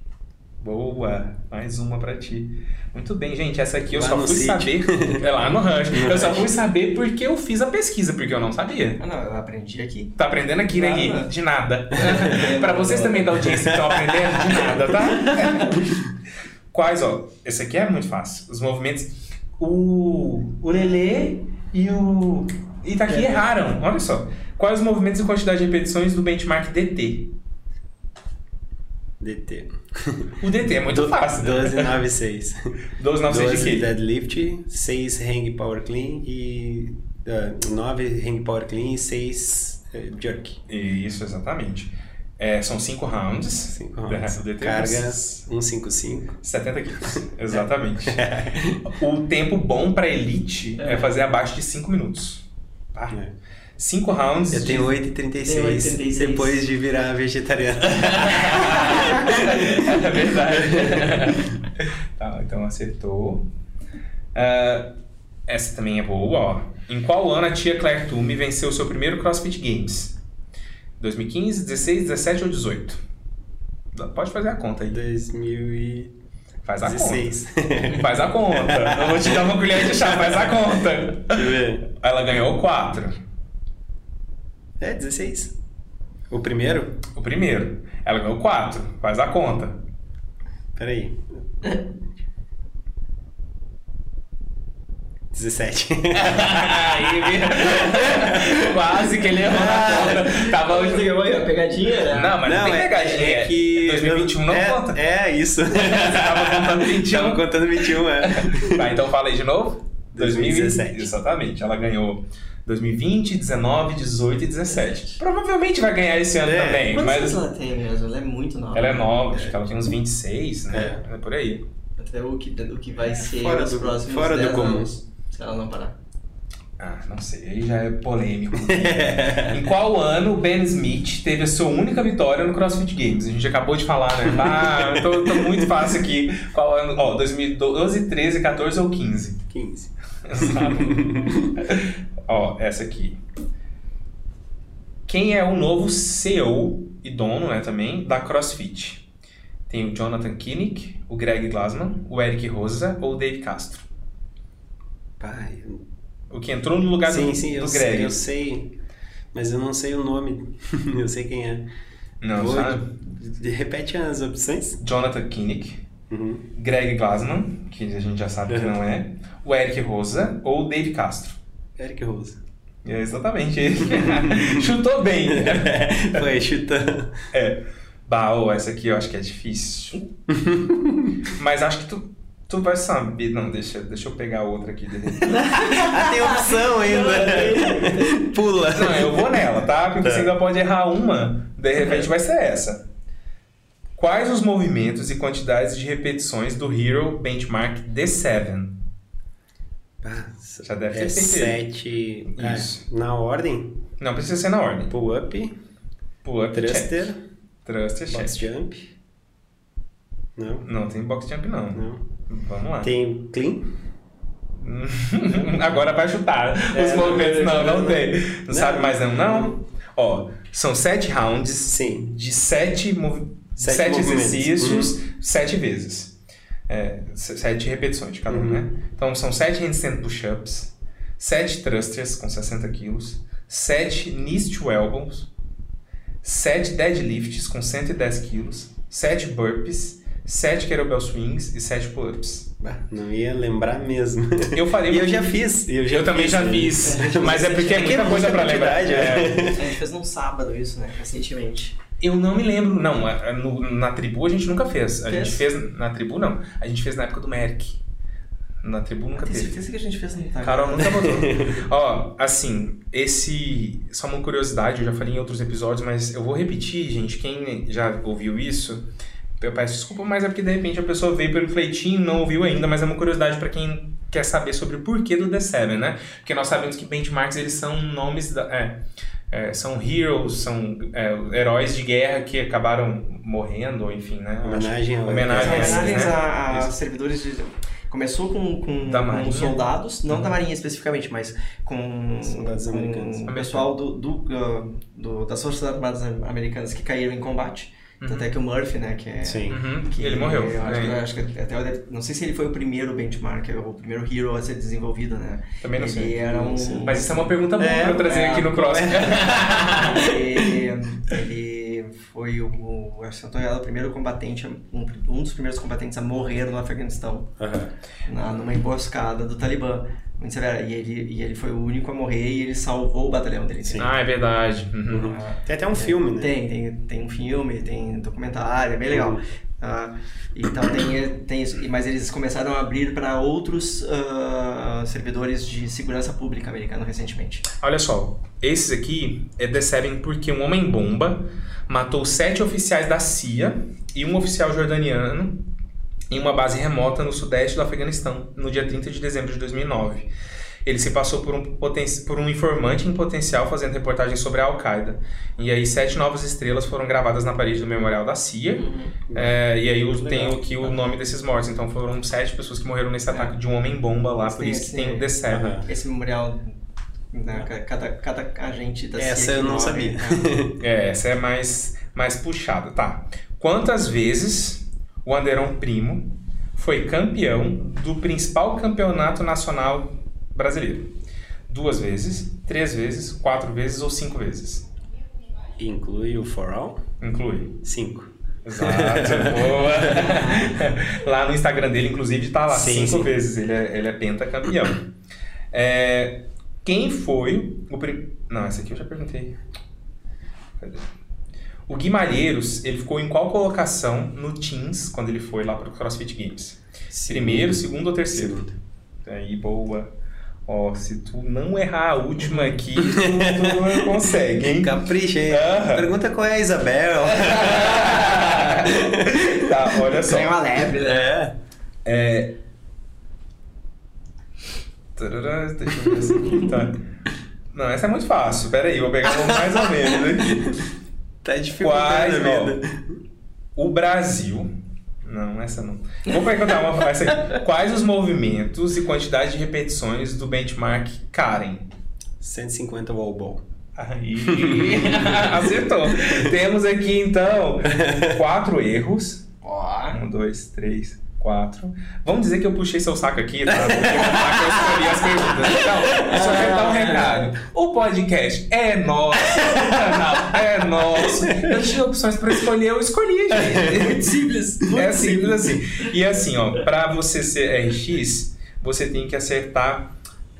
Boa, mais uma pra ti. Muito bem, gente. Essa aqui eu Lá só fui sítio. saber. [LAUGHS] É lá no rancho. Eu só fui saber porque eu fiz a pesquisa, porque eu não sabia. Ah, não, eu aprendi aqui. Tá aprendendo aqui, né, Gui? De nada. pra vocês também da audiência que estão aprendendo, de nada, tá? [LAUGHS] Quais, ó? Esse aqui é muito fácil. Os movimentos. O. O Lelê e o. Itaqui erraram. Olha só. Quais os movimentos e quantidade de repetições do benchmark DT? DT. O DT é muito fácil. 12, 9, 6. 12, 9, 6 de 12 quê? deadlift, 6 hang power clean e 9 hang power clean e 6 jerk. Isso, exatamente. É, são 5 rounds. 5 Do resto do DT, Carga vocês- 155. 70 quilos. Exatamente. [LAUGHS] o tempo bom pra elite é, fazer abaixo de 5 minutos. Tá? É. 5 rounds. Eu de- tenho 8,36 Tem 8,36. depois de virar vegetariano. [LAUGHS] é verdade. [LAUGHS] tá, então acertou. Ah, essa também é boa, ó. Em qual ano a tia Claire Toomey venceu o seu primeiro CrossFit Games? 2015, 16, 17 ou 18? Pode fazer a conta aí. 2016. Faz a conta. [LAUGHS] Faz a conta. Eu vou te dar uma colher de chá, faz a conta. Deixa eu ver. Ela ganhou 4. É, 16. O primeiro? O primeiro. Ela ganhou 4. Faz a conta. Peraí. 17. [LAUGHS] Aí, viu? [LAUGHS] Quase que ele errou na conta. Tava Você ganhou aí a pegadinha, né? Não, mas não, tem pegadinha. é que. 2021 não é, conta. É, isso. Você tava contando 21. [LAUGHS] Tava contando 21, é. Tá, então fala aí de novo. 2017. Exatamente. Ela ganhou 2020, 19, 18 e 17. Provavelmente vai ganhar esse ano É. também, Quantos mas anos ela tem mesmo? Ela é muito nova. ela é nova, acho que ela tem uns 26, né? É por aí. Até o que, o que vai ser Fora nos do- próximos fora do 10 comum. anos, se ela não parar. Ah, não sei, aí já é polêmico. [LAUGHS] em qual ano o Ben Smith teve a sua única vitória no CrossFit Games? A gente acabou de falar, né? [LAUGHS] Ah, eu tô, tô muito fácil aqui. Qual ano? Ó, 2012, 13, 14 ou 15? 15. Exato. [LAUGHS] Ó, essa aqui. Quem é o novo CEO e dono, né, também, da CrossFit? Tem o Jonathan Kinnick, o Greg Glassman, o Eric Rosa ou o Dave Castro? Pai, eu- O que entrou no lugar sim, do, sim, eu do sei, Greg. eu sei. Mas eu não sei o nome. [LAUGHS] eu sei quem é. Não, Vou- sabe? Repete as opções. Jonathan Kinnick, Uhum. Greg Glassman, que a gente já sabe que Uhum. não é, o Eric Rosa ou o Dave Castro. Eric Rose. É exatamente ele. [LAUGHS] Chutou bem. [LAUGHS] Foi, chutando. É. Bah, ô, essa aqui eu acho que é difícil. [LAUGHS] Mas acho que tu, tu vai saber. Não, deixa, deixa eu pegar outra aqui. de repente. Ah, tem opção ainda. Pula. Não, eu vou nela, tá? Porque Tá. você ainda pode errar uma, de repente vai ser essa. Quais os movimentos e quantidades de repetições do Hero Benchmark D7? Nossa, Já deve ter é sete. Isso. na ordem: Não precisa ser na ordem. pull-up, Pull-up, check. thruster, Thruster, check. box jump, Não? Não tem box jump, não. Não. Vamos lá. Tem clean? [LAUGHS] Agora vai chutar os É, movimentos. Não, não, não, tem. Não, não. sabe mais não? Não? Ó, são sete rounds Sim. de sete, movi- Sete sete movimentos. Uhum. exercícios, sete vezes. É, sete repetições de cada um, Uhum. né? Então são sete handstand push-ups, sete thrusters com 60 quilos, sete knees to elbows, sete deadlifts com 110 quilos, sete burpees, sete kettlebell swings e sete pull-ups. Não ia lembrar mesmo. Eu falei... E eu já fiz. Eu, já Eu também fiz, já né? fiz, mas é porque é É que é muita coisa pra lembrar. quantidade, É. A gente fez num sábado isso, né? Recentemente. Eu não me lembro, não, a- a- no- na tribu a gente nunca fez. A Fez? gente fez, na tribu não, a gente fez na época do Merck. Na tribu nunca Tem teve. certeza que a gente fez no Instagram? Carol nunca botou. [LAUGHS] Ó, assim, esse. Só uma curiosidade, eu já falei em outros episódios, mas eu vou repetir, gente. Quem já ouviu isso, eu peço desculpa, mas é porque de repente a pessoa veio pelo fleitinho, não ouviu ainda, mas é uma curiosidade pra quem quer saber sobre o porquê do The Seven, né? Porque nós sabemos que benchmarks eles são nomes da. É, é, são heroes, são é, heróis de guerra que acabaram morrendo, ou enfim, né? Homenagem ao- Homenagem São a esses, homenagens né? a, a servidores de. Começou com, com, com soldados, não Uhum. da Marinha especificamente, mas com, Soldados com americanos. o pessoal do, do, uh, do- das Forças Armadas Americanas que caíram em combate. Tanto é que o Murphy, né, que é... Sim. Uhum, que ele morreu. Eu acho, que, é. eu acho que até eu deve- não sei se ele foi o primeiro benchmark, o primeiro hero a ser desenvolvido, né? Também não ele sei. era um... Mas isso é uma pergunta boa É, pra eu trazer é, aqui no Cross. [LAUGHS] [LAUGHS] ele, ele foi o, acho que não tô errado, o primeiro combatente, um, um dos primeiros combatentes a morrer no Afeganistão, Aham. na, numa emboscada do Talibã. Muito severa. E ele, e ele foi o único a morrer e ele salvou o batalhão dele. Sim. Ah, é verdade. Uhum. Ah, Tem até um filme, né? Tem, tem, tem um filme, tem documentário, é bem legal. Uhum. Ah, então tem, tem isso. Mas eles começaram a abrir para outros ah, servidores de segurança pública americana recentemente. Olha só, esses aqui é The Seven porque um homem-bomba matou sete oficiais da CIA e um oficial jordaniano em uma base remota no sudeste do Afeganistão, no dia 30 de dezembro de 2009. Ele se passou por um, por um informante em potencial fazendo reportagens sobre a Al-Qaeda. E aí, sete novas estrelas foram gravadas na parede do memorial da CIA. É, e aí, os- tem Legal. aqui o nome desses mortos. Então, foram sete pessoas que morreram nesse ataque de um homem-bomba lá. Por isso que tem o The Seven. Aham. Esse memorial, né, ca- cada, cada agente da CIA Essa eu não morre, sabia. né? [LAUGHS] É, essa é mais, mais puxada, tá? Quantas vezes o Anderon Primo foi campeão do principal campeonato nacional brasileiro? Duas vezes, três vezes, quatro vezes ou cinco vezes? Inclui o For All? Inclui. Cinco. Exato, [LAUGHS] boa. [LAUGHS] lá no Instagram dele, inclusive, tá lá Sim, cinco sim. vezes. Ele é, ele é pentacampeão. É, quem foi o primeiro. Não, essa aqui eu já perguntei. Cadê? O Guimarães, ele ficou em qual colocação no Teams quando ele foi lá pro CrossFit Games? Primeiro, segundo ou terceiro? Segundo. Aí, boa. Ó, se tu não errar a última aqui, [LAUGHS] tu, tu consegue, hein? Capricha. Aham. Pergunta qual é a Isabel. [LAUGHS] tá, olha só. Ganha uma leve, né? é. É. Tarará, Deixa eu ver essa aqui, tá. Não, essa é muito fácil. Pera aí, vou pegar mais ou menos aqui. Tá dificultando Quais, a ó, vida. o Brasil. Não, essa não. Vou perguntar uma essa aqui. Quais os movimentos e quantidade de repetições do benchmark Karen? 150 wall ball. Aí, [LAUGHS] acertou. Temos aqui então quatro erros. Ó. Um, dois, três, quatro. Vamos dizer que eu puxei seu saco aqui, tá? Porque eu escolhi as perguntas. Então, eu só quero dar um recado. O podcast é nosso, o canal é nosso. Eu tinha opções pra escolher, eu escolhi, gente. Simples. É simples assim. E assim, ó, pra você ser RX, você tem que acertar,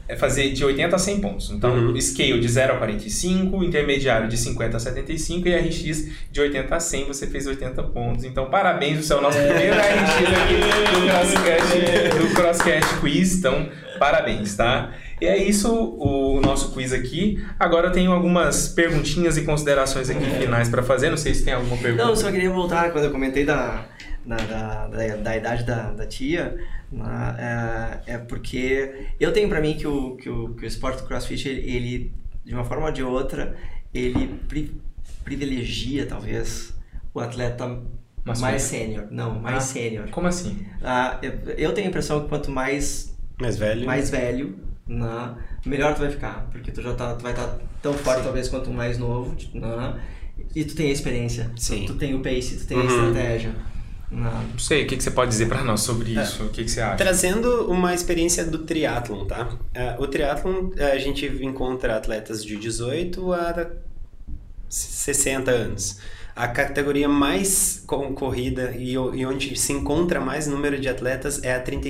é fazer de 80 a 100 pontos. Então, Uhum. scale de 0 a 45, intermediário de 50 a 75 e RX de 80 a 100, você fez 80 pontos. Então, parabéns, você é o nosso primeiro RX aqui do Crosscast, do Crosscast Quiz. Então, parabéns, tá? E é isso o nosso quiz aqui. Agora eu tenho algumas perguntinhas e considerações aqui finais pra fazer. Não sei se tem alguma pergunta. Não, eu só queria voltar quando eu comentei da, da, da, da, da idade da, da tia. Né, é, é porque eu tenho pra mim que o, que o, que o esporte do crossfit, ele, ele, de uma forma ou de outra, ele pri- privilegia, talvez, o atleta Masculino? mais sênior. Não, mais Ah. sênior. Como assim? Ah, eu, eu tenho a impressão que quanto mais, Mais velho. mais velho, né, melhor tu vai ficar. Porque tu já tá, tu vai estar tão forte, talvez, quanto mais novo. né, e tu tem a experiência. Sim. Tu, tu tem o pace, tu tem a Uhum. estratégia. Não sei, o que, que você pode dizer pra nós sobre É. isso? O que, que você acha? Trazendo uma experiência do triatlon, tá? Ah, o triatlon, a gente encontra atletas de 18 a 60 anos. A categoria mais concorrida e, e onde se encontra mais número de atletas é a 30,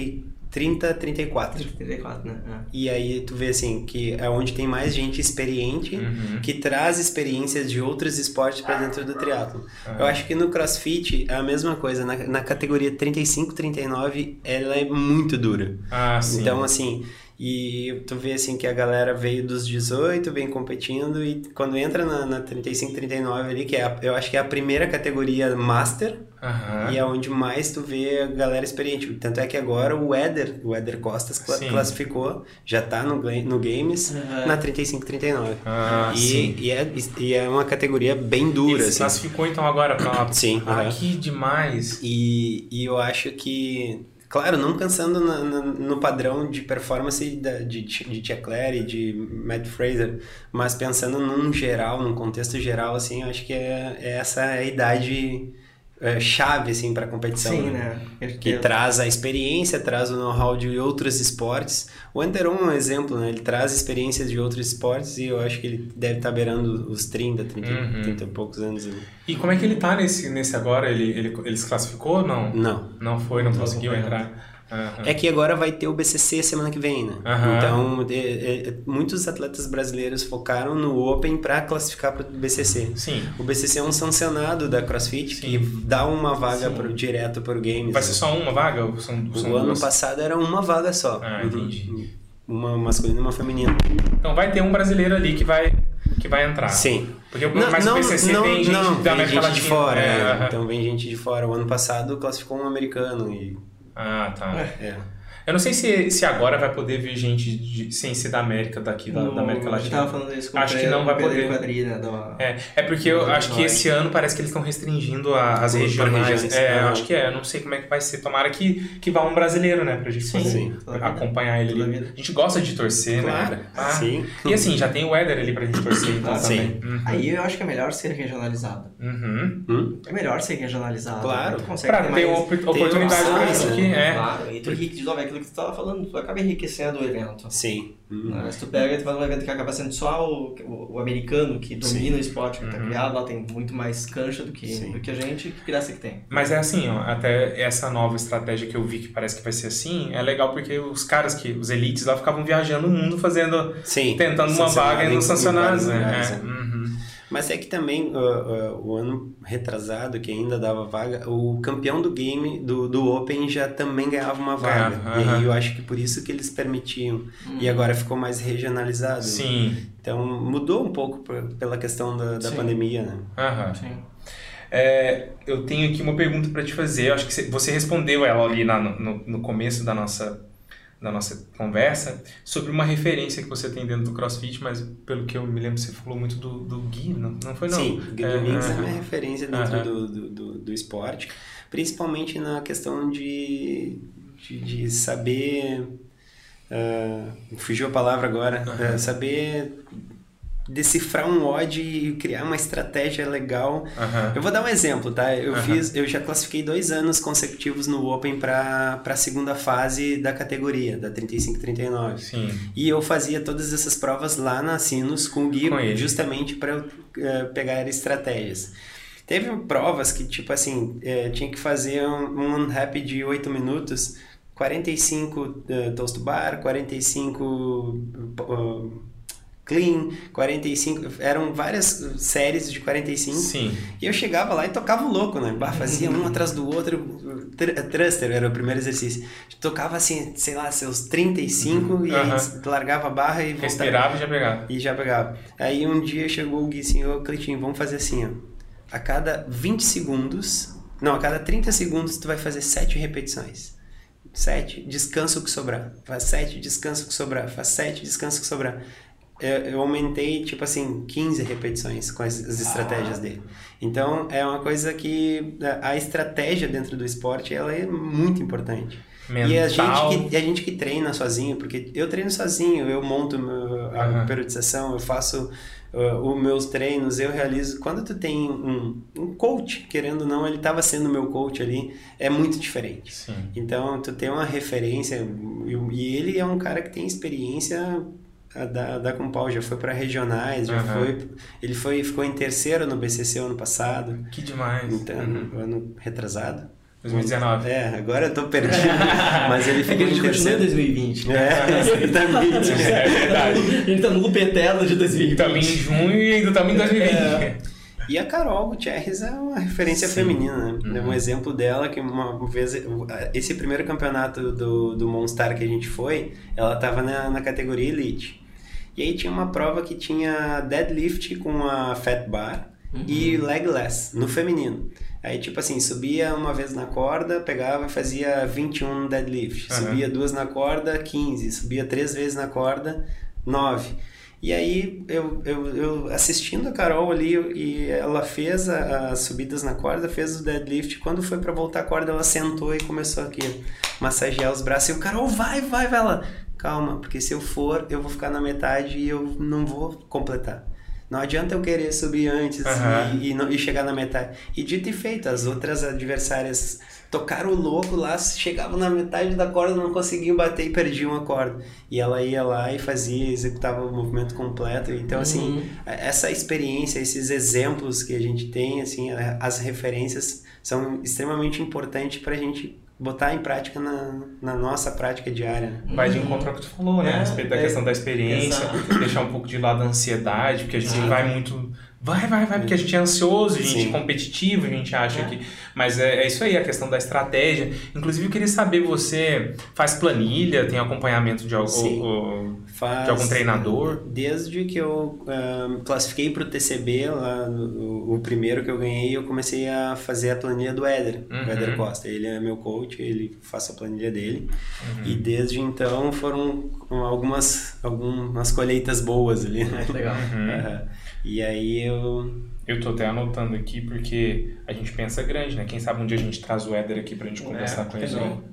30 34. 34, né? É. E aí tu vê assim que é onde tem mais gente experiente Uhum. que traz experiências de outros esportes para dentro do triatlo. Eu acho que no CrossFit é a mesma coisa. Na, na categoria 35, 39, ela é muito dura. Ah, sim. Então, assim, e tu vê assim que a galera veio dos 18, vem competindo, e quando entra na, na 35, 39 ali, que é a- eu acho que é a primeira categoria Master, Aham. e é onde mais tu vê a galera experiente. Tanto é que agora o Éder, o Éder Costas cla- Sim. classificou, já tá no, no Games, Uhum. na 35, 39. Ah, e, sim. E, é, e é uma categoria bem dura, se assim. classificou então agora pra. Sim, Ah, aham. que demais. E, e eu acho que, claro, não pensando na- na- no padrão de performance da, de, de Tia Claire e de Matt Fraser, mas pensando num geral, num contexto geral, assim, eu acho que é, é essa a idade é, chave, assim, para competição. Sim, né? né? Que traz a experiência, traz o know-how de outros esportes. O Anderon é um exemplo, né? Ele traz experiências de outros esportes e eu acho que ele deve estar beirando os 30, 30, Uhum. 30 e poucos anos. né? E como é que ele tá nesse, nesse agora? Ele, ele, ele se classificou ou não? Não. Não foi, não Não conseguiu entrar. Aham. É que agora vai ter o BCC semana que vem, né? Aham. Então, é- é- muitos atletas brasileiros focaram no Open para classificar para o BCC. Sim. O BCC é um sancionado da CrossFit Sim. que dá uma vaga pro, direto para o Games. Vai ser só uma vaga? Ou são, O são ano duas? passado era uma vaga só. Ah, Uhum. entendi. Uma masculina e uma feminina. Então vai ter um brasileiro ali que vai, que vai entrar. Sim. Porque o mas o PCC tem gente não, da vem gente de fora. É, é. Então vem gente de fora. O ano passado classificou um americano e... Ah, tá. É. Eu não sei se, se agora vai poder vir gente de- sem ser da América daqui, da, da América A gente Latina. tava falando isso com Acho o que Pedro- não vai Pedro poder. Quadrilha, da... É, é porque eu Do acho que norte. esse ano parece que eles estão restringindo a- as regionais. regiões, É, eu aham. acho que é. Eu não sei como é que vai ser. Tomara que, que vá um brasileiro, né? Pra gente Sim, poder sim. acompanhar ele ali. vida. A gente gosta de torcer, Claro, né? Ah, sim. E assim, já tem o Éder ali pra gente torcer então Ah, também. Uhum. Aí eu acho que é melhor ser regionalizado. Uhum. Hum? É melhor ser regionalizado. Claro. Tu consegue Pra ter ter mais... oportunidade pra opções, isso né? aqui. É. Claro, e tu enrique- de novo, é aquilo que tu tava falando, tu acaba enriquecendo o evento. Sim. Hum. Né? Se tu pega e tu faz um evento que acaba sendo só o, o, o americano que domina o esporte, que tá Uhum. criado, lá tem muito mais cancha do que, Sim. do que a gente, que graça que tem. Mas é assim, ó, até essa nova estratégia que eu vi que parece que vai ser assim, é legal porque os caras que, os elites lá ficavam viajando o mundo fazendo, Sim. tentando uma vaga nos em sancionados, né? É. né? Uhum. Mas é que também uh, uh, o ano retrasado, que ainda dava vaga, o campeão do game, do, do Open, já também ganhava uma vaga. Ganhava, e aí eu acho que por isso que eles permitiam. E agora ficou mais regionalizado. Sim. Então mudou um pouco pela questão da, da Sim. pandemia, né? Aham. Sim. É, eu tenho aqui uma pergunta para te fazer. Eu acho que você- você respondeu ela ali na- no, no começo da nossa, da nossa conversa sobre uma referência que você tem dentro do CrossFit, mas pelo que eu me lembro, você falou muito do, do Gui, não, não foi não? Sim, o Minks é, aham. minha referência dentro Aham. do, do, do, do esporte, principalmente na questão de, de, de saber. ah, fugiu a palavra agora. Aham. ah, saber decifrar um odd e criar uma estratégia legal. Aham. Eu vou dar um exemplo, tá? Eu Aham. fiz, eu já classifiquei dois anos consecutivos no Open para a segunda fase da categoria, da 35-39. Sim. E eu fazia todas essas provas lá na Sinos com o Gui, Com justamente para eu eh, pegar estratégias. Teve provas que, tipo assim, eh, tinha que fazer um, um unhappy de 8 minutos, 45 uh, toast to bar, 45 uh, clean, 45... Eram várias séries de 45. Sim. E eu chegava lá e tocava o louco, né? Bah, fazia um [LAUGHS] atrás do outro. Tr thruster era o primeiro exercício. Tocava assim, sei lá, seus 35 e aí Aham. largava a barra e voltava. Respirava e já pegava. E já pegava. Aí um dia chegou o Gui assim, ô Cleitinho, vamos fazer assim, ó. A cada 20 segundos, não, a cada 30 segundos tu vai fazer 7 repetições. 7, descansa o que sobrar. Faz 7, descansa o que sobrar. Faz 7, descansa o que sobrar. Eu, eu aumentei, tipo assim, 15 repetições com as, as estratégias dele. Então, é uma coisa que a, a estratégia dentro do esporte, ela é muito importante. Mental. E a gente, que, a gente que treina sozinho, porque eu treino sozinho, eu monto a Aham. periodização, eu faço uh, os meus treinos, eu realizo. Quando tu tem um, um coach, querendo ou não, ele estava sendo meu coach ali, é muito diferente. Sim. Então, tu tem uma referência, e, e ele é um cara que tem experiência da, da Compal, já foi para regionais, já Aham. foi, ele foi, ficou em terceiro no BCC ano passado, Que demais. então, Uhum. ano retrasado. 2019. É, agora eu tô perdido, [LAUGHS] mas ele É que ficou a gente em terceiro. 2020. né? É, [LAUGHS] exatamente. É verdade. A gente tá no loop eterno de 2020. Estamos em junho e ainda estamos em 2020. É. E a Carol Gutierrez é uma referência Sim. feminina, né? É um Uhum. exemplo dela que uma vez, esse primeiro campeonato do, do Monstar que a gente foi, ela tava na, na categoria Elite. E aí tinha uma prova que tinha deadlift com a fat bar e legless, no feminino. Aí, tipo assim, subia uma vez na corda, pegava e fazia 21 deadlift. Aham. Subia duas na corda, 15. Subia três vezes na corda, 9. E aí, eu, eu, eu assistindo a Carol ali, e ela fez a- as subidas na corda, fez o deadlift. Quando foi pra voltar a corda, ela sentou e começou aqui a massagear os braços. E o Carol, vai, vai, vai. Ela, calma, porque se eu for, eu vou ficar na metade e eu não vou completar. Não adianta eu querer subir antes Aham. e, e, não- e chegar na metade. E dito e feito, as outras adversárias tocaram o louco lá, chegavam na metade da corda, não conseguiam bater e perdiam a corda. E ela ia lá e fazia, executava o movimento completo. Então, assim, Uhum. essa experiência, esses exemplos que a gente tem, assim, a- as referências são extremamente importantes para a gente botar em prática na, na nossa prática diária. Vai de encontro ao que tu falou, né? A É, respeito da é, questão da experiência, exato. deixar um pouco de lado a ansiedade, porque a gente Sim. vai muito. Vai, vai, vai, porque a gente é ansioso, a gente Sim. é competitivo, a gente acha É. que. Mas é, é isso aí, a questão da estratégia. Inclusive, eu queria saber, você faz planilha, tem acompanhamento de, al- Sim. o- o- Faz, de algum treinador? Desde que eu ah, classifiquei para o TCB, lá, no- o primeiro que eu ganhei, eu comecei a fazer a planilha do Éder, Uhum. o Éder Costa. Ele é meu coach, ele faz a planilha dele. Uhum. E desde então foram algumas, algumas colheitas boas ali, né? Legal. Uhum. E aí eu... Eu tô até anotando aqui porque a gente pensa grande, né? Quem sabe um dia a gente traz o Éder aqui pra gente conversar com ele.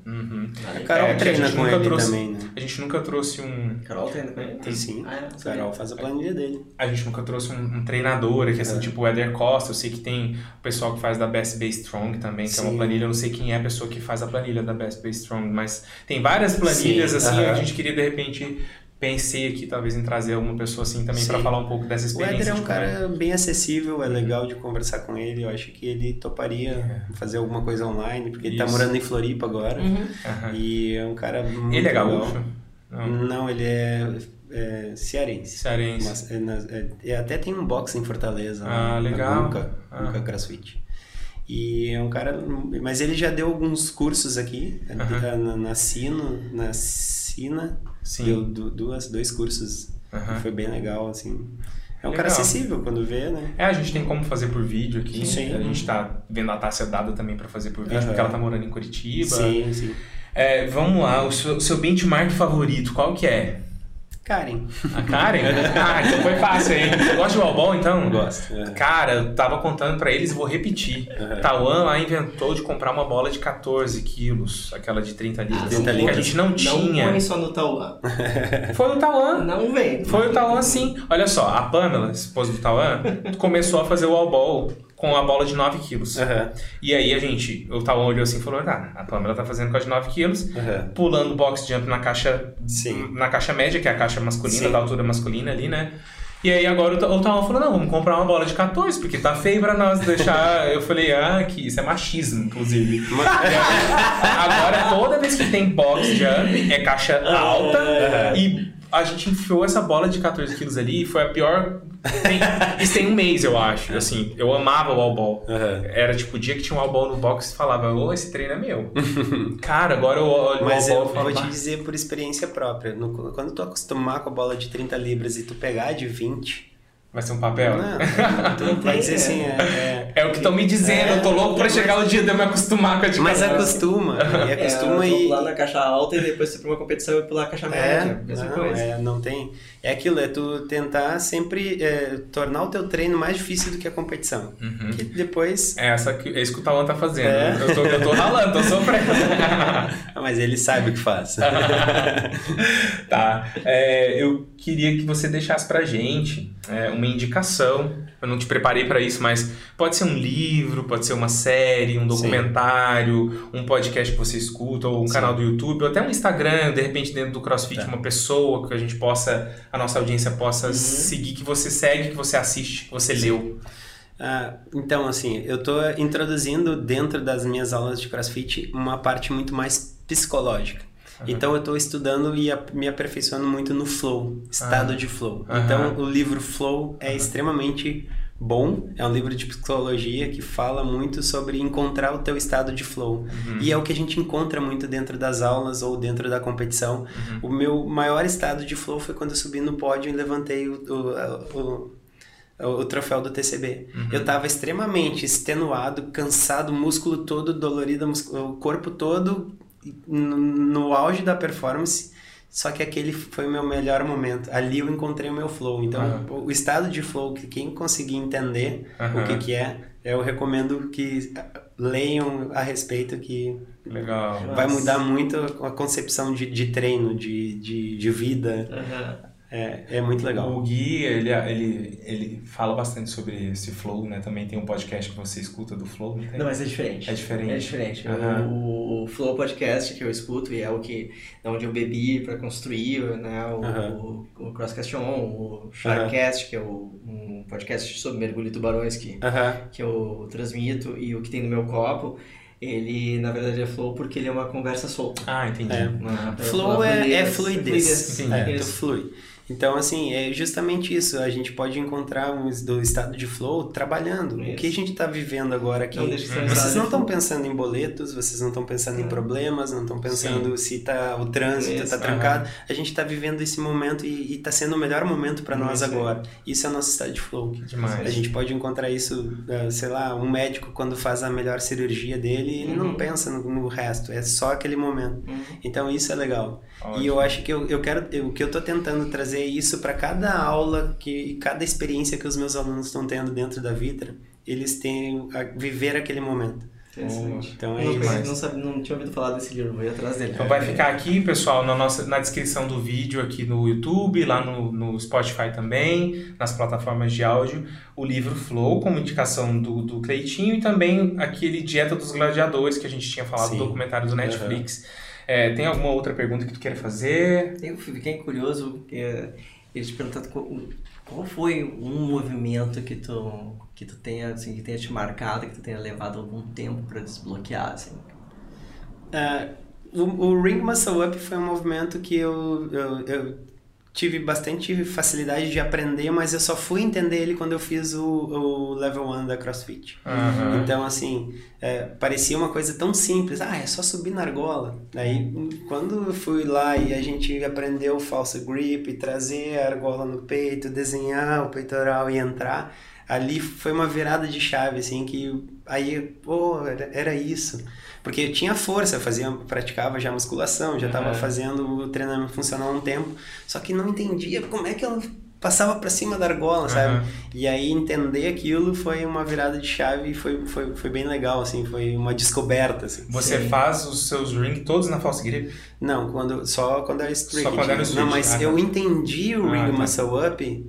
Uhum. A Carol É, a treina com ele trouxe- também, né? A gente nunca trouxe um. Carol treina com ele? Sim, Ah, é? Carol faz a planilha dele. A gente nunca trouxe um, um treinador aqui, assim, É. tipo o Eder Costa. Eu sei que tem o pessoal que faz da Best Bay Strong também, que é uma Sim. planilha. Eu não sei quem é a pessoa que faz a planilha da Best Bay Strong, mas tem várias planilhas, Sim, assim. A gente queria, de repente, pensei aqui, talvez, em trazer alguma pessoa assim também pra falar um pouco dessa O experiência. Éder é um como é. cara bem acessível, é legal de conversar com ele. Eu acho que ele toparia fazer alguma coisa online, porque ele tá Isso. morando em Floripa agora. Uhum. Aham. E é um cara muito Ele é gaúcho? Não. Não, ele é, é cearense. Cearense. Mas, é, é- é- até tem um box em Fortaleza. Ah, na- legal. Nunca, Ah. Nunca CrossFit. E é um cara... Mas ele já deu alguns cursos aqui, Aham. na, na Sino, na Sina. Sim. Deu du- duas, dois cursos. Aham. Foi bem legal, assim. É um cara Legal. acessível quando vê, né? É, a gente tem como fazer por vídeo aqui. Sim. A gente tá vendo a Tássia dada também pra fazer por vídeo, Aham. porque ela tá morando em Curitiba. Sim, sim. É, vamos lá, o seu, o seu benchmark favorito, qual que é? Karen. A Karen? ah, então foi fácil, hein? Você gosta de wallball, então? Gosto. é. Cara, eu tava contando pra eles e vou repetir. Uhum. Taiwan lá inventou de comprar uma bola de 14 quilos, aquela de 30 litros, 30 que a litros. gente não Não tinha. põe só no Tauan. [LAUGHS] Foi o Taiwan. Não vem. Foi o Taiwan sim. Olha só, a Pamela, esposa do Taiwan, começou a fazer o wallball com a bola de 9 quilos. Aham, E aí a gente, o Taiwan olhou assim e falou, ah, a Pamela tá fazendo com a de 9 quilos, aham. pulando box jump na caixa Sim. na caixa média, que é a caixa masculina, Sim. da altura masculina ali, né? E aí agora o Ta- o Taiwan falou, não, vamos comprar uma bola de 14, porque tá feio pra nós deixar. [LAUGHS] Eu falei, ah, que isso é machismo, inclusive. [LAUGHS] Aí, agora toda vez que tem box jump é caixa alta e a gente enfiou essa bola de 14 quilos ali e foi a pior. Tem, isso tem um mês, eu acho. Assim, eu amava o wall Aham. Era tipo o dia que tinha um wall no box e falava, ô, esse treino é meu. [LAUGHS] Cara, agora eu olho Mas o eu e falo, vou te "Bah, dizer por experiência própria. No- quando tu acostumar com a bola de 30 libras e tu pegar de 20, Vai ser um papel? Não, tu vai dizer assim, [LAUGHS] é... É, É o que estão me dizendo, eu tô louco pra chegar o dia de eu me acostumar com a de mas acostuma, [LAUGHS] e É, acostuma eu vou e... pular na caixa alta e depois se for uma competição eu pular a caixa É, média. Mesma não, coisa. é, não tem. É aquilo, é tu tentar sempre é, tornar o teu treino mais difícil do que a competição. Uhum. Que depois. É, essa que, é isso que o Tawan tá fazendo. É. Eu, tô, eu tô ralando, tô sofrendo. [LAUGHS] Mas ele sabe o que faz. tá. É, eu queria que você deixasse pra gente é, uma indicação. Eu não te preparei pra isso, mas pode ser um livro, pode ser uma série, um documentário, um podcast que você escuta, ou um Sim. canal do YouTube, ou até um Instagram, de repente dentro do CrossFit, Tá. uma pessoa que a gente possa, a nossa audiência possa seguir, que você segue, que você assiste, que você leu. Ah, então, assim, eu tô introduzindo dentro das minhas aulas de CrossFit uma parte muito mais psicológica. Então eu estou estudando e me aperfeiçoando muito no flow, estado de flow. Então o livro Flow é extremamente bom, é um livro de psicologia que fala muito sobre encontrar o teu estado de flow. E é o que a gente encontra muito dentro das aulas ou dentro da competição. O meu maior estado de flow foi quando eu subi no pódio e levantei o, o, o o troféu do TCB. Eu tava extremamente extenuado, cansado, músculo todo dolorido, o corpo todo no, no auge da performance. Só que aquele foi o meu melhor momento. Ali eu encontrei o meu flow. Então, Aham. o estado de flow, que quem conseguir entender Aham. o que, que é, eu recomendo que leiam a respeito, que Legal. vai mudar muito a concepção de, de treino, de, de, de vida. Aham. É, é muito legal. O Gui, ele, ele, ele fala bastante sobre esse flow, né? Também tem um podcast que você escuta do flow, não tem? Não, mas é diferente. É diferente. É diferente. Aham. O, o Flow Podcast que eu escuto e é o que é onde eu bebi para construir, né? O, Aham. o, o Crosscast On, o Sharkcast, que é o, um podcast sobre mergulho e tubarões que, que eu transmito e o que tem no meu copo. Ele, na verdade, é flow porque ele é uma conversa solta. Ah, entendi. É. Uma- Flow uma é, é fluidez. fluidez. Sim. É, tu Isso. flui. Então, assim, é justamente isso. A gente pode encontrar um do estado de flow trabalhando. O Isso. que a gente está vivendo agora aqui? Não Vocês não estão pensando em boletos, vocês não estão pensando em É. problemas, não estão pensando se tá, o trânsito está trancado. A gente está vivendo esse momento e está sendo o melhor momento para nós agora. Isso é o nosso estado de flow. Demais. A gente pode encontrar isso, eh, sei lá, um médico quando faz a melhor cirurgia dele, ele não Uhum. pensa no, no resto, é só aquele momento. Uhum. Então isso é legal. Ótimo. E eu acho que eu, eu quero, eu- o que eu tô tentando trazer é isso para cada aula que e cada experiência que os meus alunos estão tendo dentro da Vitra, eles têm a viver aquele momento. Interessante. Então é não, isso. não, sabia- não tinha ouvido falar desse livro, vou ir atrás dele. Então vai ficar aqui, pessoal, na, nossa, na descrição do vídeo aqui no YouTube, lá no, no Spotify também, nas plataformas de áudio, o livro Flow, como indicação do, do Cleitinho, e também aquele Dieta dos Gladiadores que a gente tinha falado Sim. do documentário do Netflix. É, tem alguma outra pergunta que tu queira fazer? Eu fiquei curioso, porque eles te perguntaram qual, foi um movimento que tu, que tu tenha, assim, que tenha te marcado, que tu tenha levado algum tempo para desbloquear, assim. Ah, o, o Ring Muscle Up foi um movimento que eu, eu, eu tive bastante facilidade de aprender, mas eu só fui entender ele quando eu fiz o, o Level 1 da CrossFit. Aham. Então, assim, é, parecia uma coisa tão simples. Ah, é só subir na argola. Aí, quando eu fui lá e a gente aprendeu o falso grip, trazer a argola no peito, desenhar o peitoral e entrar, ali foi uma virada de chave, assim, que aí, pô, era, era isso. Porque eu tinha força, eu fazia, praticava já musculação, já estava fazendo o treinamento funcional há um tempo, só que não entendia como é que eu passava para cima da argola, sabe? Aham. E aí entender aquilo foi uma virada de chave e foi, foi, foi bem legal, assim, foi uma descoberta, assim. Você Sim. faz os seus rings todos na false grip? Não, quando, só quando era street. Só quando era street, Não, mas ah, tá. eu entendi o Ah, ring tá. muscle up,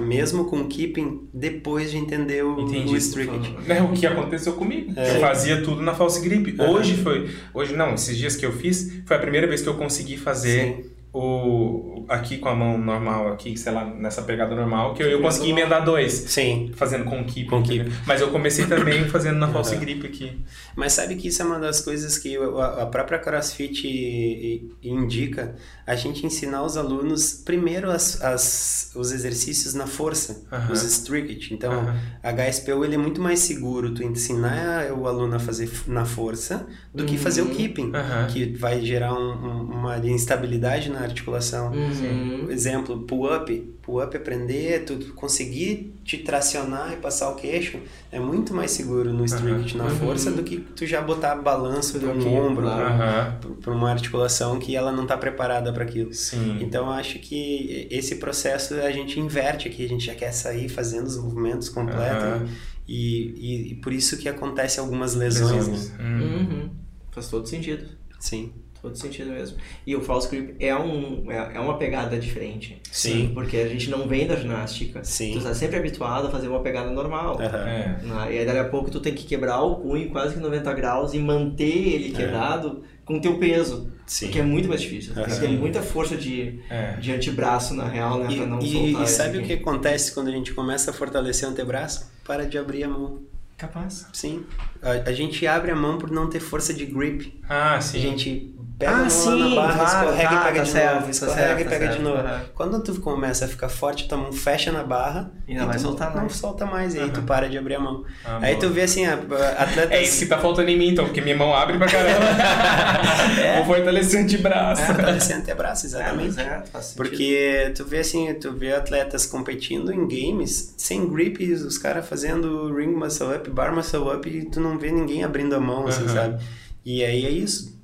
mesmo com keeping, depois de entender o, Entendi. o. É o que aconteceu comigo. É. Eu fazia tudo na false grip. Hoje foi. Hoje não, esses dias que eu fiz, foi a primeira vez que eu consegui fazer Sim. o. Aqui com a mão normal, aqui, sei lá, nessa pegada normal, que eu, eu consegui emendar dois. Sim. Fazendo com keep. Com keep. Mas eu comecei também [COUGHS] fazendo na false grip aqui. Mas sabe que isso é uma das coisas que a própria CrossFit indica, a gente ensinar os alunos primeiro as, as, os exercícios na força, Aham. os strict. Então, Aham. a HSPU ele é muito mais seguro tu ensinar o aluno a fazer na força do que fazer o keeping, Aham. que vai gerar um- um- uma instabilidade na articulação. Uhum. Uhum. Exemplo, pull-up. Pull-up aprender, tu conseguir te tracionar e passar o queixo é muito mais seguro no strict, na Uhum. força, do que tu já botar balanço que, um ombro. Aham. para uma articulação que ela não está preparada para aquilo. Sim. Então eu acho que esse processo a gente inverte aqui, a gente já quer sair fazendo os movimentos completos e, e, e por isso que acontece algumas lesões. Lesões. Né? Hum. Uhum. Faz todo sentido. Sim. Todo sentido mesmo. E o false grip é, um, é é uma pegada diferente. Sim. Porque a gente não vem da ginástica. Sim. Tu tá sempre habituado a fazer uma pegada normal. Aham. É. Né? E aí, daqui a pouco, tu tem que quebrar o punho quase que 90 graus e manter ele quebrado com o teu peso. É. Sim. Que é muito mais difícil. Tem que ter Aham. muita força de, É. de antebraço, na real, né? E, pra não e- soltar e sabe o que acontece quando a gente começa a fortalecer o antebraço? Para de abrir a mão. Capaz. Sim. A, a gente abre a mão por não ter força de grip. Ah, A sim. gente pega Ah, a mão sim, na barra, claro, escorrega tá, e pega tá de certo, novo, tá escorrega certo, e tá pega de certo, novo. aham. Quando tu começa a ficar forte, tua mão fecha na barra E não e vai soltar não mais. solta mais. E aí tu para de abrir a mão. Ah, aí boa. tu vê assim, a- a- atletas... É isso que tá faltando em mim, então, porque minha mão abre pra caramba. [LAUGHS] Vou fortalecer o antebraço. É, fortalecer antebraço, É, exatamente. mas é, sentido. Porque tu vê assim, tu vê atletas competindo em games sem grip, os caras fazendo ring muscle up, bar muscle up e tu não vê ninguém abrindo a mão, assim, Aham. sabe? E aí é isso.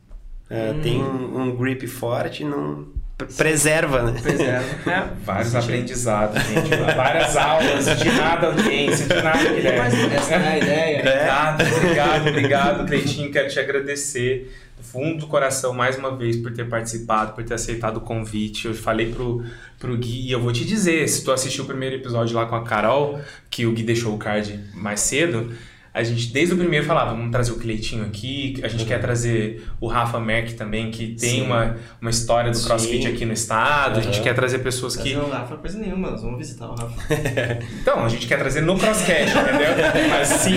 É, Hum. Tem um, um grip forte, não pre- preserva, né? Preserva. [LAUGHS] É. [LAUGHS] Vários aprendizados, gente. Várias aulas, de nada audiência, de nada, Mas Guilherme. essa é a ideia. Obrigado, obrigado, obrigado, Cleitinho. Quero te agradecer do fundo do coração mais uma vez por ter participado, por ter aceitado o convite. Eu falei pro, pro Gui e eu vou te dizer: se tu assistiu o primeiro episódio lá com a Carol, que o Gui deixou o card mais cedo. A gente, desde o primeiro, falava, vamos trazer o Cleitinho aqui, a gente quer trazer o Rafa Merck também, que tem Sim. uma, uma história do Sim. crossfit aqui no estado, a gente Aham. quer trazer pessoas que Trazer o Rafa, coisa nenhuma, nós vamos visitar o Rafa. [LAUGHS] então, a gente quer trazer no CrossCast, entendeu? Mas sim,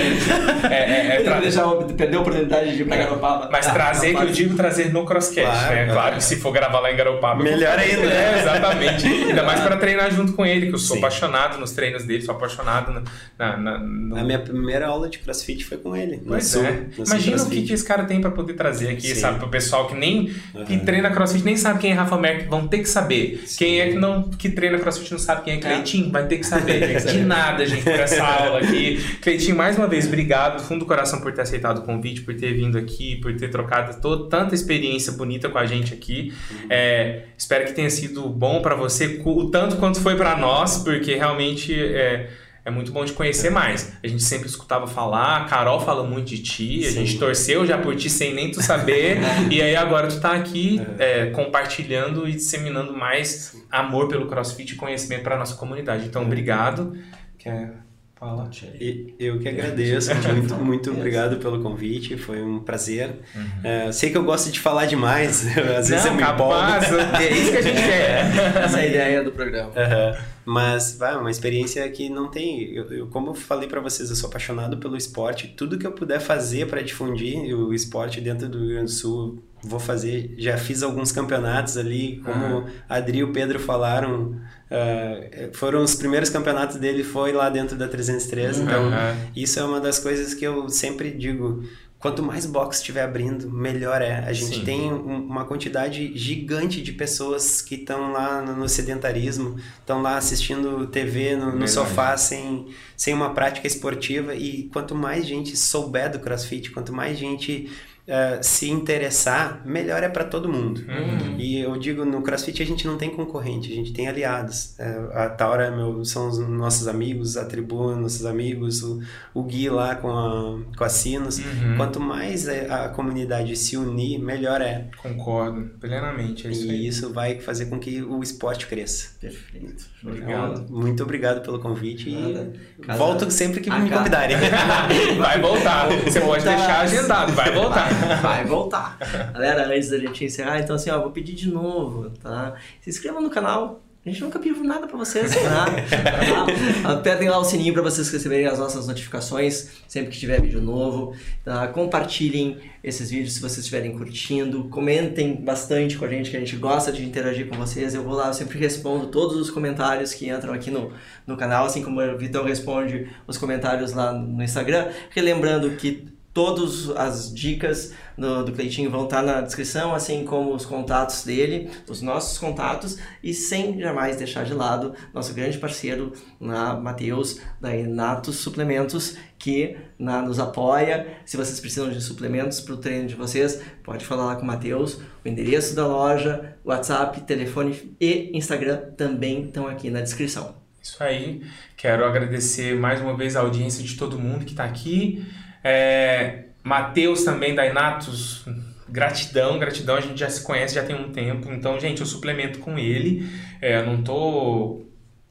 é, é, é tra- Não deixar perder a oportunidade de ir pra Garopaba. mas Ah, trazer, não que eu digo trazer no CrossCast, Claro, né? claro. Que se for gravar lá em Garopaba. Melhor ainda. É, exatamente. Ainda mais pra treinar junto com ele, que eu sou Sim. apaixonado nos treinos dele, sou apaixonado no, na, na- no- A minha primeira aula de crossfit foi com ele. Pois é. Sul Imagina o que, que esse cara tem pra poder trazer aqui, Sim. sabe? Pro pessoal que nem que Aham. treina crossfit nem sabe quem é Rafa Merck, vão ter que saber. Quem é que não que treina crossfit não sabe quem é Cleitinho, vai ter [LAUGHS] que saber. De nada, gente, por essa aula aqui. Cleitinho, mais uma vez, obrigado do fundo do coração por ter aceitado o convite, por ter vindo aqui, por ter trocado to- tanta experiência bonita com a gente aqui. É, espero que tenha sido bom pra você, o tanto quanto foi pra nós, porque realmente é, é muito bom te conhecer mais. A gente sempre escutava falar, a Carol fala muito de ti, a Sim. gente torceu já por ti sem nem tu saber, [LAUGHS] e aí agora tu tá aqui é, compartilhando e disseminando mais amor pelo CrossFit e conhecimento pra nossa comunidade. Então, obrigado. Quer falar? E- Eu que agradeço, muito, [LAUGHS] muito obrigado pelo convite, foi um prazer. É, sei que eu gosto de falar demais, [LAUGHS] às vezes Não, eu me empolgo. é isso que a gente quer. Essa é a ideia do programa. Aham. Mas, vai, uma experiência que não tem. Eu, eu- como eu falei pra vocês, eu sou apaixonado pelo esporte. Tudo que eu puder fazer pra difundir o esporte dentro do Rio Grande do Sul, vou fazer. Já fiz alguns campeonatos ali, como a Adri e o Pedro falaram. ah, foram os primeiros campeonatos dele, foi lá dentro da 303. Então, Aham. isso é uma das coisas que eu sempre digo. Quanto mais box estiver abrindo, melhor é. A gente Sim. tem um- uma quantidade gigante de pessoas que estão lá no, no sedentarismo, estão lá assistindo TV no, no sofá sem, sem uma prática esportiva. E quanto mais gente souber do crossfit, quanto mais gente eh, se interessar, melhor é para todo mundo. Uhum. E eu digo, no CrossFit a gente não tem concorrente, a gente tem aliados. É, a Taura é meu, são os nossos amigos, a Tribuna, nossos amigos, o, o Gui lá com a, com a Sinos. Uhum. Quanto mais a, a comunidade se unir, melhor é. Concordo plenamente, é isso e aí. isso vai fazer com que o esporte cresça. Perfeito. De Obrigado. bola. Muito obrigado pelo convite Nada. e Cada- volto sempre que a me convidarem. [LAUGHS] Vai voltar. Você pode deixar agendado, vai voltar. [LAUGHS] Vai voltar. Galera, antes da gente encerrar, então assim, ó, vou pedir de novo, tá? Se inscrevam no canal. A gente nunca pediu nada pra vocês, tá? [LAUGHS] Tá? Apertem lá o sininho pra vocês receberem as nossas notificações sempre que tiver vídeo novo. Tá? Compartilhem esses vídeos se vocês estiverem curtindo. Comentem bastante com a gente, que a gente gosta de interagir com vocês. Eu vou lá, eu sempre respondo todos os comentários que entram aqui no, no canal, assim como o Vitão responde os comentários lá no Instagram. Porque lembrando que Todas as dicas do, do Cleitinho vão estar na descrição, assim como os contatos dele, os nossos contatos, e sem jamais deixar de lado nosso grande parceiro, na Matheus, da Inatos Suplementos, que na, nos apoia. Se vocês precisam de suplementos para o treino de vocês, pode falar lá com o Matheus. O endereço da loja, WhatsApp, telefone e Instagram também estão aqui na descrição. Isso aí. Quero agradecer mais uma vez a audiência de todo mundo que está aqui. É, Matheus também da Inatus, gratidão, gratidão. A gente já se conhece já tem um tempo. Então, gente, eu suplemento com ele. É, eu não tô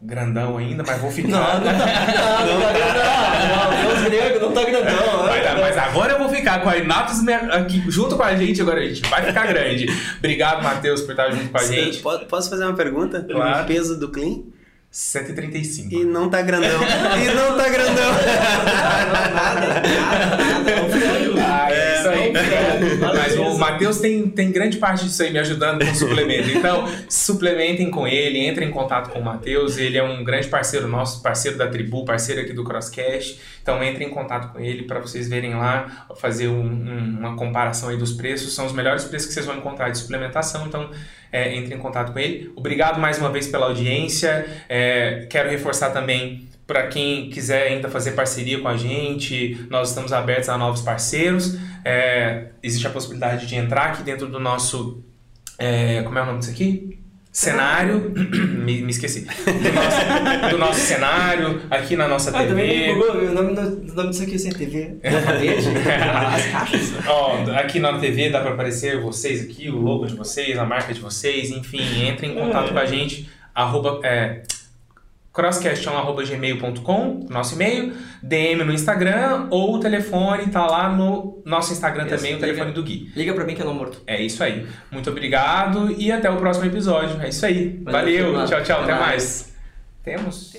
grandão ainda, mas vou [LAUGHS] ficar. Não, não tá, não, não, tá grandão. Não, Deus grego, não tá grandão. Mas, mas agora eu vou ficar com a Inatus aqui junto com a gente, agora a gente vai ficar grande. Obrigado, Matheus, por estar junto com a gente. Posso fazer uma pergunta? Claro. O peso do Clean? 7,35. E não tá grandão. e não tá grandão. Nada, nada, nada. Ah, é isso aí. Mas o Matheus tem, tem grande parte disso aí me ajudando com o suplemento. Então, suplementem com ele, entrem em contato com o Matheus. Ele é um grande parceiro nosso, parceiro da tribu, parceiro aqui do Crosscast. Então, entrem em contato com ele para vocês verem lá, fazer um, um, uma comparação aí dos preços. São os melhores preços que vocês vão encontrar de suplementação. Então, é, entre em contato com ele. Obrigado mais uma vez pela audiência. É, quero reforçar também para quem quiser ainda fazer parceria com a gente, nós estamos abertos a novos parceiros. É, existe a possibilidade de entrar aqui dentro do nosso. É, como é o nome disso aqui? Cenário. [COUGHS] me, me, esqueci. Do nosso, do nosso, cenário, aqui na nossa ah, TV. o nome, o nome disso aqui é sem TV. [LAUGHS] As caixas. Ó, aqui na TV dá para aparecer vocês aqui, o logo de vocês, a marca de vocês, enfim, entrem em contato com a gente. Arroba, é, crossquestion.gmail.com, nosso e-mail, DM no Instagram ou o telefone tá lá no nosso Instagram isso, também, o telefone liga, do Gui. Liga pra mim que eu não morto. É isso aí. Muito obrigado e até o próximo episódio. É isso aí. Valeu, Valeu tchau, tchau, até, até mais. mais. Temos.